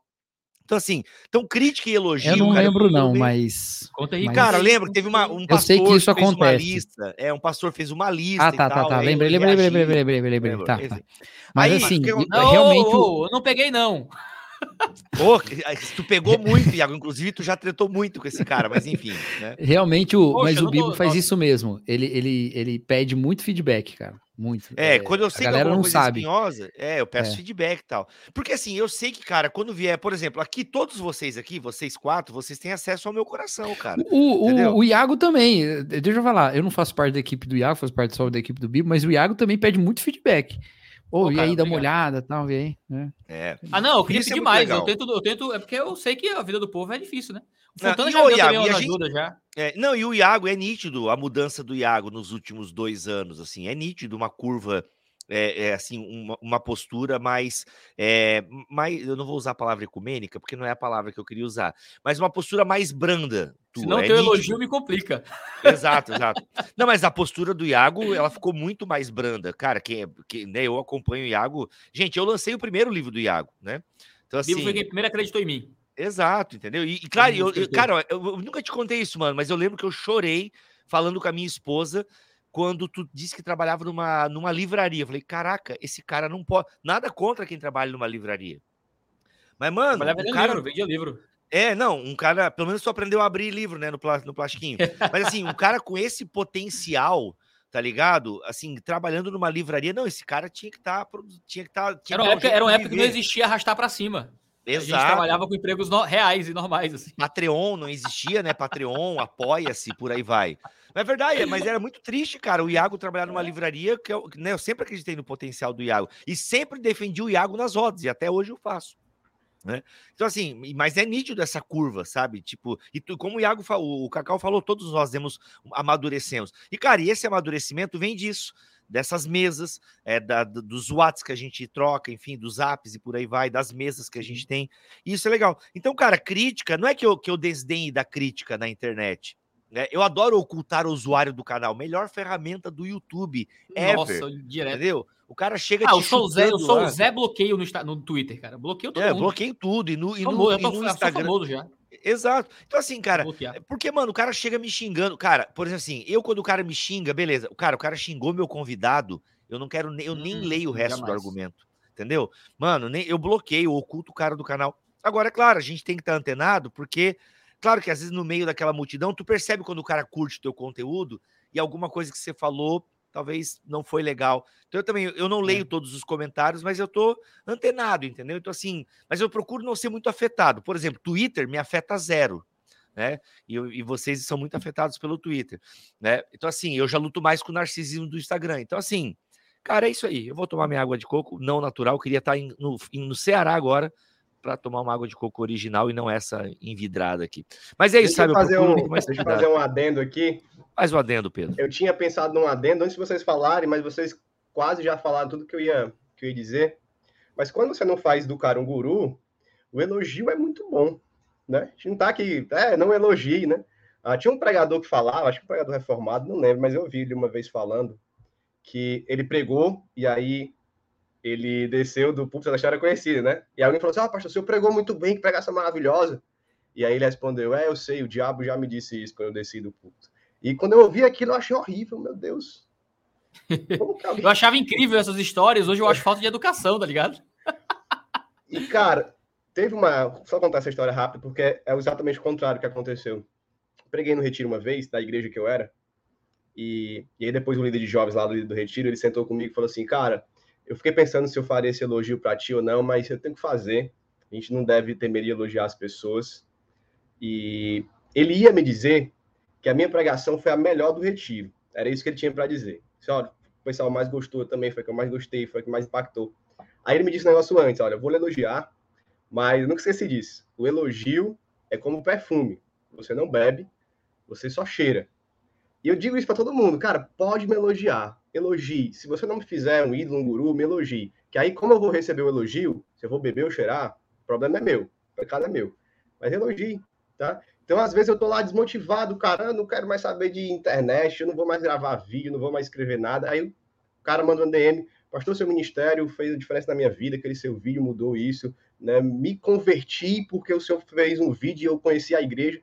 Então, assim, então crítica e elogio. Eu não cara, lembro, não, mas. Conta aí, mas... cara. Lembra que teve uma, um pastor eu sei que isso acontece. uma lista. É, um pastor fez uma lista. Ah, tá, tá, tá. Lembrei, lembrei, lembrei, lembrei, lembrei, lembrei. Tá, tá. Mas aí, assim, não, realmente. Oh, oh, eu não peguei, não. Pô, tu pegou muito, Iago. Inclusive, tu já tretou muito com esse cara, mas enfim. Né? Realmente, o, Poxa, mas o Bibo tô, faz isso mesmo. Ele, ele, ele pede muito feedback, cara. Muito. É, é quando eu sei que alguma coisa sabe. espinhosa, é, eu peço é. feedback e tal. Porque assim, eu sei que, cara, quando vier, por exemplo, aqui, todos vocês aqui, vocês quatro, vocês têm acesso ao meu coração, cara. O, o, o, Iago também, eh, deixa eu falar, eu não faço parte da equipe do Iago, faço parte só da equipe do Bibo, mas o Iago também pede muito feedback. Ô, oh, e aí, dá uma olhada, tal, e aí. Né? É. Ah, não, eu queria pedir é mais. Eu tento, eu tento, é porque eu sei que a vida do povo é difícil, né? O Fontana não, já o Iago, a gente, já. É, não, e o Iago é nítido, a mudança do Iago nos últimos dois anos, assim, é nítido uma curva é, é, assim uma, uma, postura mais, é, mais eu não vou usar a palavra ecumênica porque não é a palavra que eu queria usar, mas uma postura mais branda. Tua, Senão é teu nítido. elogio me complica. Exato, exato. Não, mas a postura do Iago ela ficou muito mais branda, cara. Quem, quem né, eu acompanho o Iago. Gente, eu lancei o primeiro livro do Iago, né? Então assim. O livro foi quem primeiro acreditou em mim. Exato, entendeu? E, e claro, eu, eu, cara, eu, eu, nunca te contei isso, mano, mas eu lembro que eu chorei falando com a minha esposa quando tu disse que trabalhava numa, numa livraria. Eu falei, caraca, esse cara não pode. Nada contra quem trabalha numa livraria. Mas, mano. o cara... livro, vendia livro. É, não, um cara, pelo menos só aprendeu a abrir livro, né, no, no plastiquinho. Mas assim, um cara com esse potencial, tá ligado? Assim, trabalhando numa livraria, não, esse cara tinha que estar, tá, tinha que estar. Tá, era uma época, era uma época que não existia arrastar para cima. Exato. A gente trabalhava com empregos no, reais e normais. Assim. Patreon não existia, né? Patreon, apoia-se, por aí vai. Mas é verdade, mas era muito triste, cara, o Iago trabalhar numa livraria, que eu, né, eu sempre acreditei no potencial do Iago. E sempre defendi o Iago nas rodas, e até hoje eu faço. Né? Então, assim, mas é nítido essa curva, sabe? Tipo, e tu, como o Iago falou, o Cacau falou, todos nós temos, amadurecemos. E, cara, e esse amadurecimento vem disso, dessas mesas, é, da, dos watts que a gente troca, enfim, dos apps e por aí vai, das mesas que a gente tem. E isso é legal. Então, cara, crítica, não é que eu, que eu desdenhe da crítica na internet. Né? Eu adoro ocultar o usuário do canal. Melhor ferramenta do YouTube Nossa, ever. Direto. Entendeu? O cara chega ah, eu sou, Zé, eu sou o Zé bloqueio no, no Twitter, cara. Bloqueio todo é, mundo. bloqueio tudo. E no, e no, e no Instagram. famoso já. Exato. Então, assim, cara, porque, mano, o cara chega me xingando. Cara, por exemplo, assim, eu, quando o cara me xinga, beleza. O cara, o cara xingou meu convidado. Eu não quero nem, eu nem hum, leio o resto jamais. do argumento. Entendeu? Mano, nem, eu bloqueio, oculto o cara do canal. Agora, é claro, a gente tem que estar antenado, porque, claro que às vezes no meio daquela multidão, tu percebe quando o cara curte o teu conteúdo e alguma coisa que você falou talvez não foi legal. Então eu também eu não leio é. todos os comentários, mas eu tô antenado, entendeu? Então assim, mas eu procuro não ser muito afetado. Por exemplo, Twitter me afeta zero, né? E, e vocês são muito afetados pelo Twitter, né? Então assim, eu já luto mais com o narcisismo do Instagram. Então assim, cara, é isso aí. Eu vou tomar minha água de coco não natural. Eu queria estar em, no, no Ceará agora para tomar uma água de coco original e não essa envidrada aqui. Mas é isso, deixa sabe? Fazer um, deixa eu fazer um adendo aqui. Faz o adendo, Pedro. Eu tinha pensado num adendo antes de vocês falarem, mas vocês quase já falaram tudo que eu ia, que eu ia dizer. Mas quando você não faz do cara um guru, o elogio é muito bom, né? A gente não tá aqui, é, não elogie, né? Ah, tinha um pregador que falava, acho que um pregador reformado, não lembro, mas eu vi ele uma vez falando que ele pregou e aí ele desceu do púlpito da história conhecida, né? E alguém falou assim: Ah, pastor, o senhor pregou muito bem, que pregação maravilhosa. E aí ele respondeu: É, eu sei, o diabo já me disse isso quando eu desci do púlpito. E quando eu ouvi aquilo, eu achei horrível, meu Deus. eu achava incrível essas histórias, hoje eu acho falta de educação, tá ligado? e, cara, teve uma. Só contar essa história rápida, porque é exatamente o contrário que aconteceu. Preguei no retiro uma vez, da igreja que eu era, e, e aí depois o líder de jovens lá do, do retiro, ele sentou comigo e falou assim: Cara, eu fiquei pensando se eu faria esse elogio para ti ou não, mas eu tenho que fazer. A gente não deve temer elogiar as pessoas. E ele ia me dizer que a minha pregação foi a melhor do retiro. Era isso que ele tinha para dizer. Disse, olha, o pessoal mais gostou também, foi o que eu mais gostei, foi o que mais impactou. Aí ele me disse um negócio antes, olha, eu vou lhe elogiar, mas nunca esqueci disso. O elogio é como perfume. Você não bebe, você só cheira. E eu digo isso para todo mundo, cara, pode me elogiar, elogie. Se você não me fizer um ídolo, um guru, me elogie. Que aí, como eu vou receber o elogio, se eu vou beber ou cheirar, o problema é meu, o pecado é meu. Mas elogie, tá? Então, às vezes, eu tô lá desmotivado, cara, eu não quero mais saber de internet, eu não vou mais gravar vídeo, não vou mais escrever nada. Aí o cara manda um DM, pastor, seu ministério fez a diferença na minha vida, aquele seu vídeo mudou isso, né? Me converti porque o senhor fez um vídeo e eu conheci a igreja.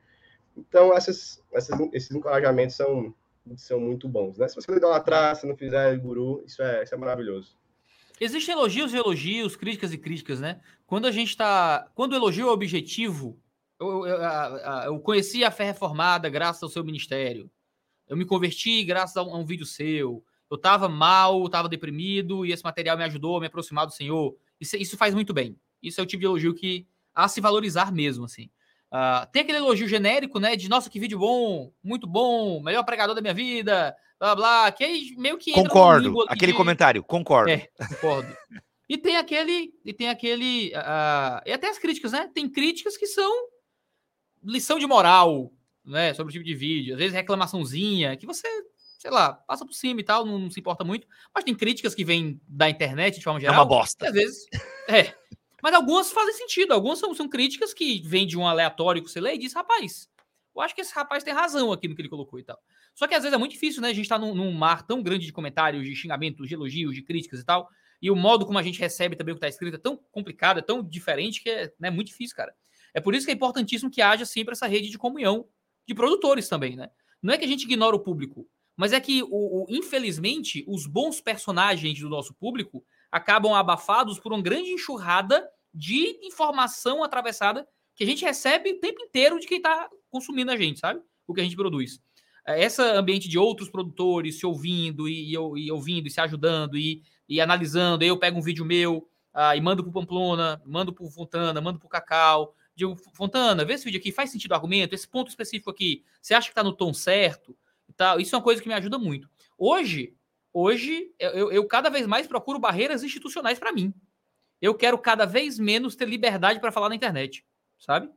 Então, essas, essas, esses encorajamentos são, são muito bons, né? Se você não idolatrar, se não fizer guru, isso é, isso é maravilhoso. Existem elogios e elogios, críticas e críticas, né? Quando a gente tá. Quando o elogio é objetivo, eu, eu, eu, conheci a fé reformada graças ao seu ministério. Eu me converti graças a um, a um vídeo seu. Eu estava mal, estava deprimido e esse material me ajudou a me aproximar do Senhor. Isso, isso faz muito bem. Isso é o tipo de elogio que a se valorizar mesmo, assim. Uh, tem aquele elogio genérico, né? De nossa, que vídeo bom, muito bom, melhor pregador da minha vida, blá blá, que aí meio que concordo. Aquele de... comentário, concordo. É, concordo. e tem aquele, e tem aquele, uh, e até as críticas, né? Tem críticas que são lição de moral, né? Sobre o tipo de vídeo, às vezes reclamaçãozinha, que você, sei lá, passa por cima e tal, não, não se importa muito. Mas tem críticas que vêm da internet de forma geral. É uma bosta. às vezes, é. Mas algumas fazem sentido, algumas são, são críticas que vêm de um aleatório que você lê e diz, rapaz, eu acho que esse rapaz tem razão aqui no que ele colocou e tal. Só que às vezes é muito difícil, né? A gente tá num, num mar tão grande de comentários, de xingamentos, de elogios, de críticas e tal. E o modo como a gente recebe também o que tá escrito é tão complicado, é tão diferente que é né, muito difícil, cara. É por isso que é importantíssimo que haja sempre essa rede de comunhão de produtores também, né? Não é que a gente ignora o público, mas é que, o, o, infelizmente, os bons personagens do nosso público acabam abafados por uma grande enxurrada de informação atravessada que a gente recebe o tempo inteiro de quem está consumindo a gente, sabe? O que a gente produz. É, esse ambiente de outros produtores se ouvindo e, e, e ouvindo e se ajudando e, e analisando. Eu pego um vídeo meu uh, e mando para Pamplona, mando para Fontana, mando para Cacau. Digo, Fontana, vê esse vídeo aqui, faz sentido o argumento, esse ponto específico aqui, você acha que está no tom certo? Tal. Isso é uma coisa que me ajuda muito. Hoje, hoje eu, eu cada vez mais procuro barreiras institucionais para mim. Eu quero cada vez menos ter liberdade para falar na internet, sabe?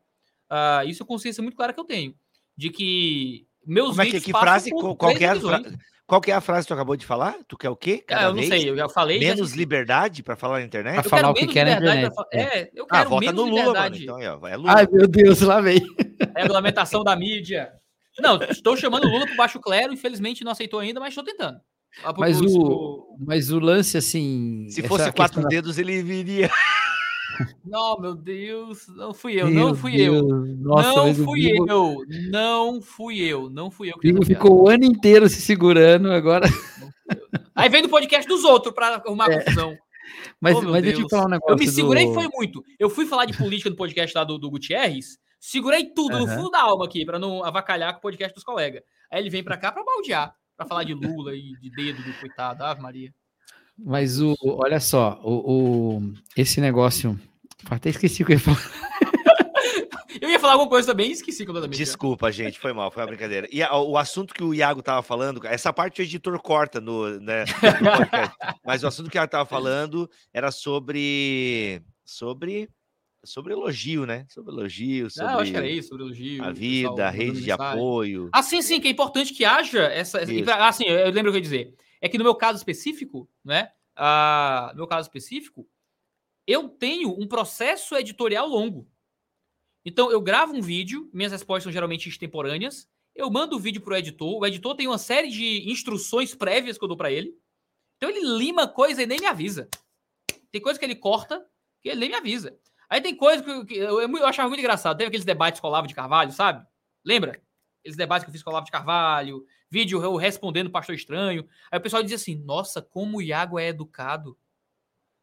Uh, isso é consciência muito clara que eu tenho. De que meus Como é que, que frase, qual, é a fra... qual que é a frase que tu acabou de falar? Tu quer o quê? Cada ah, eu não vez? sei, eu já falei. Menos já... liberdade para falar na internet? Para falar o que quer na internet. Pra... É, eu ah, quero ah, vota menos no Lula, liberdade. Mano, então, é, Lula. Ai, meu Deus, lá vem. Regulamentação da mídia. Não, estou chamando o Lula para baixo clero, infelizmente não aceitou ainda, mas estou tentando. Mas o, mas o lance, assim. Se fosse quatro dedos, ele viria. Não, meu Deus, não fui eu, meu não fui Deus. eu. Nossa, não fui eu, não fui eu, não fui eu. Que ficou o ano inteiro se segurando agora. Aí vem do podcast dos outros para arrumar é. confusão. Mas, oh, mas deixa eu falar um negócio. Eu me segurei do... foi muito. Eu fui falar de política no podcast lá do, do Gutierrez, segurei tudo uhum. no fundo da alma aqui, para não avacalhar com o podcast dos colegas. Aí ele vem para cá para baldear, para falar de Lula e de dedo do coitado, Ave Maria. Mas o, olha só, o, o, esse negócio. Até esqueci o que eu ia falar. eu ia falar alguma coisa também e esqueci completamente. Desculpa, gente, foi mal, foi uma brincadeira. E a, o assunto que o Iago tava falando, essa parte o editor corta no, né, no mas o assunto que ela tava falando era sobre. Sobre sobre elogio, né? Sobre elogio, sobre ah, eu acho que era isso, sobre elogio. A vida, a rede de apoio. Ah, sim, sim, que é importante que haja essa. essa ah, sim, eu lembro o que eu ia dizer. É que no meu caso específico, né? Ah, no meu caso específico, eu tenho um processo editorial longo. Então, eu gravo um vídeo, minhas respostas são geralmente extemporâneas, eu mando o vídeo para o editor, o editor tem uma série de instruções prévias que eu dou para ele. Então, ele lima coisa e nem me avisa. Tem coisa que ele corta que ele nem me avisa. Aí tem coisa que, eu, eu, achava muito engraçado. Teve aqueles debates com o Olavo de Carvalho, sabe? Lembra? Aqueles debates que eu fiz com o Olavo de Carvalho, vídeo eu respondendo o pastor estranho. Aí o pessoal dizia assim: nossa, como o Iago é educado.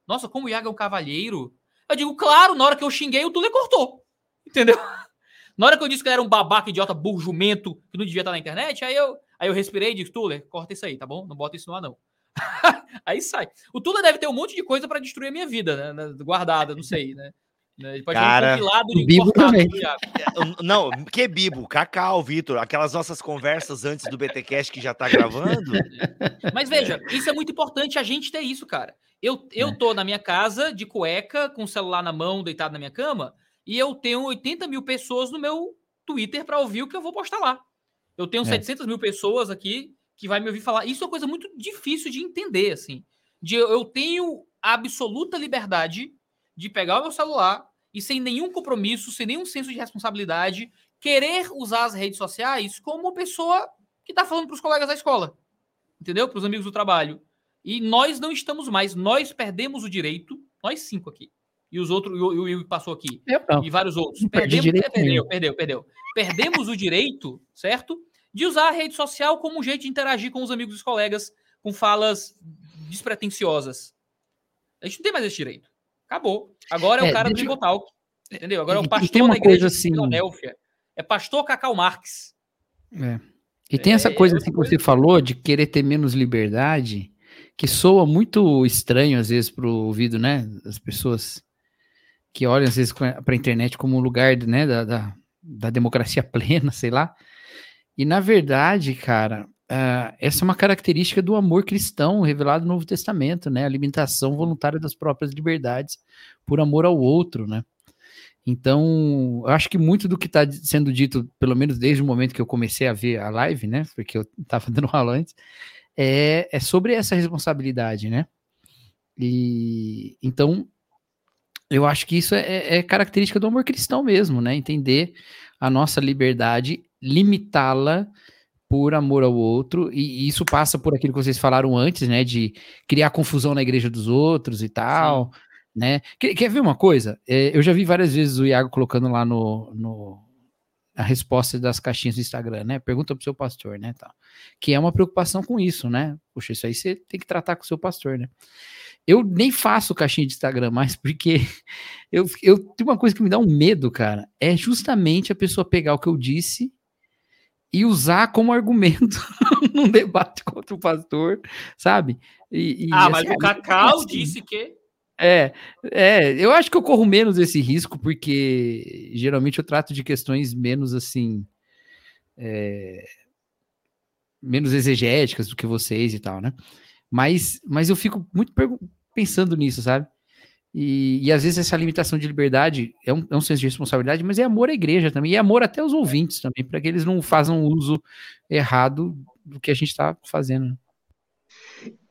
Nossa, como o Iago é um cavalheiro. Eu digo, claro, na hora que eu xinguei, o Tuller cortou. Entendeu? Na hora que eu disse que ele era um babaca, idiota, burro, jumento, que não devia estar na internet, aí eu, aí eu respirei e disse, Tuller, corta isso aí, tá bom? Não bota isso no ar, não. aí sai. O Tuller deve ter um monte de coisa para destruir a minha vida, né? Guardada, não sei, né? Né? Ele pode Cara, ter um Bibo também. Não, que Bibo? Cacau, Vitor. Aquelas nossas conversas antes do BTcast que já tá gravando. Mas veja, isso é muito importante a gente ter isso, cara. Eu, eu é. tô na minha casa, de cueca, com o celular na mão, deitado na minha cama, e eu tenho 80 mil pessoas no meu Twitter para ouvir o que eu vou postar lá. Eu tenho é. 700 mil pessoas aqui que vai me ouvir falar. Isso é uma coisa muito difícil de entender, assim. De eu tenho absoluta liberdade de pegar o meu celular, e sem nenhum compromisso, sem nenhum senso de responsabilidade, querer usar as redes sociais como uma pessoa que está falando para os colegas da escola, entendeu? Para os amigos do trabalho. E nós não estamos mais, nós perdemos o direito, nós cinco aqui. E os outros, e o Will passou aqui. E vários outros. Perdemos, é, perdeu, perdeu, perdeu. Perdemos o direito, certo? De usar a rede social como um jeito de interagir com os amigos e os colegas com falas despretensiosas. A gente não tem mais esse direito. Acabou. Agora é, é o cara do Bibotalk. Entendeu? Agora é o pastor da igreja assim... de Filadélfia. É pastor Cacau Marx. É. E tem essa coisa é, assim que você falou de querer ter menos liberdade, que soa muito estranho às vezes para o ouvido, né? Das pessoas que olham às vezes para a internet como um lugar né, da, da, da democracia plena, sei lá. E na verdade, cara, Uh, essa é uma característica do amor cristão revelado no Novo Testamento, né? A limitação voluntária das próprias liberdades por amor ao outro, né? Então, eu acho que muito do que está sendo dito, pelo menos desde o momento que eu comecei a ver a live, né? Porque eu estava dando aula antes, é, é sobre essa responsabilidade, né? E então, eu acho que isso é, é característica do amor cristão mesmo, né? Entender a nossa liberdade, limitá-la por amor ao outro, e isso passa por aquilo que vocês falaram antes, né, de criar confusão na igreja dos outros e tal, Sim. né? Quer, quer ver uma coisa? É, eu já vi várias vezes o Iago colocando lá no, no a resposta das caixinhas do Instagram, né? Pergunta pro seu pastor, né? Tal. Que é uma preocupação com isso, né? Puxa, isso aí você tem que tratar com o seu pastor, né? Eu nem faço caixinha de Instagram mais, porque eu, eu tenho uma coisa que me dá um medo, cara. É justamente a pessoa pegar o que eu disse e usar como argumento num debate contra o pastor, sabe? E, e, ah, mas assim, o Cacau assim, disse que. É, é, eu acho que eu corro menos esse risco, porque geralmente eu trato de questões menos assim. É, menos exegéticas do que vocês e tal, né? Mas, mas eu fico muito pensando nisso, sabe? E, e às vezes essa limitação de liberdade é um, é um senso de responsabilidade, mas é amor à igreja também, e é amor até aos ouvintes também, para que eles não façam uso errado do que a gente está fazendo.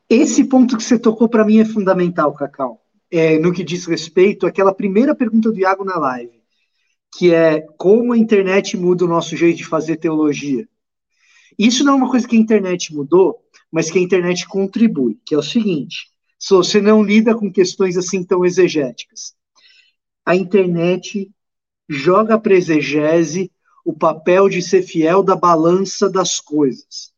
Esse ponto que você tocou para mim é fundamental, Cacau. É, no que diz respeito àquela primeira pergunta do Iago na live, que é como a internet muda o nosso jeito de fazer teologia. Isso não é uma coisa que a internet mudou, mas que a internet contribui, que é o seguinte: se você não lida com questões assim tão exegéticas. A internet joga para exegese o papel de ser fiel da balança das coisas.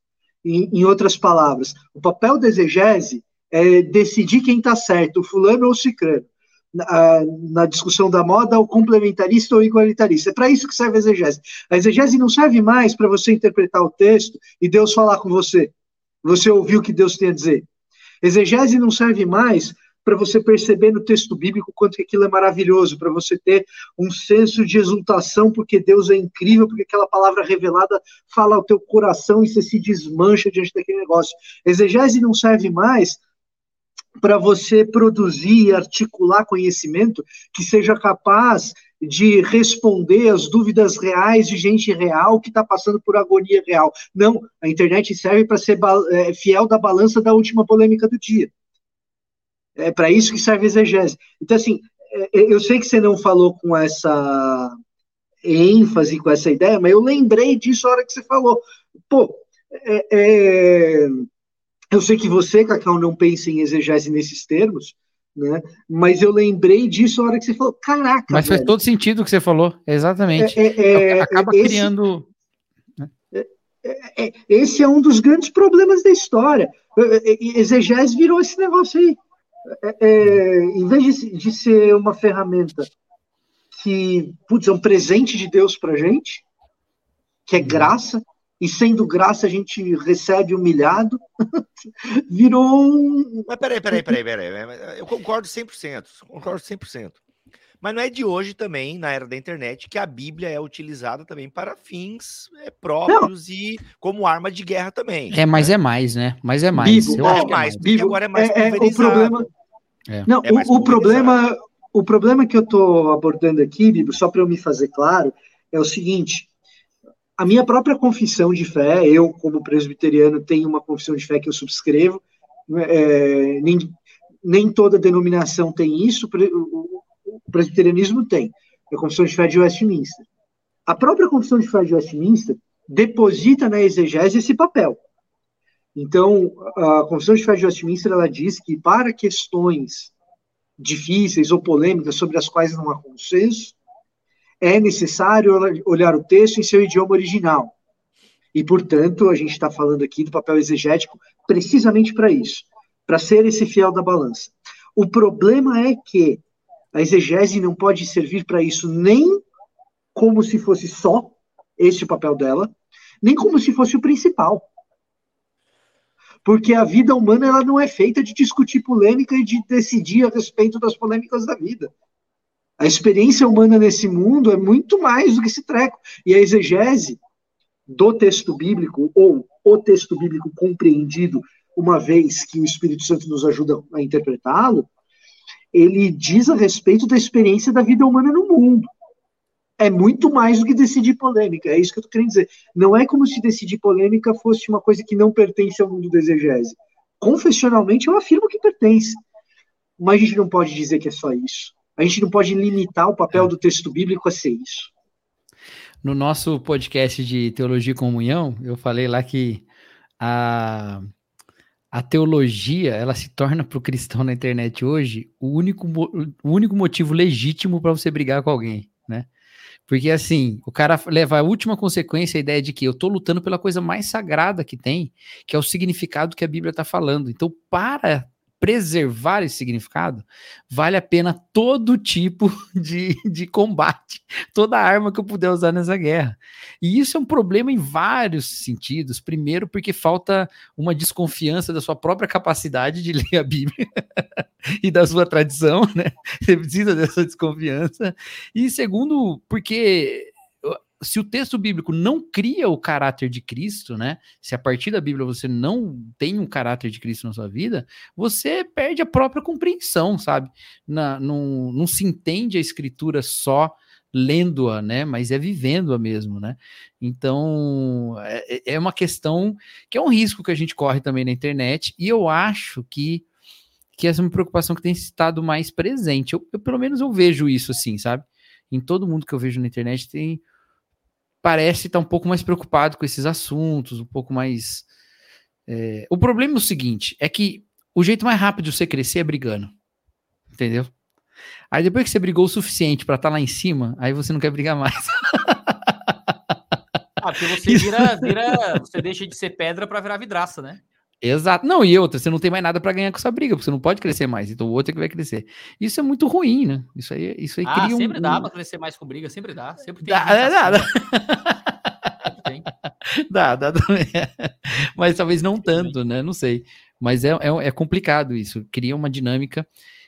Em, em outras palavras, o papel da exegese é decidir quem está certo, o fulano ou o ciclano. Na, na, discussão da moda, o complementarista ou igualitarista. É para isso que serve a exegese. A exegese não serve mais para você interpretar o texto e Deus falar com você. Você ouviu o que Deus tem a dizer. Exegese não serve mais para você perceber no texto bíblico quanto que aquilo é maravilhoso, para você ter um senso de exultação porque Deus é incrível, porque aquela palavra revelada fala ao teu coração e você se desmancha diante daquele negócio. Exegese não serve mais para você produzir e articular conhecimento que seja capaz de responder às dúvidas reais de gente real que está passando por agonia real. Não, a internet serve para ser é, fiel da balança da última polêmica do dia. É para isso que serve a exegese. Então, assim, é, é, eu sei que você não falou com essa ênfase, com essa ideia, mas eu lembrei disso na hora que você falou. Pô, é, é, eu sei que você, Cacau, não pensa em exegese nesses termos, né? Mas eu lembrei disso na hora que você falou, caraca. Mas velho. faz todo sentido o que você falou, exatamente. É, é, é Acaba esse, criando. Né? É, é, é, esse é um dos grandes problemas da história. Exegese virou esse negócio aí. em vez de, de, ser uma ferramenta que, putz, é um presente de Deus pra gente, que é uhum. graça, e sendo graça a gente recebe humilhado, virou um... Mas peraí, peraí, peraí, peraí, eu concordo 100%, concordo 100%. Mas não é de hoje também, na era da internet, que a Bíblia é utilizada também para fins é, próprios não. e como arma de guerra também. É, mas né? é mais, né? Mas é mais. Bíblia, eu é, acho que é mais, Bíblia, agora é mais é, é, o problema. É. Não, é o, o problema, o problema que eu estou abordando aqui, Bíblia, só para eu me fazer claro, é o seguinte: a minha própria confissão de fé, eu, como presbiteriano, tenho uma confissão de fé que eu subscrevo, é, nem, nem toda denominação tem isso, o, o presbiterianismo tem, a confissão de fé de Westminster. A própria confissão de fé de Westminster deposita na exegese esse papel. Então, a confissão de fé de Westminster, ela diz que para questões difíceis ou polêmicas sobre as quais não há consenso, é necessário olhar o texto em seu idioma original. E, portanto, a gente está falando aqui do papel exegético precisamente para isso, para ser esse fiel da balança. O problema é que a exegese não pode servir para isso nem como se fosse só esse o papel dela, nem como se fosse o principal. Porque a vida humana ela não é feita de discutir polêmica e de decidir a respeito das polêmicas da vida. A experiência humana nesse mundo é muito mais do que esse treco. E a exegese do texto bíblico, ou o texto bíblico compreendido, uma vez que o Espírito Santo nos ajuda a interpretá-lo, ele diz a respeito da experiência da vida humana no mundo. É muito mais do que decidir polêmica, é isso que eu estou querendo dizer. Não é como se decidir polêmica fosse uma coisa que não pertence ao mundo da exegese. Confessionalmente, eu afirmo que pertence. Mas a gente não pode dizer que é só isso. A gente não pode limitar o papel é. do texto bíblico a ser isso. No nosso podcast de Teologia e Comunhão, eu falei lá que a, a teologia ela se torna para o cristão na internet hoje o único, o único motivo legítimo para você brigar com alguém, né? Porque assim, o cara leva a última consequência a ideia de que eu estou lutando pela coisa mais sagrada que tem, que é o significado que a Bíblia está falando. Então, para preservar esse significado, vale a pena todo tipo de, de combate, toda arma que eu puder usar nessa guerra. E isso é um problema em vários sentidos. Primeiro, porque falta uma desconfiança da sua própria capacidade de ler a Bíblia e da sua tradição, né? Você precisa dessa desconfiança. E segundo, porque se o texto bíblico não cria o caráter de Cristo, né? Se a partir da Bíblia você não tem um caráter de Cristo na sua vida, você perde a própria compreensão, sabe? Na, não, não se entende a escritura só lendo-a, né? Mas é vivendo-a mesmo, né? Então é, é uma questão que é um risco que a gente corre também na internet, e eu acho que que essa é uma preocupação que tem estado mais presente. Eu, eu pelo menos eu vejo isso assim, sabe? Em todo mundo que eu vejo na internet tem parece estar tá um pouco mais preocupado com esses assuntos, um pouco mais. É... O problema é o seguinte: é que o jeito mais rápido de você crescer é brigando. Entendeu? Aí depois que você brigou o suficiente para estar tá lá em cima, aí você não quer brigar mais. Ah, porque você vira, vira, você deixa de ser pedra para virar vidraça, né? Exato. Não, e outra, você não tem mais nada para ganhar com essa briga, porque você não pode crescer mais, então o outro é que vai crescer. Isso é muito ruim, né? Isso aí, isso aí ah, cria sempre um. dá pra crescer mais com briga, sempre dá. Sempre tem. Dá, é, dá, dá. dá, dá também. Mas talvez não tanto, né? Não sei. Mas é, é, é, complicado isso. Cria uma dinâmica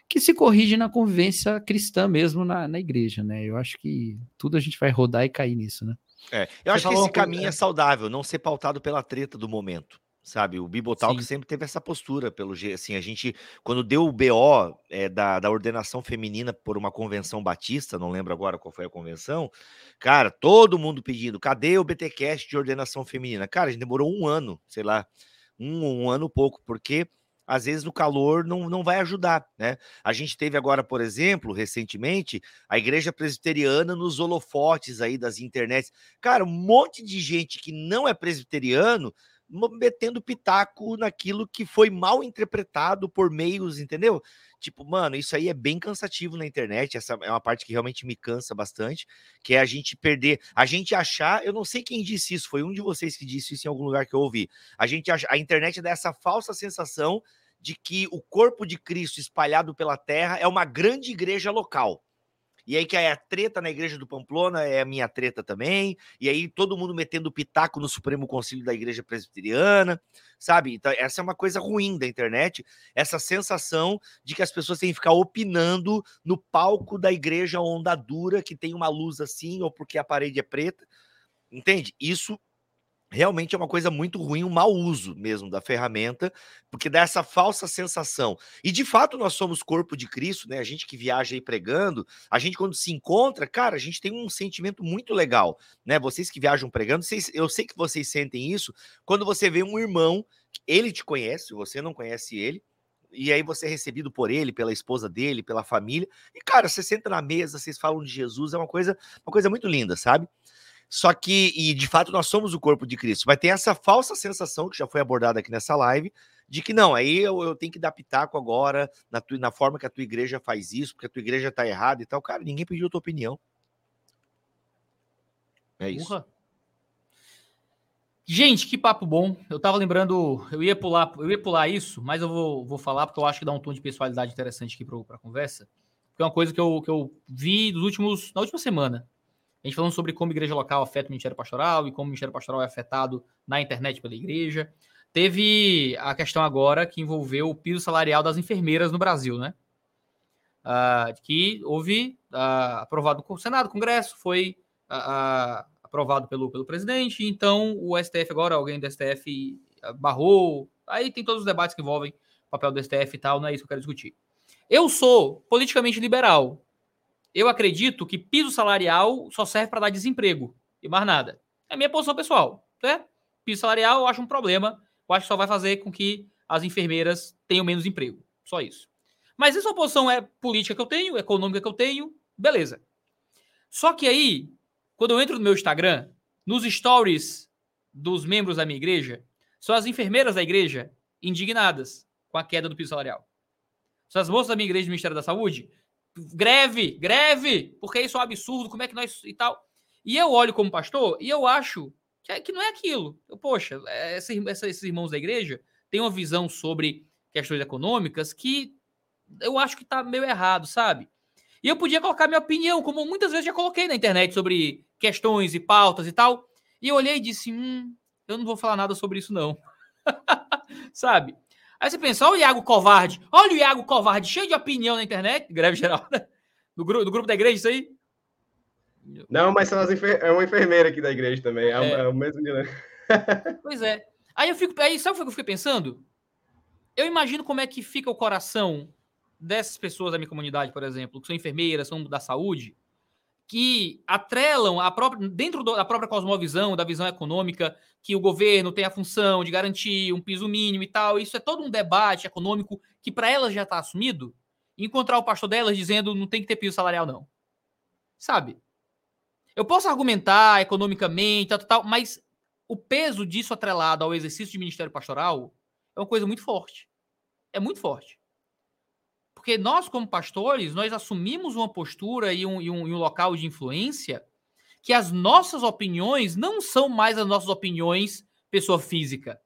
que se corrige na convivência cristã mesmo na, na igreja, né? Eu acho que tudo a gente vai rodar e cair nisso, né? É, eu Você acho que esse caminho é saudável, não ser pautado pela treta do momento sabe? O Bibotalk Sim. sempre teve essa postura, pelo assim, a gente, quando deu o BO é, da, da ordenação feminina por uma convenção batista, não lembro agora qual foi a convenção, cara, todo mundo pedindo, cadê o BTcast de ordenação feminina? Cara, a gente demorou um ano, sei lá, um, um ano pouco, porque às vezes no calor não, não vai ajudar, né? A gente teve agora, por exemplo, recentemente, a igreja presbiteriana nos holofotes aí das internets. Cara, um monte de gente que não é presbiteriano metendo pitaco naquilo que foi mal interpretado por meios, entendeu? Tipo, mano, isso aí é bem cansativo na internet. Essa é uma parte que realmente me cansa bastante, que é a gente perder, a gente achar, eu não sei quem disse isso, foi um de vocês que disse isso em algum lugar que eu ouvi. A gente a internet dá essa falsa sensação de que o corpo de Cristo espalhado pela terra é uma grande igreja local. E aí que a treta na igreja do Pamplona é a minha treta também. E aí todo mundo metendo pitaco no Supremo Conselho da Igreja Presbiteriana, sabe? Então essa é uma coisa ruim da internet, essa sensação de que as pessoas têm que ficar opinando no palco da igreja onda dura que tem uma luz assim ou porque a parede é preta. Entende? Isso realmente é uma coisa muito ruim, um mau uso mesmo da ferramenta, porque dá essa falsa sensação. E de fato nós somos corpo de Cristo, né? A gente que viaja aí pregando, a gente quando se encontra, cara, a gente tem um sentimento muito legal, né? Vocês que viajam pregando, vocês, eu sei que vocês sentem isso quando você vê um irmão, ele te conhece, você não conhece ele, e aí você é recebido por ele, pela esposa dele, pela família. E cara, você senta na mesa, vocês falam de Jesus, é uma coisa, uma coisa muito linda, sabe? Só que, e de fato, nós somos o corpo de Cristo. Vai ter essa falsa sensação que já foi abordada aqui nessa live, de que não, aí eu, eu tenho que dar pitaco agora na, tu, na forma que a tua igreja faz isso, porque a tua igreja tá errada e tal. Cara, ninguém pediu a tua opinião. É isso. Gente, que papo bom. Eu tava lembrando, eu ia pular, eu ia pular isso, mas eu vou, vou falar porque eu acho que dá um tom de pessoalidade interessante aqui para a conversa. Porque é uma coisa que eu, que eu vi nos últimos, na última semana. A gente falando sobre como a igreja local afeta o ministério pastoral e como o ministério pastoral é afetado na internet pela igreja. Teve a questão agora que envolveu o piso salarial das enfermeiras no Brasil, né? Uh, que houve uh, aprovado no Senado, Congresso, foi uh, aprovado pelo, pelo presidente, então o STF agora, alguém do STF barrou, aí tem todos os debates que envolvem o papel do STF e tal, não é isso que eu quero discutir. Eu sou politicamente liberal, eu acredito que piso salarial só serve para dar desemprego e mais nada. É a minha posição pessoal. Né? Piso salarial eu acho um problema. Eu acho que só vai fazer com que as enfermeiras tenham menos emprego. Só isso. Mas essa posição é política que eu tenho, econômica que eu tenho, beleza. Só que aí, quando eu entro no meu Instagram, nos stories dos membros da minha igreja, são as enfermeiras da igreja indignadas com a queda do piso salarial. São as moças da minha igreja do Ministério da Saúde, greve, greve, porque isso é um absurdo, como é que nós e tal. E eu olho como pastor e eu acho que, é, que não é aquilo. Eu, poxa, é, essa, esses irmãos da igreja têm uma visão sobre questões econômicas que eu acho que tá meio errado, sabe? E eu podia colocar minha opinião, como muitas vezes já coloquei na internet sobre questões e pautas e tal. E eu olhei e disse: hum, eu não vou falar nada sobre isso, não. sabe? Aí você pensa, olha o Iago Covarde, olha o Iago Covarde, cheio de opinião na internet, greve geral, né? Do, grupo, do grupo da igreja, isso aí? Não, mas é uma enfermeira aqui da igreja também, é, é. é o mesmo dilema. pois é. Aí eu fico, aí sabe o que eu fiquei pensando? Eu imagino como é que fica o coração dessas pessoas da minha comunidade, por exemplo, que são enfermeiras, são da saúde, que atrelam a própria, dentro da própria cosmovisão, da visão econômica, que o governo tem a função de garantir um piso mínimo e tal. Isso é todo um debate econômico que para elas já está assumido. encontrar o pastor delas dizendo não tem que ter piso salarial, não. Sabe? Eu posso argumentar economicamente, tal, tal, mas o peso disso atrelado ao exercício de ministério pastoral é uma coisa muito forte. É muito forte. Porque nós, como pastores, nós assumimos uma postura e um, e um, e um local de influência que as nossas opiniões não são mais as nossas opiniões pessoa física.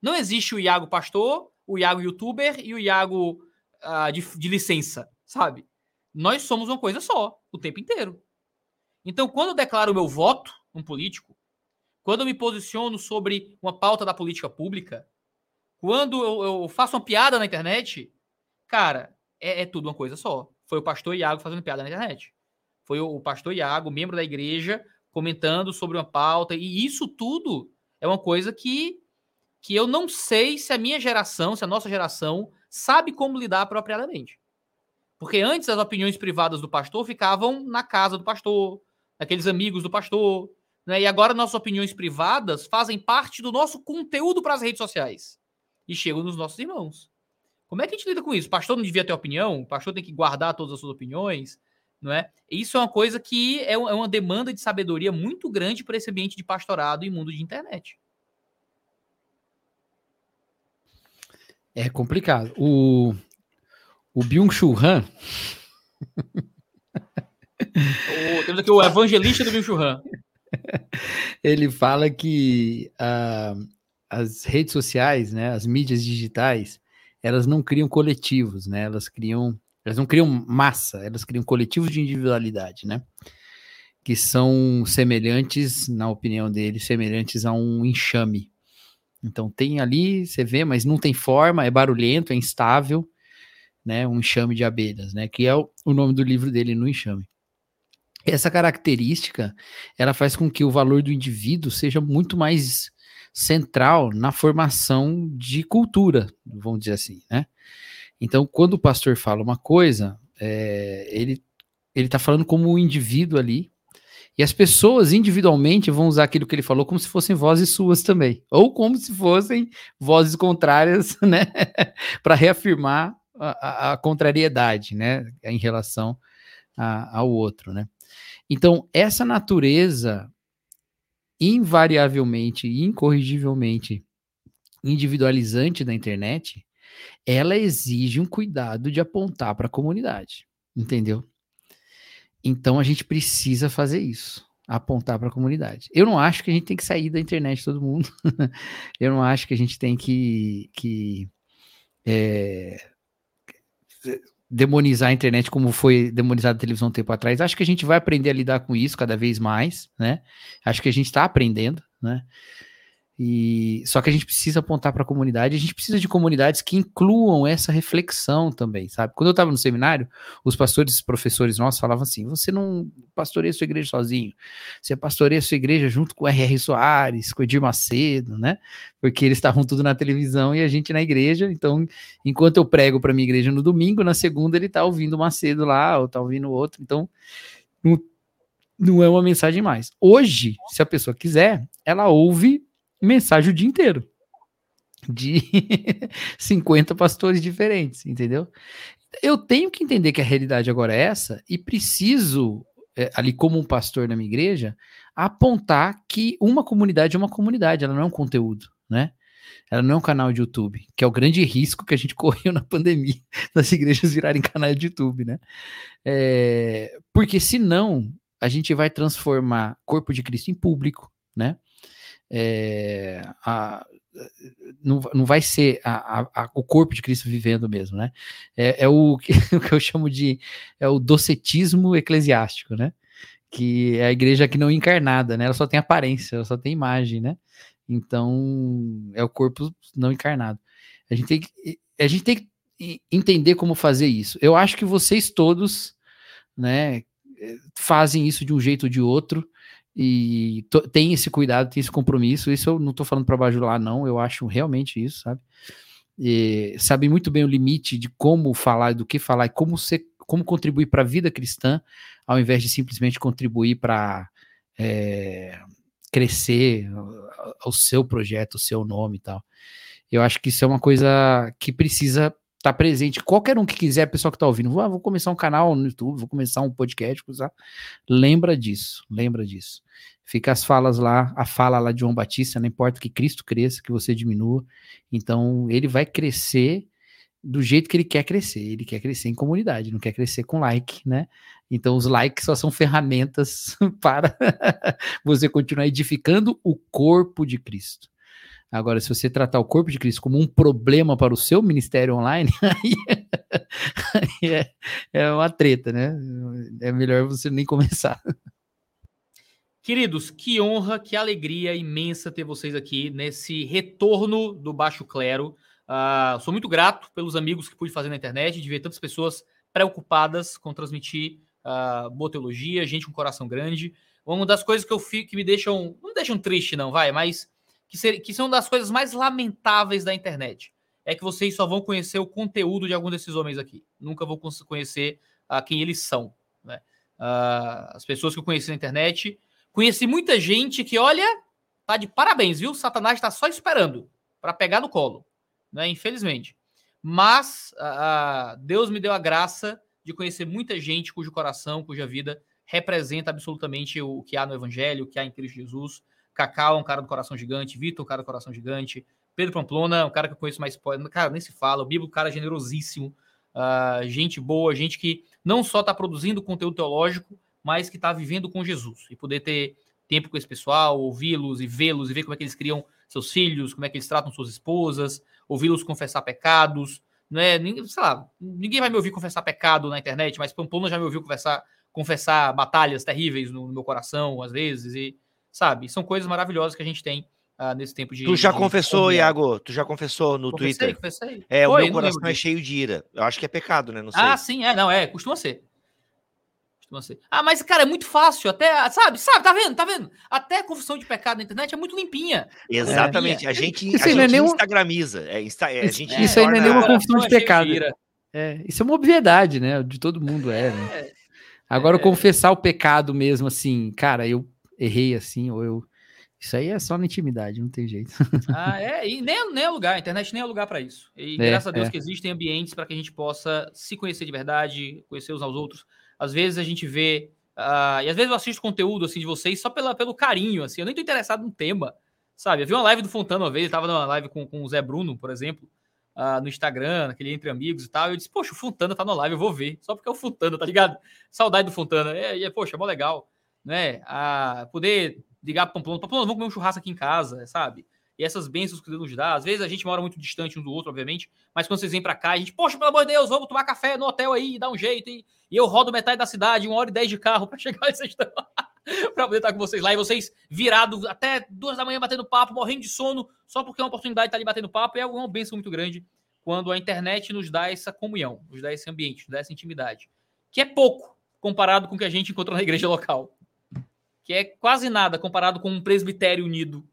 Não existe o Iago pastor, o Iago youtuber e o Iago uh, de, de licença, sabe? Nós somos uma coisa só, o tempo inteiro. Então, quando eu declaro o meu voto, um político, quando eu me posiciono sobre uma pauta da política pública, quando eu, eu faço uma piada na internet, cara, é, é, tudo uma coisa só. Foi o pastor Iago fazendo piada na internet. Foi o, pastor Iago, membro da igreja, comentando sobre uma pauta. E isso tudo é uma coisa que, que eu não sei se a minha geração, se a nossa geração, sabe como lidar apropriadamente. Porque antes as opiniões privadas do pastor ficavam na casa do pastor, aqueles amigos do pastor. Né? E agora nossas opiniões privadas fazem parte do nosso conteúdo para as redes sociais e chegam nos nossos irmãos. Como é que a gente lida com isso? O pastor não devia ter opinião? O pastor tem que guardar todas as suas opiniões? Não é? Isso é uma coisa que é, é uma demanda de sabedoria muito grande para esse ambiente de pastorado e mundo de internet. É complicado. O, o Byung-Chul Han o, temos aqui o evangelista do Bill Han. Ele fala que uh, as redes sociais, né, as mídias digitais, elas não criam coletivos, né? Elas criam, elas não criam massa, elas criam coletivos de individualidade, né? Que são semelhantes, na opinião dele, semelhantes a um enxame. Então tem ali, você vê, mas não tem forma, é barulhento, é instável, né? Um enxame de abelhas, né? Que é o, o nome do livro dele, no enxame. Essa característica, ela faz com que o valor do indivíduo seja muito mais central na formação de cultura, vamos dizer assim, né? Então, quando o pastor fala uma coisa, é, ele ele está falando como um indivíduo ali, e as pessoas individualmente vão usar aquilo que ele falou como se fossem vozes suas também, ou como se fossem vozes contrárias, né, para reafirmar a, a, a, contrariedade, né, em relação a, ao outro, né. Então, essa natureza invariavelmente e incorrigivelmente individualizante da internet, ela exige um cuidado de apontar para a comunidade, entendeu? Então a gente precisa fazer isso, apontar para a comunidade. Eu não acho que a gente tem que sair da internet todo mundo. Eu não acho que a gente tem que, que é, demonizar a internet como foi demonizada a televisão um tempo atrás. Acho que a gente vai aprender a lidar com isso cada vez mais, né? Acho que a gente está aprendendo, né? E só que a gente precisa apontar para a comunidade, a gente precisa de comunidades que incluam essa reflexão também, sabe? Quando eu estava no seminário, os pastores, professores nossos falavam assim: você não pastoreia sua igreja sozinho, você pastoreia sua igreja junto com o R.R. Soares, com o Edir Macedo, né? Porque eles estavam tudo na televisão e a gente na igreja. Então, enquanto eu prego para minha igreja no domingo, na segunda ele está ouvindo o Macedo lá, ou está ouvindo outro. Então, não, não é uma mensagem mais. Hoje, se a pessoa quiser, ela ouve mensagem o dia inteiro de 50 pastores diferentes, entendeu? Eu tenho que entender que a realidade agora é essa e preciso, é, ali como um pastor na minha igreja, apontar que uma comunidade é uma comunidade, ela não é um conteúdo, né? Ela não é um canal de YouTube, que é o grande risco que a gente correu na pandemia das igrejas virarem canal de YouTube, né? É, porque senão a gente vai transformar corpo de Cristo em público, né? É, a, não, não vai ser a, a, o corpo de Cristo vivendo mesmo, né? É, é o, que, o que eu chamo de é o docetismo eclesiástico, né? Que é a igreja que não é encarnada, né? Ela só tem aparência, ela só tem imagem, né? Então é o corpo não encarnado. A gente tem que, a gente tem que entender como fazer isso. Eu acho que vocês todos, né, fazem isso de um jeito ou de outro e tem esse cuidado, tem esse compromisso. Isso eu não estou falando para bajular, não. Eu acho realmente isso, sabe? E sabe muito bem o limite de como falar, do que falar e como ser, como contribuir para a vida cristã, ao invés de simplesmente contribuir para é, crescer o seu projeto, o seu nome e tal. Eu acho que isso é uma coisa que precisa tá presente. Qualquer um que quiser, pessoal que tá ouvindo, ah, vou começar um canal no YouTube, vou começar um podcast, usar. lembra disso, lembra disso. Fica as falas lá, a fala lá de João Batista, não importa que Cristo cresça, que você diminua. Então, ele vai crescer do jeito que ele quer crescer. Ele quer crescer em comunidade, não quer crescer com like, né? Então, os likes só são ferramentas para você continuar edificando o corpo de Cristo. Agora, se você tratar o corpo de Cristo como um problema para o seu ministério online, aí, aí é, é uma treta, né? É melhor você nem começar. Queridos, que honra, que alegria imensa ter vocês aqui nesse retorno do Baixo Clero. Uh, sou muito grato pelos amigos que pude fazer na internet, de ver tantas pessoas preocupadas com transmitir uh, boa teologia, gente com coração grande. Uma das coisas que eu fico, que me deixam, não me deixam triste, não, vai, mas que, ser, que são das coisas mais lamentáveis da internet. É que vocês só vão conhecer o conteúdo de algum desses homens aqui. Nunca vão conhecer uh, quem eles são. Né? Uh, as pessoas que eu conheci na internet. Conheci muita gente que, olha, tá de parabéns, viu? Satanás está só esperando para pegar no colo, né? Infelizmente. Mas uh, Deus me deu a graça de conhecer muita gente cujo coração, cuja vida representa absolutamente o que há no Evangelho, o que há em Cristo Jesus. Cacau um cara do coração gigante, Vitor, um cara do coração gigante, Pedro Pamplona, um cara que eu conheço mais, cara, nem se fala, o Bibo, um cara generosíssimo, uh, gente boa, gente que não só está produzindo conteúdo teológico, mas que está vivendo com Jesus. E poder ter tempo com esse pessoal, ouvi-los e vê-los e ver como é que eles criam seus filhos, como é que eles tratam suas esposas, ouvi-los confessar pecados, não é, sei lá, ninguém vai me ouvir confessar pecado na internet, mas Pamplona já me ouviu confessar, confessar batalhas terríveis no, no meu coração, às vezes, e sabe? São coisas maravilhosas que a gente tem uh, nesse tempo de. Tu já de confessou, Iago? Tu já confessou no confessei, Twitter? Confessei. É, Foi, o meu coração é cheio de ira. Eu acho que é pecado, né? Não sei. Ah, sim, é, não, é, costuma ser. Costuma ser. Ah, mas, cara, é muito fácil, até, sabe, sabe, tá vendo, tá vendo? Até a confissão de pecado na internet é muito limpinha. Exatamente, é. a gente, a gente é nenhum... instagramiza. É, insta, é, a gente isso torna... aí não é nenhuma confissão de pecado. É, isso é uma obviedade, né? De todo mundo é, né? É, Agora, é. confessar o pecado mesmo, assim, cara, eu errei assim, ou eu. Isso aí é só na intimidade, não tem jeito. Ah, é, e nem, nem é lugar, a internet nem é lugar para isso. E é, graças a Deus é. que existem ambientes para que a gente possa se conhecer de verdade, conhecer uns aos outros. Às vezes a gente vê, uh, e às vezes eu assisto conteúdo assim de vocês só pela, pelo carinho, assim, eu nem tô interessado no tema, sabe? Eu vi uma live do Fontana uma vez, eu tava numa live com, com o Zé Bruno, por exemplo, uh, no Instagram, aquele Entre Amigos e tal, eu disse, poxa, o Fontana tá na live, eu vou ver, só porque é o Fontana, tá ligado? Saudade do Fontana, e, é, poxa, é mó legal né? A poder ligar para Pamplona, Pamplona, vamos comer um churrasco aqui em casa, sabe? E essas bênçãos que Deus nos dá. Às vezes a gente mora muito distante um do outro, obviamente, mas quando vocês vêm para cá, a gente, poxa, pelo amor de Deus, vamos tomar café no hotel aí, dá um jeito. E, e eu rodo metade da cidade, uma hora e dez de carro para chegar e vocês estão para poder estar com vocês lá. E vocês virados até duas da manhã batendo papo, morrendo de sono, só porque é uma oportunidade de estar ali batendo papo. É uma bênção muito grande quando a internet nos dá essa comunhão, nos dá esse ambiente, nos dá essa intimidade, que é pouco comparado com o que a gente encontrou na igreja local que é quase nada comparado com um presbitério unido,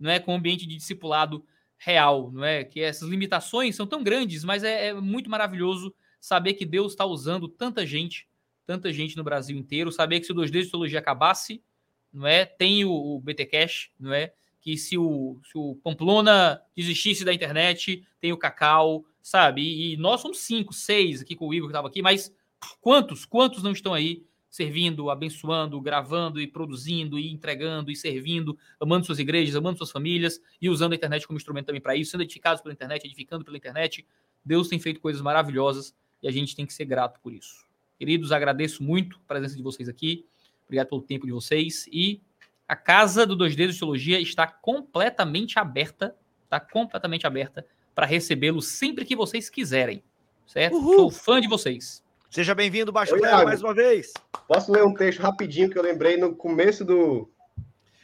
não é com um ambiente de discipulado real, não é? Que essas limitações são tão grandes, mas é, é muito maravilhoso saber que Deus está usando tanta gente, tanta gente no Brasil inteiro, saber que se o 2D de teologia acabasse, não é? Tem o, o BT Cash, não é? Que se o, se o Pamplona desistisse da internet, tem o Cacau, sabe? E, e nós somos cinco, seis aqui com o Igor que estava aqui, mas quantos, quantos não estão aí servindo, abençoando, gravando e produzindo e entregando e servindo, amando suas igrejas, amando suas famílias e usando a internet como instrumento também para isso, sendo edificados pela internet, edificando pela internet. Deus tem feito coisas maravilhosas e a gente tem que ser grato por isso. Queridos, agradeço muito a presença de vocês aqui. Obrigado pelo tempo de vocês e a casa do Dois Dedos de Teologia está completamente aberta, está completamente aberta para recebê-lo sempre que vocês quiserem, certo? Uhul. Sou fã de vocês. Seja bem-vindo, Baixo Clero, mais uma vez. Posso ler um texto rapidinho que eu lembrei no começo do.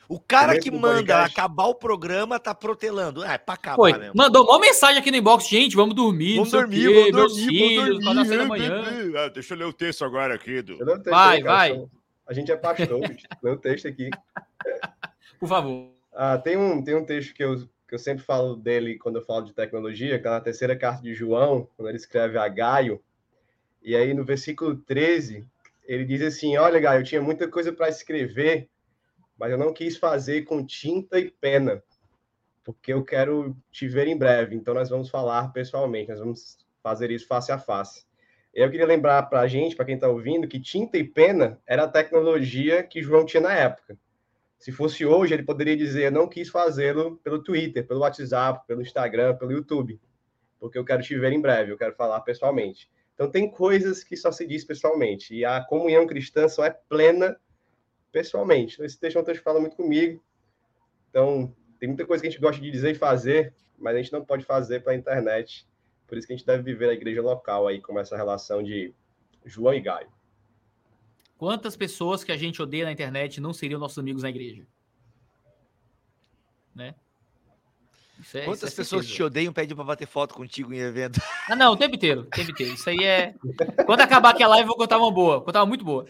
O cara que manda acabar o programa tá protelando. É, pra acabar Foi. mesmo. Mandou uma mensagem aqui no inbox, gente, vamos dormir. Vamos dormir, vamos dormir, filhos, vamos dormir. Da manhã. Ah, deixa eu ler o texto agora aqui. Do... Vai, vai. A gente é pastor, lê o texto aqui. Por favor. Ah, tem, um, tem um texto que eu, que eu sempre falo dele quando eu falo de tecnologia, que é na terceira carta de João, quando ele escreve a Gaio, e aí no versículo 13, ele diz assim: Olha, Gaio, eu tinha muita coisa para escrever, mas eu não quis fazer com tinta e pena, porque eu quero te ver em breve. Então nós vamos falar pessoalmente, nós vamos fazer isso face a face. Eu queria lembrar para a gente, para quem está ouvindo, que tinta e pena era a tecnologia que João tinha na época. Se fosse hoje, ele poderia dizer: não quis fazê-lo pelo Twitter, pelo WhatsApp, pelo Instagram, pelo YouTube, porque eu quero te ver em breve, eu quero falar pessoalmente. Então, tem coisas que só se diz pessoalmente. E a comunhão cristã só é plena pessoalmente. Então, esse texto é texto fala muito comigo. Então, tem muita coisa que a gente gosta de dizer e fazer, mas a gente não pode fazer pela internet. Por isso que a gente deve viver na igreja local aí, como essa relação de João e Gaio. Quantas pessoas que a gente odeia na internet não seriam nossos amigos na igreja? Né? É, Quantas é pessoas te odeiam pedem para bater foto contigo em evento? Ah, não, o tempo inteiro, o tempo inteiro. Isso aí é. Quando acabar aqui a live, eu vou contar uma boa. Vou contar uma muito boa.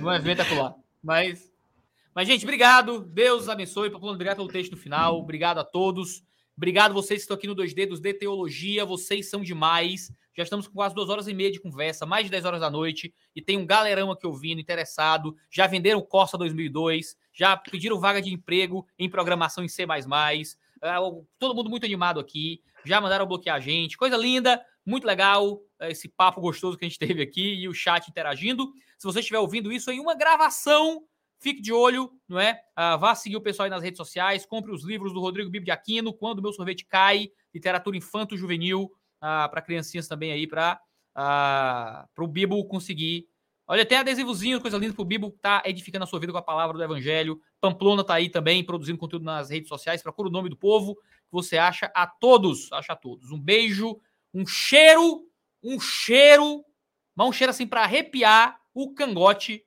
No evento acolá. Mas. Mas, gente, obrigado. Deus abençoe. Obrigado pelo texto no final. Obrigado a todos. Obrigado vocês que estão aqui no 2 Dedos de Teologia. Vocês são demais. Já estamos com quase duas horas e meia de conversa, mais de 10 horas da noite. E tem um galerão aqui ouvindo, interessado. Já venderam Corsa 2002. Já pediram vaga de emprego em programação em C é, todo mundo muito animado aqui. Já mandaram bloquear a gente. Coisa linda, muito legal é, esse papo gostoso que a gente teve aqui e o chat interagindo. Se você estiver ouvindo isso em uma gravação, fique de olho, não é? Uh, vá seguir o pessoal aí nas redes sociais, compre os livros do Rodrigo Bibi de Aquino, Quando Meu Sorvete Cai, literatura infanto-juvenil, ah, para criancinhas também aí, para uh, o Bibo conseguir Olha, tem adesivozinho, coisa linda pro Bibo tá edificando a sua vida com a palavra do Evangelho. Pamplona tá aí também, produzindo conteúdo nas redes sociais. Procura o nome do povo que você acha a todos. Acha a todos. Um beijo, um cheiro, um cheiro, mas um cheiro assim para arrepiar o cangote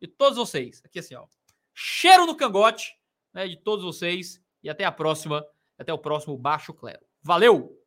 de todos vocês. Aqui assim, ó. Cheiro no cangote né, de todos vocês. E até a próxima. Até o próximo Baixo Clero. Valeu!